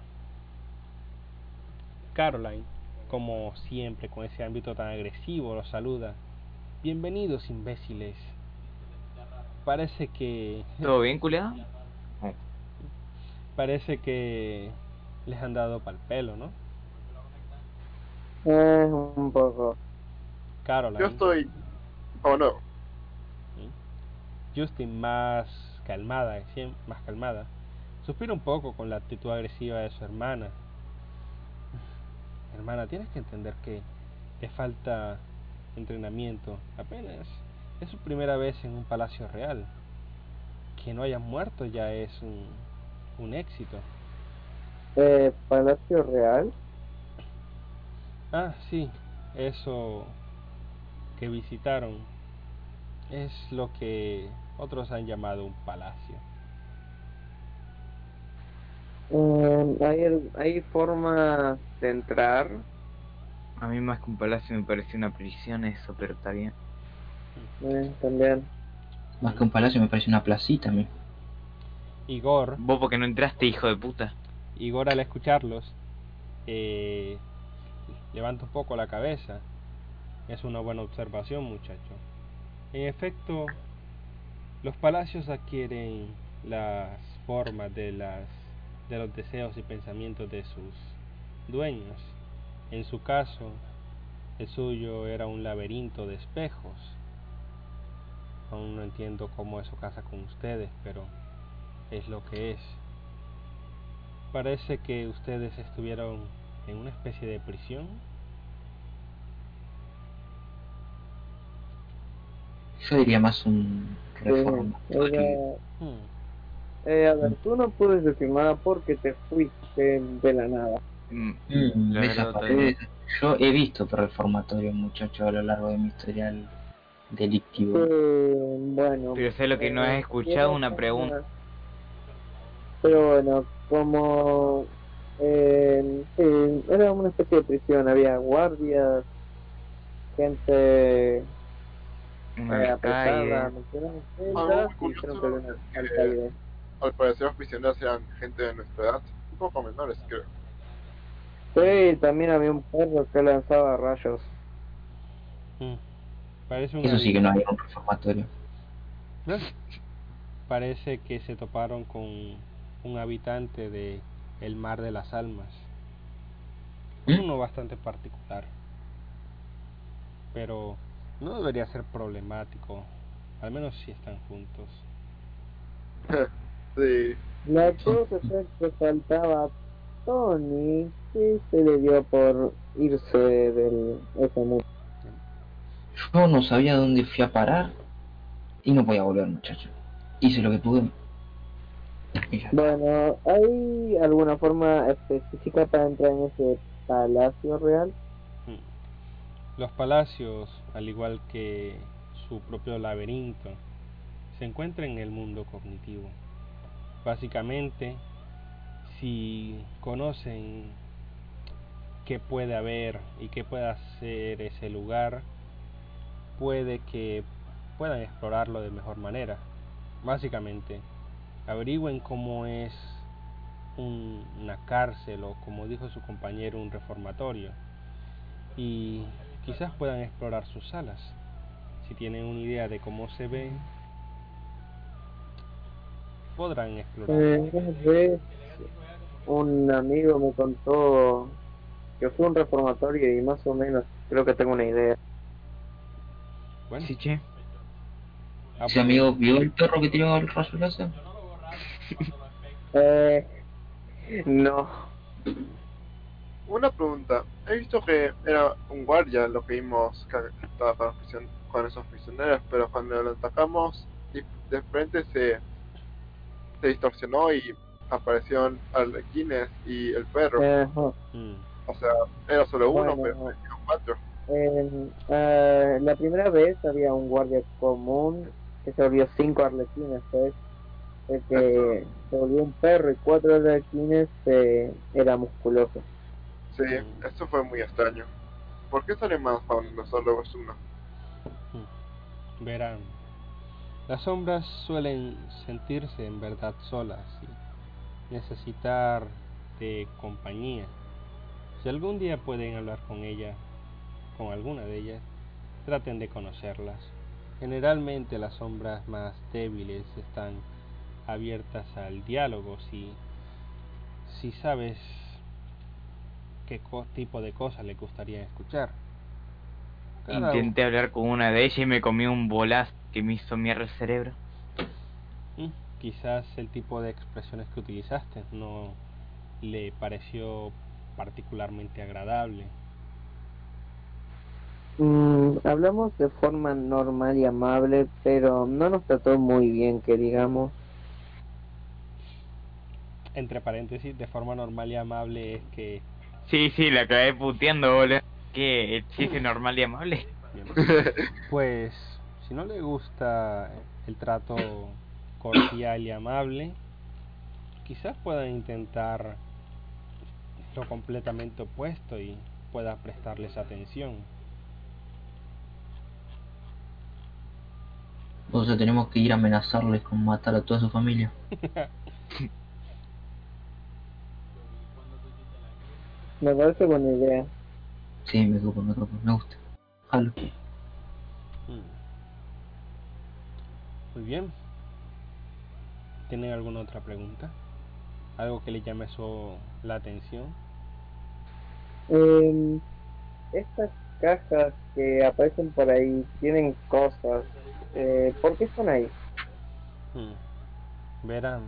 Caroline, como siempre, con ese ámbito tan agresivo, los saluda. Bienvenidos, imbéciles. Parece que ¿Todo bien, culiado? parece que les han dado pal pelo, ¿no? Eh, un poco. Caroline, Yo estoy nuevo. ¿sí? Justin más calmada, más calmada. Suspira un poco con la actitud agresiva de su hermana. Hermana, tienes que entender que te falta entrenamiento. Apenas es su primera vez en un palacio real. Que no hayas muerto ya es un, un éxito. Eh, Palacio Real. Ah, sí, eso que visitaron es lo que otros han llamado un palacio. Eh, ¿hay, ¿Hay forma de entrar? A mí más que un palacio me pareció una prisión eso, pero está bien. Eh, también. Más que un palacio me parece una placita a mí. Igor, Vos porque no entraste, hijo de puta. Igor al escucharlos, eh, levanta un poco la cabeza. Es una buena observación, muchacho. En efecto, los palacios adquieren las formas de las de los deseos y pensamientos de sus dueños. En su caso, el suyo era un laberinto de espejos. Aún no entiendo cómo eso casa con ustedes, pero es lo que es. Parece que ustedes estuvieron en una especie de prisión. Yo diría más un Sí, reformatorio. era- Hmm. eh, a ver, tú no puedes decir nada porque te fuiste de la nada. Mm, Mm, la. Yo he visto reformatorios, muchachos, a lo largo de mi historial delictivo. Eh, bueno. Pero sé lo que no has eh, escuchado, una pregunta. Pero bueno, como... Eh, sí, era una especie de prisión, había guardias, gente Una eh. Al parecer los prisioneros eran gente de nuestra edad, un poco menores, creo. Sí, también había un perro que lanzaba rayos. Hmm. Parece un Eso sí que no hay un reformatorio. ¿Ves? Parece que se toparon con un habitante de el mar de las almas. ¿Mm? Uno bastante particular. Pero no debería ser problemático. Al menos si están juntos. sí, La cosa es que faltaba a Tony y se le dio por irse del ese mundo. Yo no sabía dónde fui a parar y no podía volver, muchacho. Hice lo que pude. Bueno, ¿hay alguna forma específica para entrar en ese palacio real? Los palacios, al igual que su propio laberinto, se encuentran en el mundo cognitivo. Básicamente, si conocen qué puede haber y qué puede hacer ese lugar, puede que puedan explorarlo de mejor manera. Básicamente, averigüen cómo es un- una cárcel o, como dijo su compañero, un reformatorio. Y quizás puedan explorar sus salas. Si tienen una idea de cómo se ve, podrán explorar. Eh, una vez un amigo me contó que fue un reformatorio y más o menos creo que tengo una idea. Bueno, Sí, che. ah, ¿Ese amigo vio el perro que tiró el láser? Eh, no. Una pregunta. He visto que era un guardia lo que vimos que estaba con, los prision- con esos prisioneros, pero cuando lo atacamos, de frente se, se distorsionó y aparecieron Arlequines y el perro. Eh, mm, O sea, era solo uno, Bueno. pero parecieron cuatro. En, eh, la primera vez había un guardia común que se volvió cinco arlequines, ¿sabes? El que se volvió un perro y cuatro arlequines eh, era musculoso. Sí, eso fue muy extraño. ¿Por qué sale más cuando solo es uno? mm. Verán, las sombras suelen sentirse en verdad solas y necesitar de compañía. Si algún día pueden hablar con ella, con alguna de ellas, traten de conocerlas. Generalmente las sombras más débiles están abiertas al diálogo si, si sabes qué co- tipo de cosas le gustaría escuchar. Cada Intenté hablar con una de ellas y me comí un bolazo que me hizo mierda el cerebro. Mm, Quizás el tipo de expresiones que utilizaste no le pareció particularmente agradable. Mm, hablamos de forma normal y amable, pero no nos trató muy bien, que digamos. Entre paréntesis, de forma normal y amable es que Sí, sí, la acabé puteando, boludo. ¿Qué? ¿Sí es normal y amable? pues si no le gusta el trato cordial y amable, quizás puedan intentar lo completamente opuesto y pueda prestarles atención. O sea, tenemos que ir a amenazarles con matar a toda su familia. Me parece buena idea. Sí, me ocupo, me me gusta. Jalo. Mm. Muy bien. ¿Tienen alguna otra pregunta? ¿Algo que le llame su, la atención? Eh, estas cajas que aparecen por ahí tienen cosas. Eh, ¿Por qué están ahí? Mm. Verán,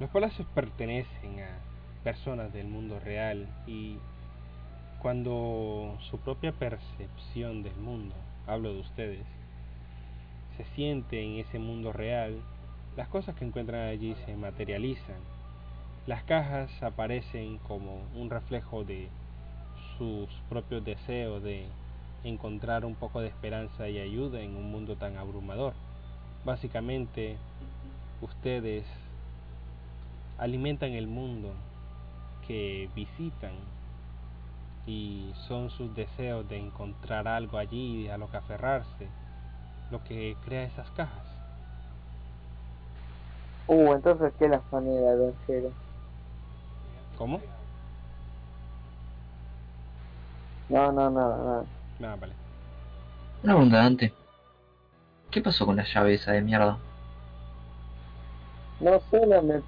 los palacios pertenecen a personas del mundo real y cuando su propia percepción del mundo, hablo de ustedes, se siente en ese mundo real, las cosas que encuentran allí se materializan. Las cajas aparecen como un reflejo de sus propios deseos de encontrar un poco de esperanza y ayuda en un mundo tan abrumador. Básicamente, ustedes alimentan el mundo que visitan y son sus deseos de encontrar algo allí a lo que aferrarse lo que crea esas cajas. Uh, entonces, ¿qué es la manera de? ¿Cómo? No, no, nada, nada. Ah, vale. Una pregunta antes. ¿Qué pasó con la llave esa de mierda? No sé, la, me,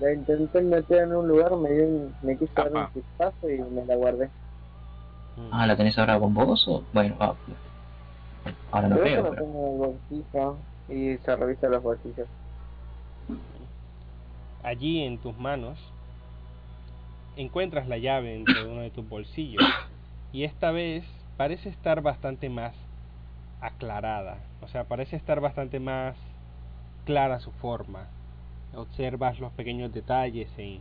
la intenté meter en un lugar, me, dio me quise dar un Apa. chispazo y me la guardé. Ah, ¿la tenés ahora con vos o...? Bueno, ah, ahora no Pero creo, eso lo pero... tengo en bolsita y se revisa las bolsillas. Allí en tus manos encuentras la llave dentro de uno de tus bolsillos y esta vez parece estar bastante más aclarada, o sea, parece estar bastante más clara su forma. Observas los pequeños detalles en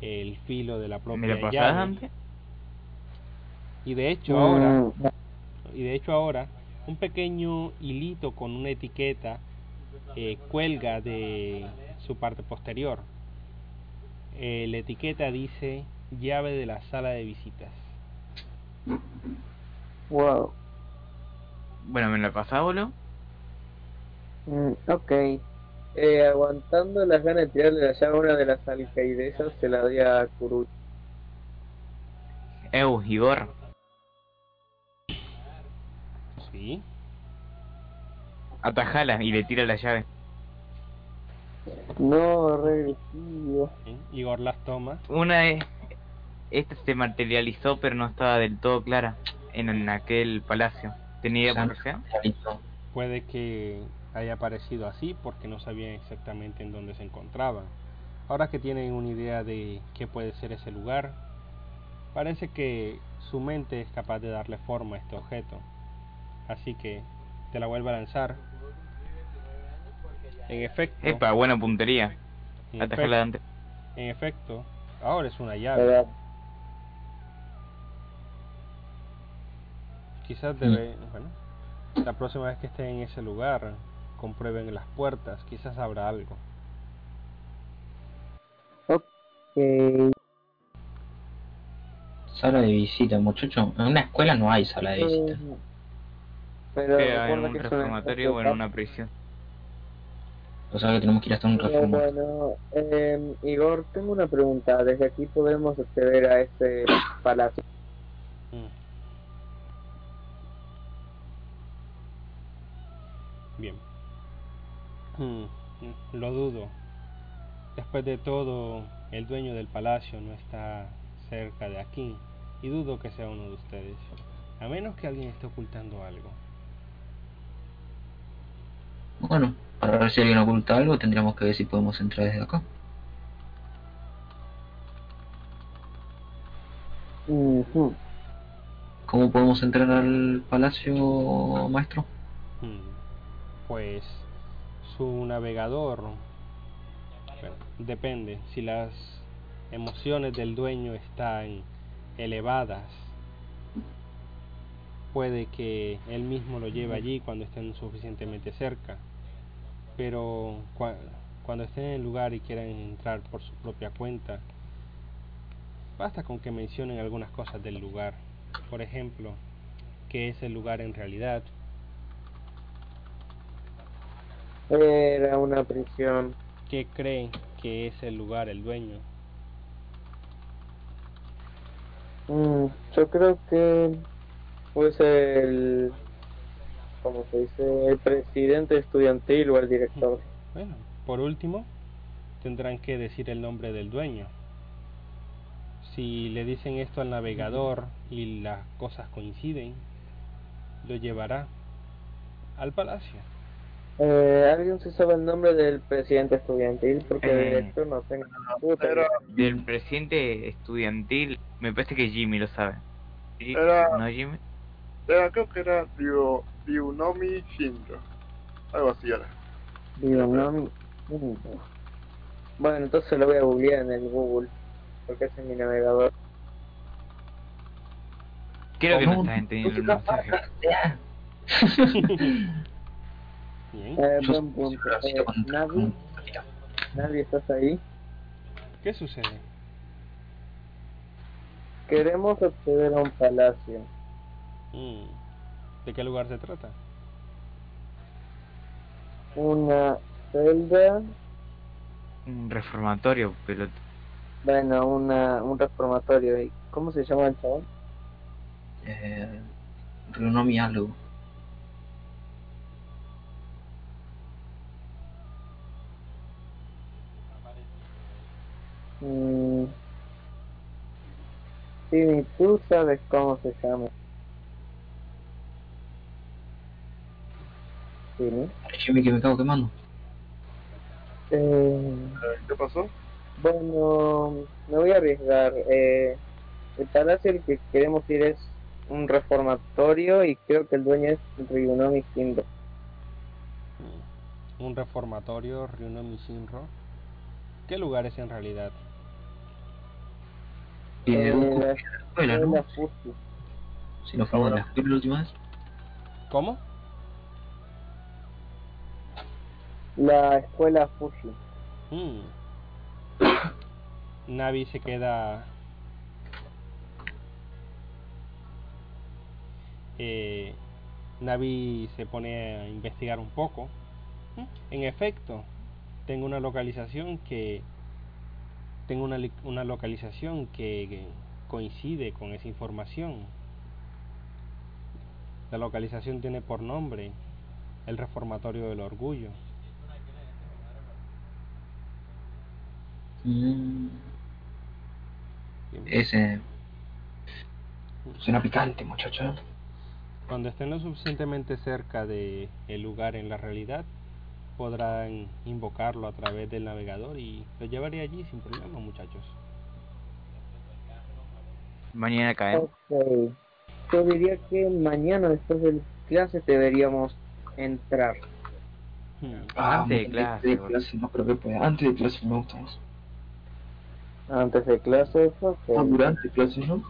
el filo de la ¿Me propia lo pasás llave antes? y de hecho ahora Mm, y de hecho ahora un pequeño hilito con una etiqueta eh, cuelga de su parte posterior. Eh, la etiqueta dice llave de la sala de visitas. wow. Bueno, ¿me lo pasás, boludo? Mm, ok. Eh, aguantando las ganas de tirarle la llave a una de las alcaidesas, se la doy a Kuru. Eu, Igor. ¿Sí? Atajala y le tira la llave. No, regresivo. ¿Eh? Igor las toma. Una vez, esta se materializó, pero no estaba del todo clara en, en aquel palacio. ¿Tenía idea por qué. Puede que haya aparecido así porque no sabían exactamente en dónde se encontraban. Ahora que tienen una idea de qué puede ser ese lugar, parece que su mente es capaz de darle forma a este objeto. Así que te la vuelve a lanzar. En efecto, Epa, buena puntería. en, antes. efecto, ahora es una llave. Quizás debe, bueno, la próxima vez que estén en ese lugar, comprueben las puertas, quizás habrá algo. Ok. Sala de visita, muchacho. En una escuela no hay sala de visita. Eh, Pero Sea en un que reformatorio o en una prisión. O sea que tenemos que ir hasta un Pero reformatorio. bueno, eh, Igor, tengo una pregunta. Desde aquí podemos acceder a ese palacio. Mm. Lo dudo. Después de todo, el dueño del palacio no está cerca de aquí y dudo que sea uno de ustedes. A menos que alguien esté ocultando algo. Bueno, para ver si alguien oculta algo, tendríamos que ver si podemos entrar desde acá. Ujú. ¿Cómo podemos entrar al palacio, maestro? Hmm, Pues su navegador, depende, si las emociones del dueño están elevadas, puede que él mismo lo lleve allí cuando estén suficientemente cerca, pero cua- cuando estén en el lugar y quieran entrar por su propia cuenta, basta con que mencionen algunas cosas del lugar, por ejemplo, qué es el lugar en realidad, Era una prisión. ¿Qué cree que es el lugar, el dueño? Mm, yo creo que puede ser el, como se dice, el presidente estudiantil o el director. Bueno, por último, tendrán que decir el nombre del dueño. Si le dicen esto al navegador y las cosas coinciden, lo llevará al palacio. Eh, ¿Alguien se sabe el nombre del presidente estudiantil? Porque Eh, director no tengo puta Era, Del presidente estudiantil, me parece que Jimmy lo sabe. ¿Sí? Era- ¿No, Jimmy? era, creo que era Ryu, Ryunomi Shinjo. Algo así era. No, mm. Bueno, entonces lo voy a googlear en el Google, porque ese es mi navegador. Creo que no estás entendiendo el mensaje. Bien. Eh, buen punto. Eh, Navi, Navi, ¿estás ahí? ¿Qué sucede? Queremos acceder a un palacio. Mm, ¿De qué lugar se trata? Una celda, Un reformatorio, pero bueno, una, un reformatorio. ¿Y ¿Cómo se llama el chabón? Eh, algo. Mm. Sí, ni tú sabes cómo se llama. Sí, ¿no? Jimmy, que me cago quemando. Eh, Eh, ¿Qué pasó? bueno, me voy a arriesgar. Eh, el palacio al que queremos ir es un reformatorio y creo que el dueño es Ryunomi Shindo. Mm, Un reformatorio, Ryunomi Shinro. ¿Qué lugar es en realidad? Eh, Goku la escuela, ¿no? Fuji. Si no fuimos a la escuela la última vez. ¿Cómo? La escuela Fuji. Mm. Navi se queda. Eh, Navi se pone a investigar un poco. Mm, En efecto, tengo una localización que. Tengo una, una localización que, coincide con esa información. La localización tiene por nombre el Reformatorio del Orgullo. Mm, ese. Suena picante, muchacho. Cuando estén lo suficientemente cerca de el lugar en la realidad, podrán invocarlo a través del navegador y lo llevaré allí sin problema, muchachos. mañana caemos. Ok. Yo diría que mañana después de clases deberíamos entrar. Hmm. Ah, Antes de antes clase, de clase, no creo que pueda. Antes de clase me gusta más. Antes de clases, ok. Ah, durante clase, ¿no?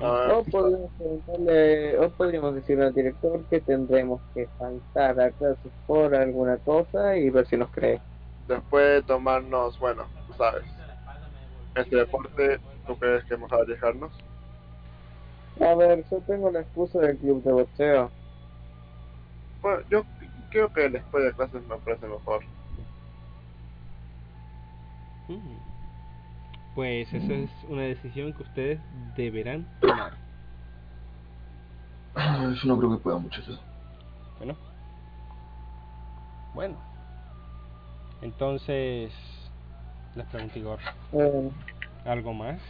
Ah, O podríamos, o podríamos decirle al director que tendremos que faltar a clases por alguna cosa y ver si nos cree. después de tomarnos, bueno, tú sabes, este deporte, ¿tú crees que vamos a arriesgarnos? A ver, yo tengo la excusa del club de boxeo. Bueno, yo creo que después de clases me parece mejor. Hmm. Pues esa es una decisión que ustedes deberán tomar. Ah, Yo no creo que pueda, muchachos. Bueno. Bueno. Entonces, les pregunto, Igor, Eh, ¿algo más?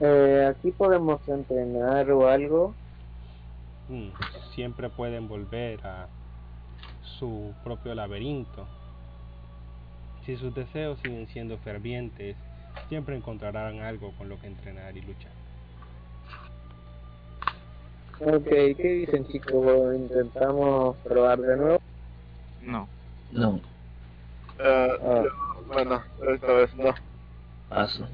eh, aquí podemos entrenar o algo. Mm, siempre pueden volver a su propio laberinto. Si sus deseos siguen siendo fervientes, siempre encontrarán algo con lo que entrenar y luchar. Ok, ¿qué dicen chicos? ¿Intentamos probar de nuevo? No. No, Eh, Ah. bueno, esta vez no. paso.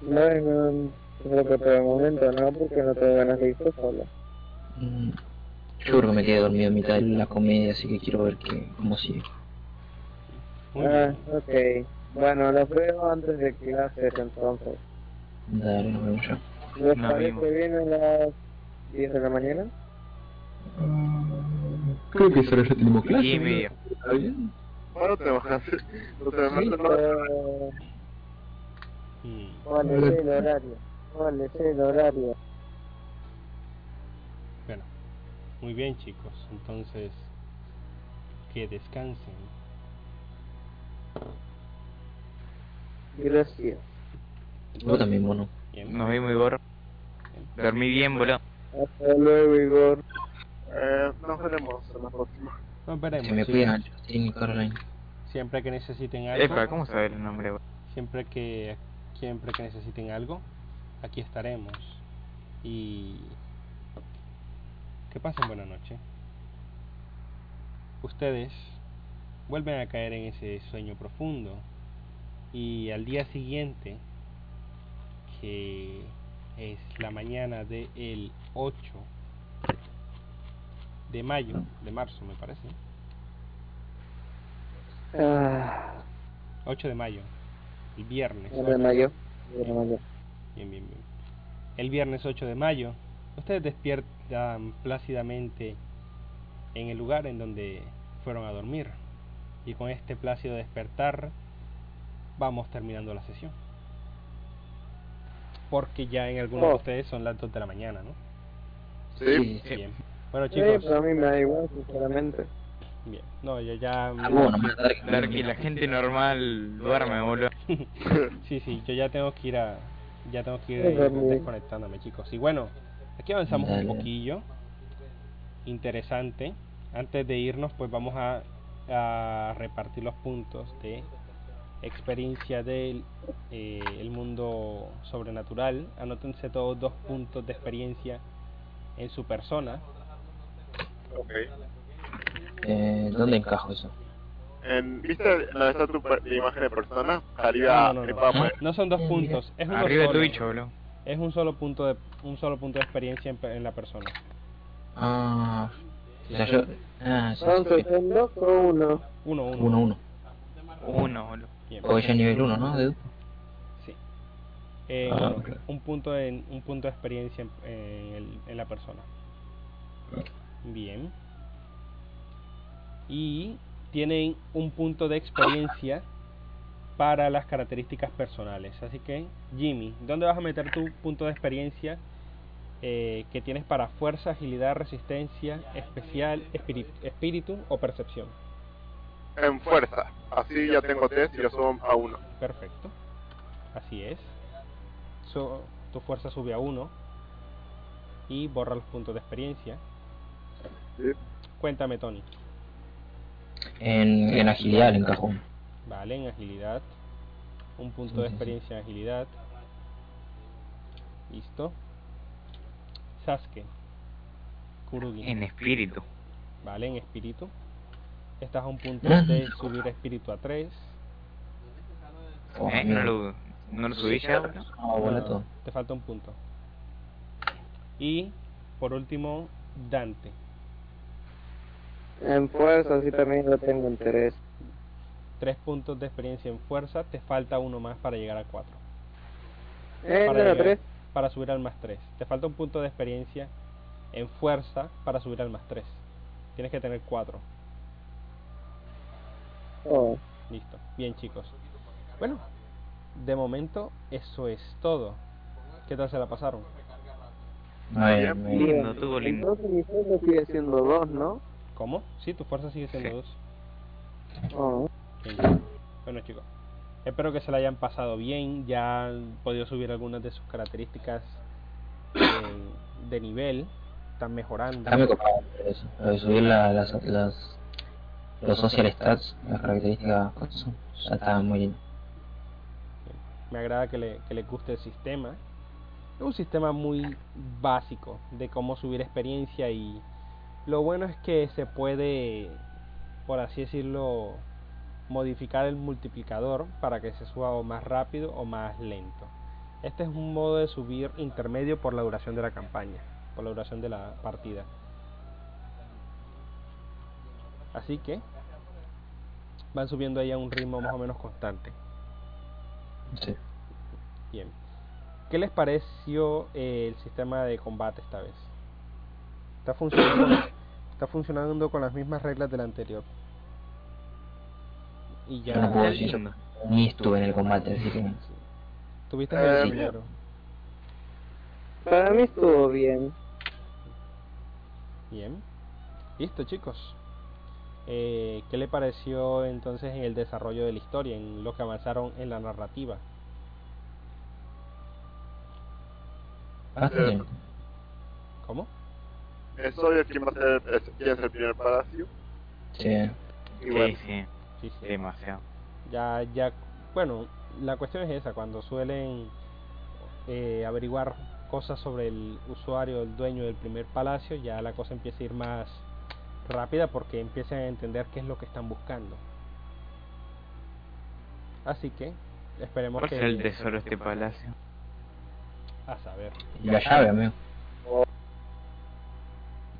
Bueno, creo que por el momento no, porque no tengo ganas de ir solo. Mm, Yo creo que me quedé dormido en mitad de la comedia, así que quiero ver que, cómo sigue. Ah, ok. Bueno, los veo antes de clases entonces. Dale, nos vemos ya. ¿Les Nos parece vemos. bien a las 10 de la mañana? Creo que hora ya tenemos clase. Diez y ¿no? media. ¿Está bien? Bueno, tenemos hacer, no tenemos Sí, no, Mm, ¿Cuál es el horario? ¿Cuál es el horario? Bueno, muy bien chicos, entonces que descansen. Gracias. Vos también, mono. Nos vimos, Igor. Dormí bien, boludo. Hasta luego, Igor. Eh, nos veremos en la próxima. Nos veremos. Se me sí. cuidan, Justin y Caroline. Siempre que necesiten algo, Epa, ¿cómo sabes el nombre, siempre que siempre que necesiten algo, aquí estaremos. Y que pasen buena noche. Ustedes vuelven a caer en ese sueño profundo y al día siguiente, que es la mañana del 8 de mayo, de marzo me parece, Ah, 8 de mayo, el viernes. de mayo. uno de mayo. Bien, bien, bien. El viernes 8 de mayo, ustedes despiertan plácidamente en el lugar en donde fueron a dormir. Y con este plácido despertar, vamos terminando la sesión. Porque ya en algunos de Oh. ustedes son las 2 de la mañana, ¿no? Sí. Sí. Bien. Bueno, Sí, chicos, pero a mí me da igual, sinceramente. bien. No, ya, ya. Ah, bueno, Claro que la gente normal duerme, boludo. Sí, sí, yo ya tengo que ir a. Ya tengo que ir Sí, desconectándome, chicos. Y bueno, aquí avanzamos un poquillo. Interesante. Antes de irnos, pues vamos a, a repartir los puntos de experiencia del eh, el mundo sobrenatural. Anótense todos dos puntos de experiencia en su persona. Ok. Eh, ¿Dónde encajo eso? En, ¿Viste donde está tu imagen de persona? Arriba, No, no, no, No son dos puntos, es uno Arriba de solo. tu bicho, boludo. Es un solo punto de un solo punto de experiencia en, la persona. Ah, o sea, yo... Ah, sí, Entonces, sí. ¿en dos o uno? Uno, uno. Uno, uno. Uno, boludo. Bien. Porque ya nivel uno, ¿no? Dedu? Sí. Eh, Ah, bueno, un punto en un punto de experiencia en, en el- en la persona. Bien. Y tienen un punto de experiencia para las características personales. Así que, Jimmy, ¿dónde vas a meter tu punto de experiencia eh, que tienes para fuerza, agilidad, resistencia, especial, espíritu, espíritu o percepción? En fuerza. Así ya tengo tres y yo subo a uno. Perfecto. Así es. So- tu fuerza sube a 1 y borra los puntos de experiencia. Sí. Cuéntame, Tony. En, en agilidad le encajo uno. Vale, en agilidad. Un punto Sí, de sí. experiencia en agilidad. Listo. Sasuke. Kurugi. En espíritu. Vale, en espíritu. Estás a un punto Ah. de subir espíritu a 3. Oh, ¿Eh? ¿No lo, no lo subí ya? Ah, boleto. Te falta un punto. Y por último, Dante. En fuerza, sí también lo tengo interés. Tres puntos de experiencia en fuerza, te falta uno más para llegar a 4. Eh, no Para, era llegar- tres. para subir al más 3. Te falta un punto de experiencia en fuerza para subir al más 3. Tienes que tener 4. Oh, Listo. Bien, chicos. Bueno, de momento eso es todo. ¿Qué tal se la pasaron? A ver, me- bien. Lindo, tuvo lindo. Mi fuerza sigue siendo dos, ¿no? ¿Cómo? Sí, tu fuerza sigue siendo Sí. 2. Oh. Bueno, chicos. Espero que se la hayan pasado bien. Ya han podido subir algunas de sus características eh, de nivel. Están mejorando. Acá me copaba eso. Lo de subir la- las, las, los social stats, las características. Ya muy. Me agrada que le, que les guste el sistema. Es un sistema muy básico de cómo subir experiencia y lo bueno es que se puede, por así decirlo, modificar el multiplicador para que se suba o más rápido o más lento. Este es un modo de subir intermedio por la duración de la campaña, por la duración de la partida. Así que van subiendo ahí a un ritmo más o menos constante. Sí. Bien. ¿Qué les pareció eh, el sistema de combate esta vez? ¿Está funcionando, está funcionando con las mismas reglas del anterior? Y ya... Yo no puedo decir. Ni estuve en el combate, así que... ¿Tuviste Eh, el sí. primero? Para mí estuvo bien. Bien. Listo, chicos. Eh, ¿Qué le pareció entonces en el desarrollo de la historia, en lo que avanzaron en la narrativa? Bien. ¿Cómo? Es obvio quién va a ser es- quién es el primer palacio. Sí. Y Sí, bueno, sí, Sí, sí. demasiado. Ya, ya, bueno, la cuestión es esa, cuando suelen eh, averiguar cosas sobre el usuario, el dueño del primer palacio, ya la cosa empieza a ir más rápida porque empiezan a entender qué es lo que están buscando. Así que esperemos ¿Cuál que será el tesoro de este palacio? a saber. Y la llave, amigo.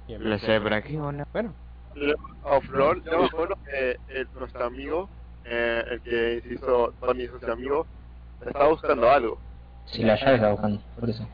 ¿La llave por aquí o no? Bueno, a Flor, yo me acuerdo que el- nuestro amigo, eh, el que hizo Tony, ese amigo, estaba buscando algo. Sí, la llave está buscando, por eso.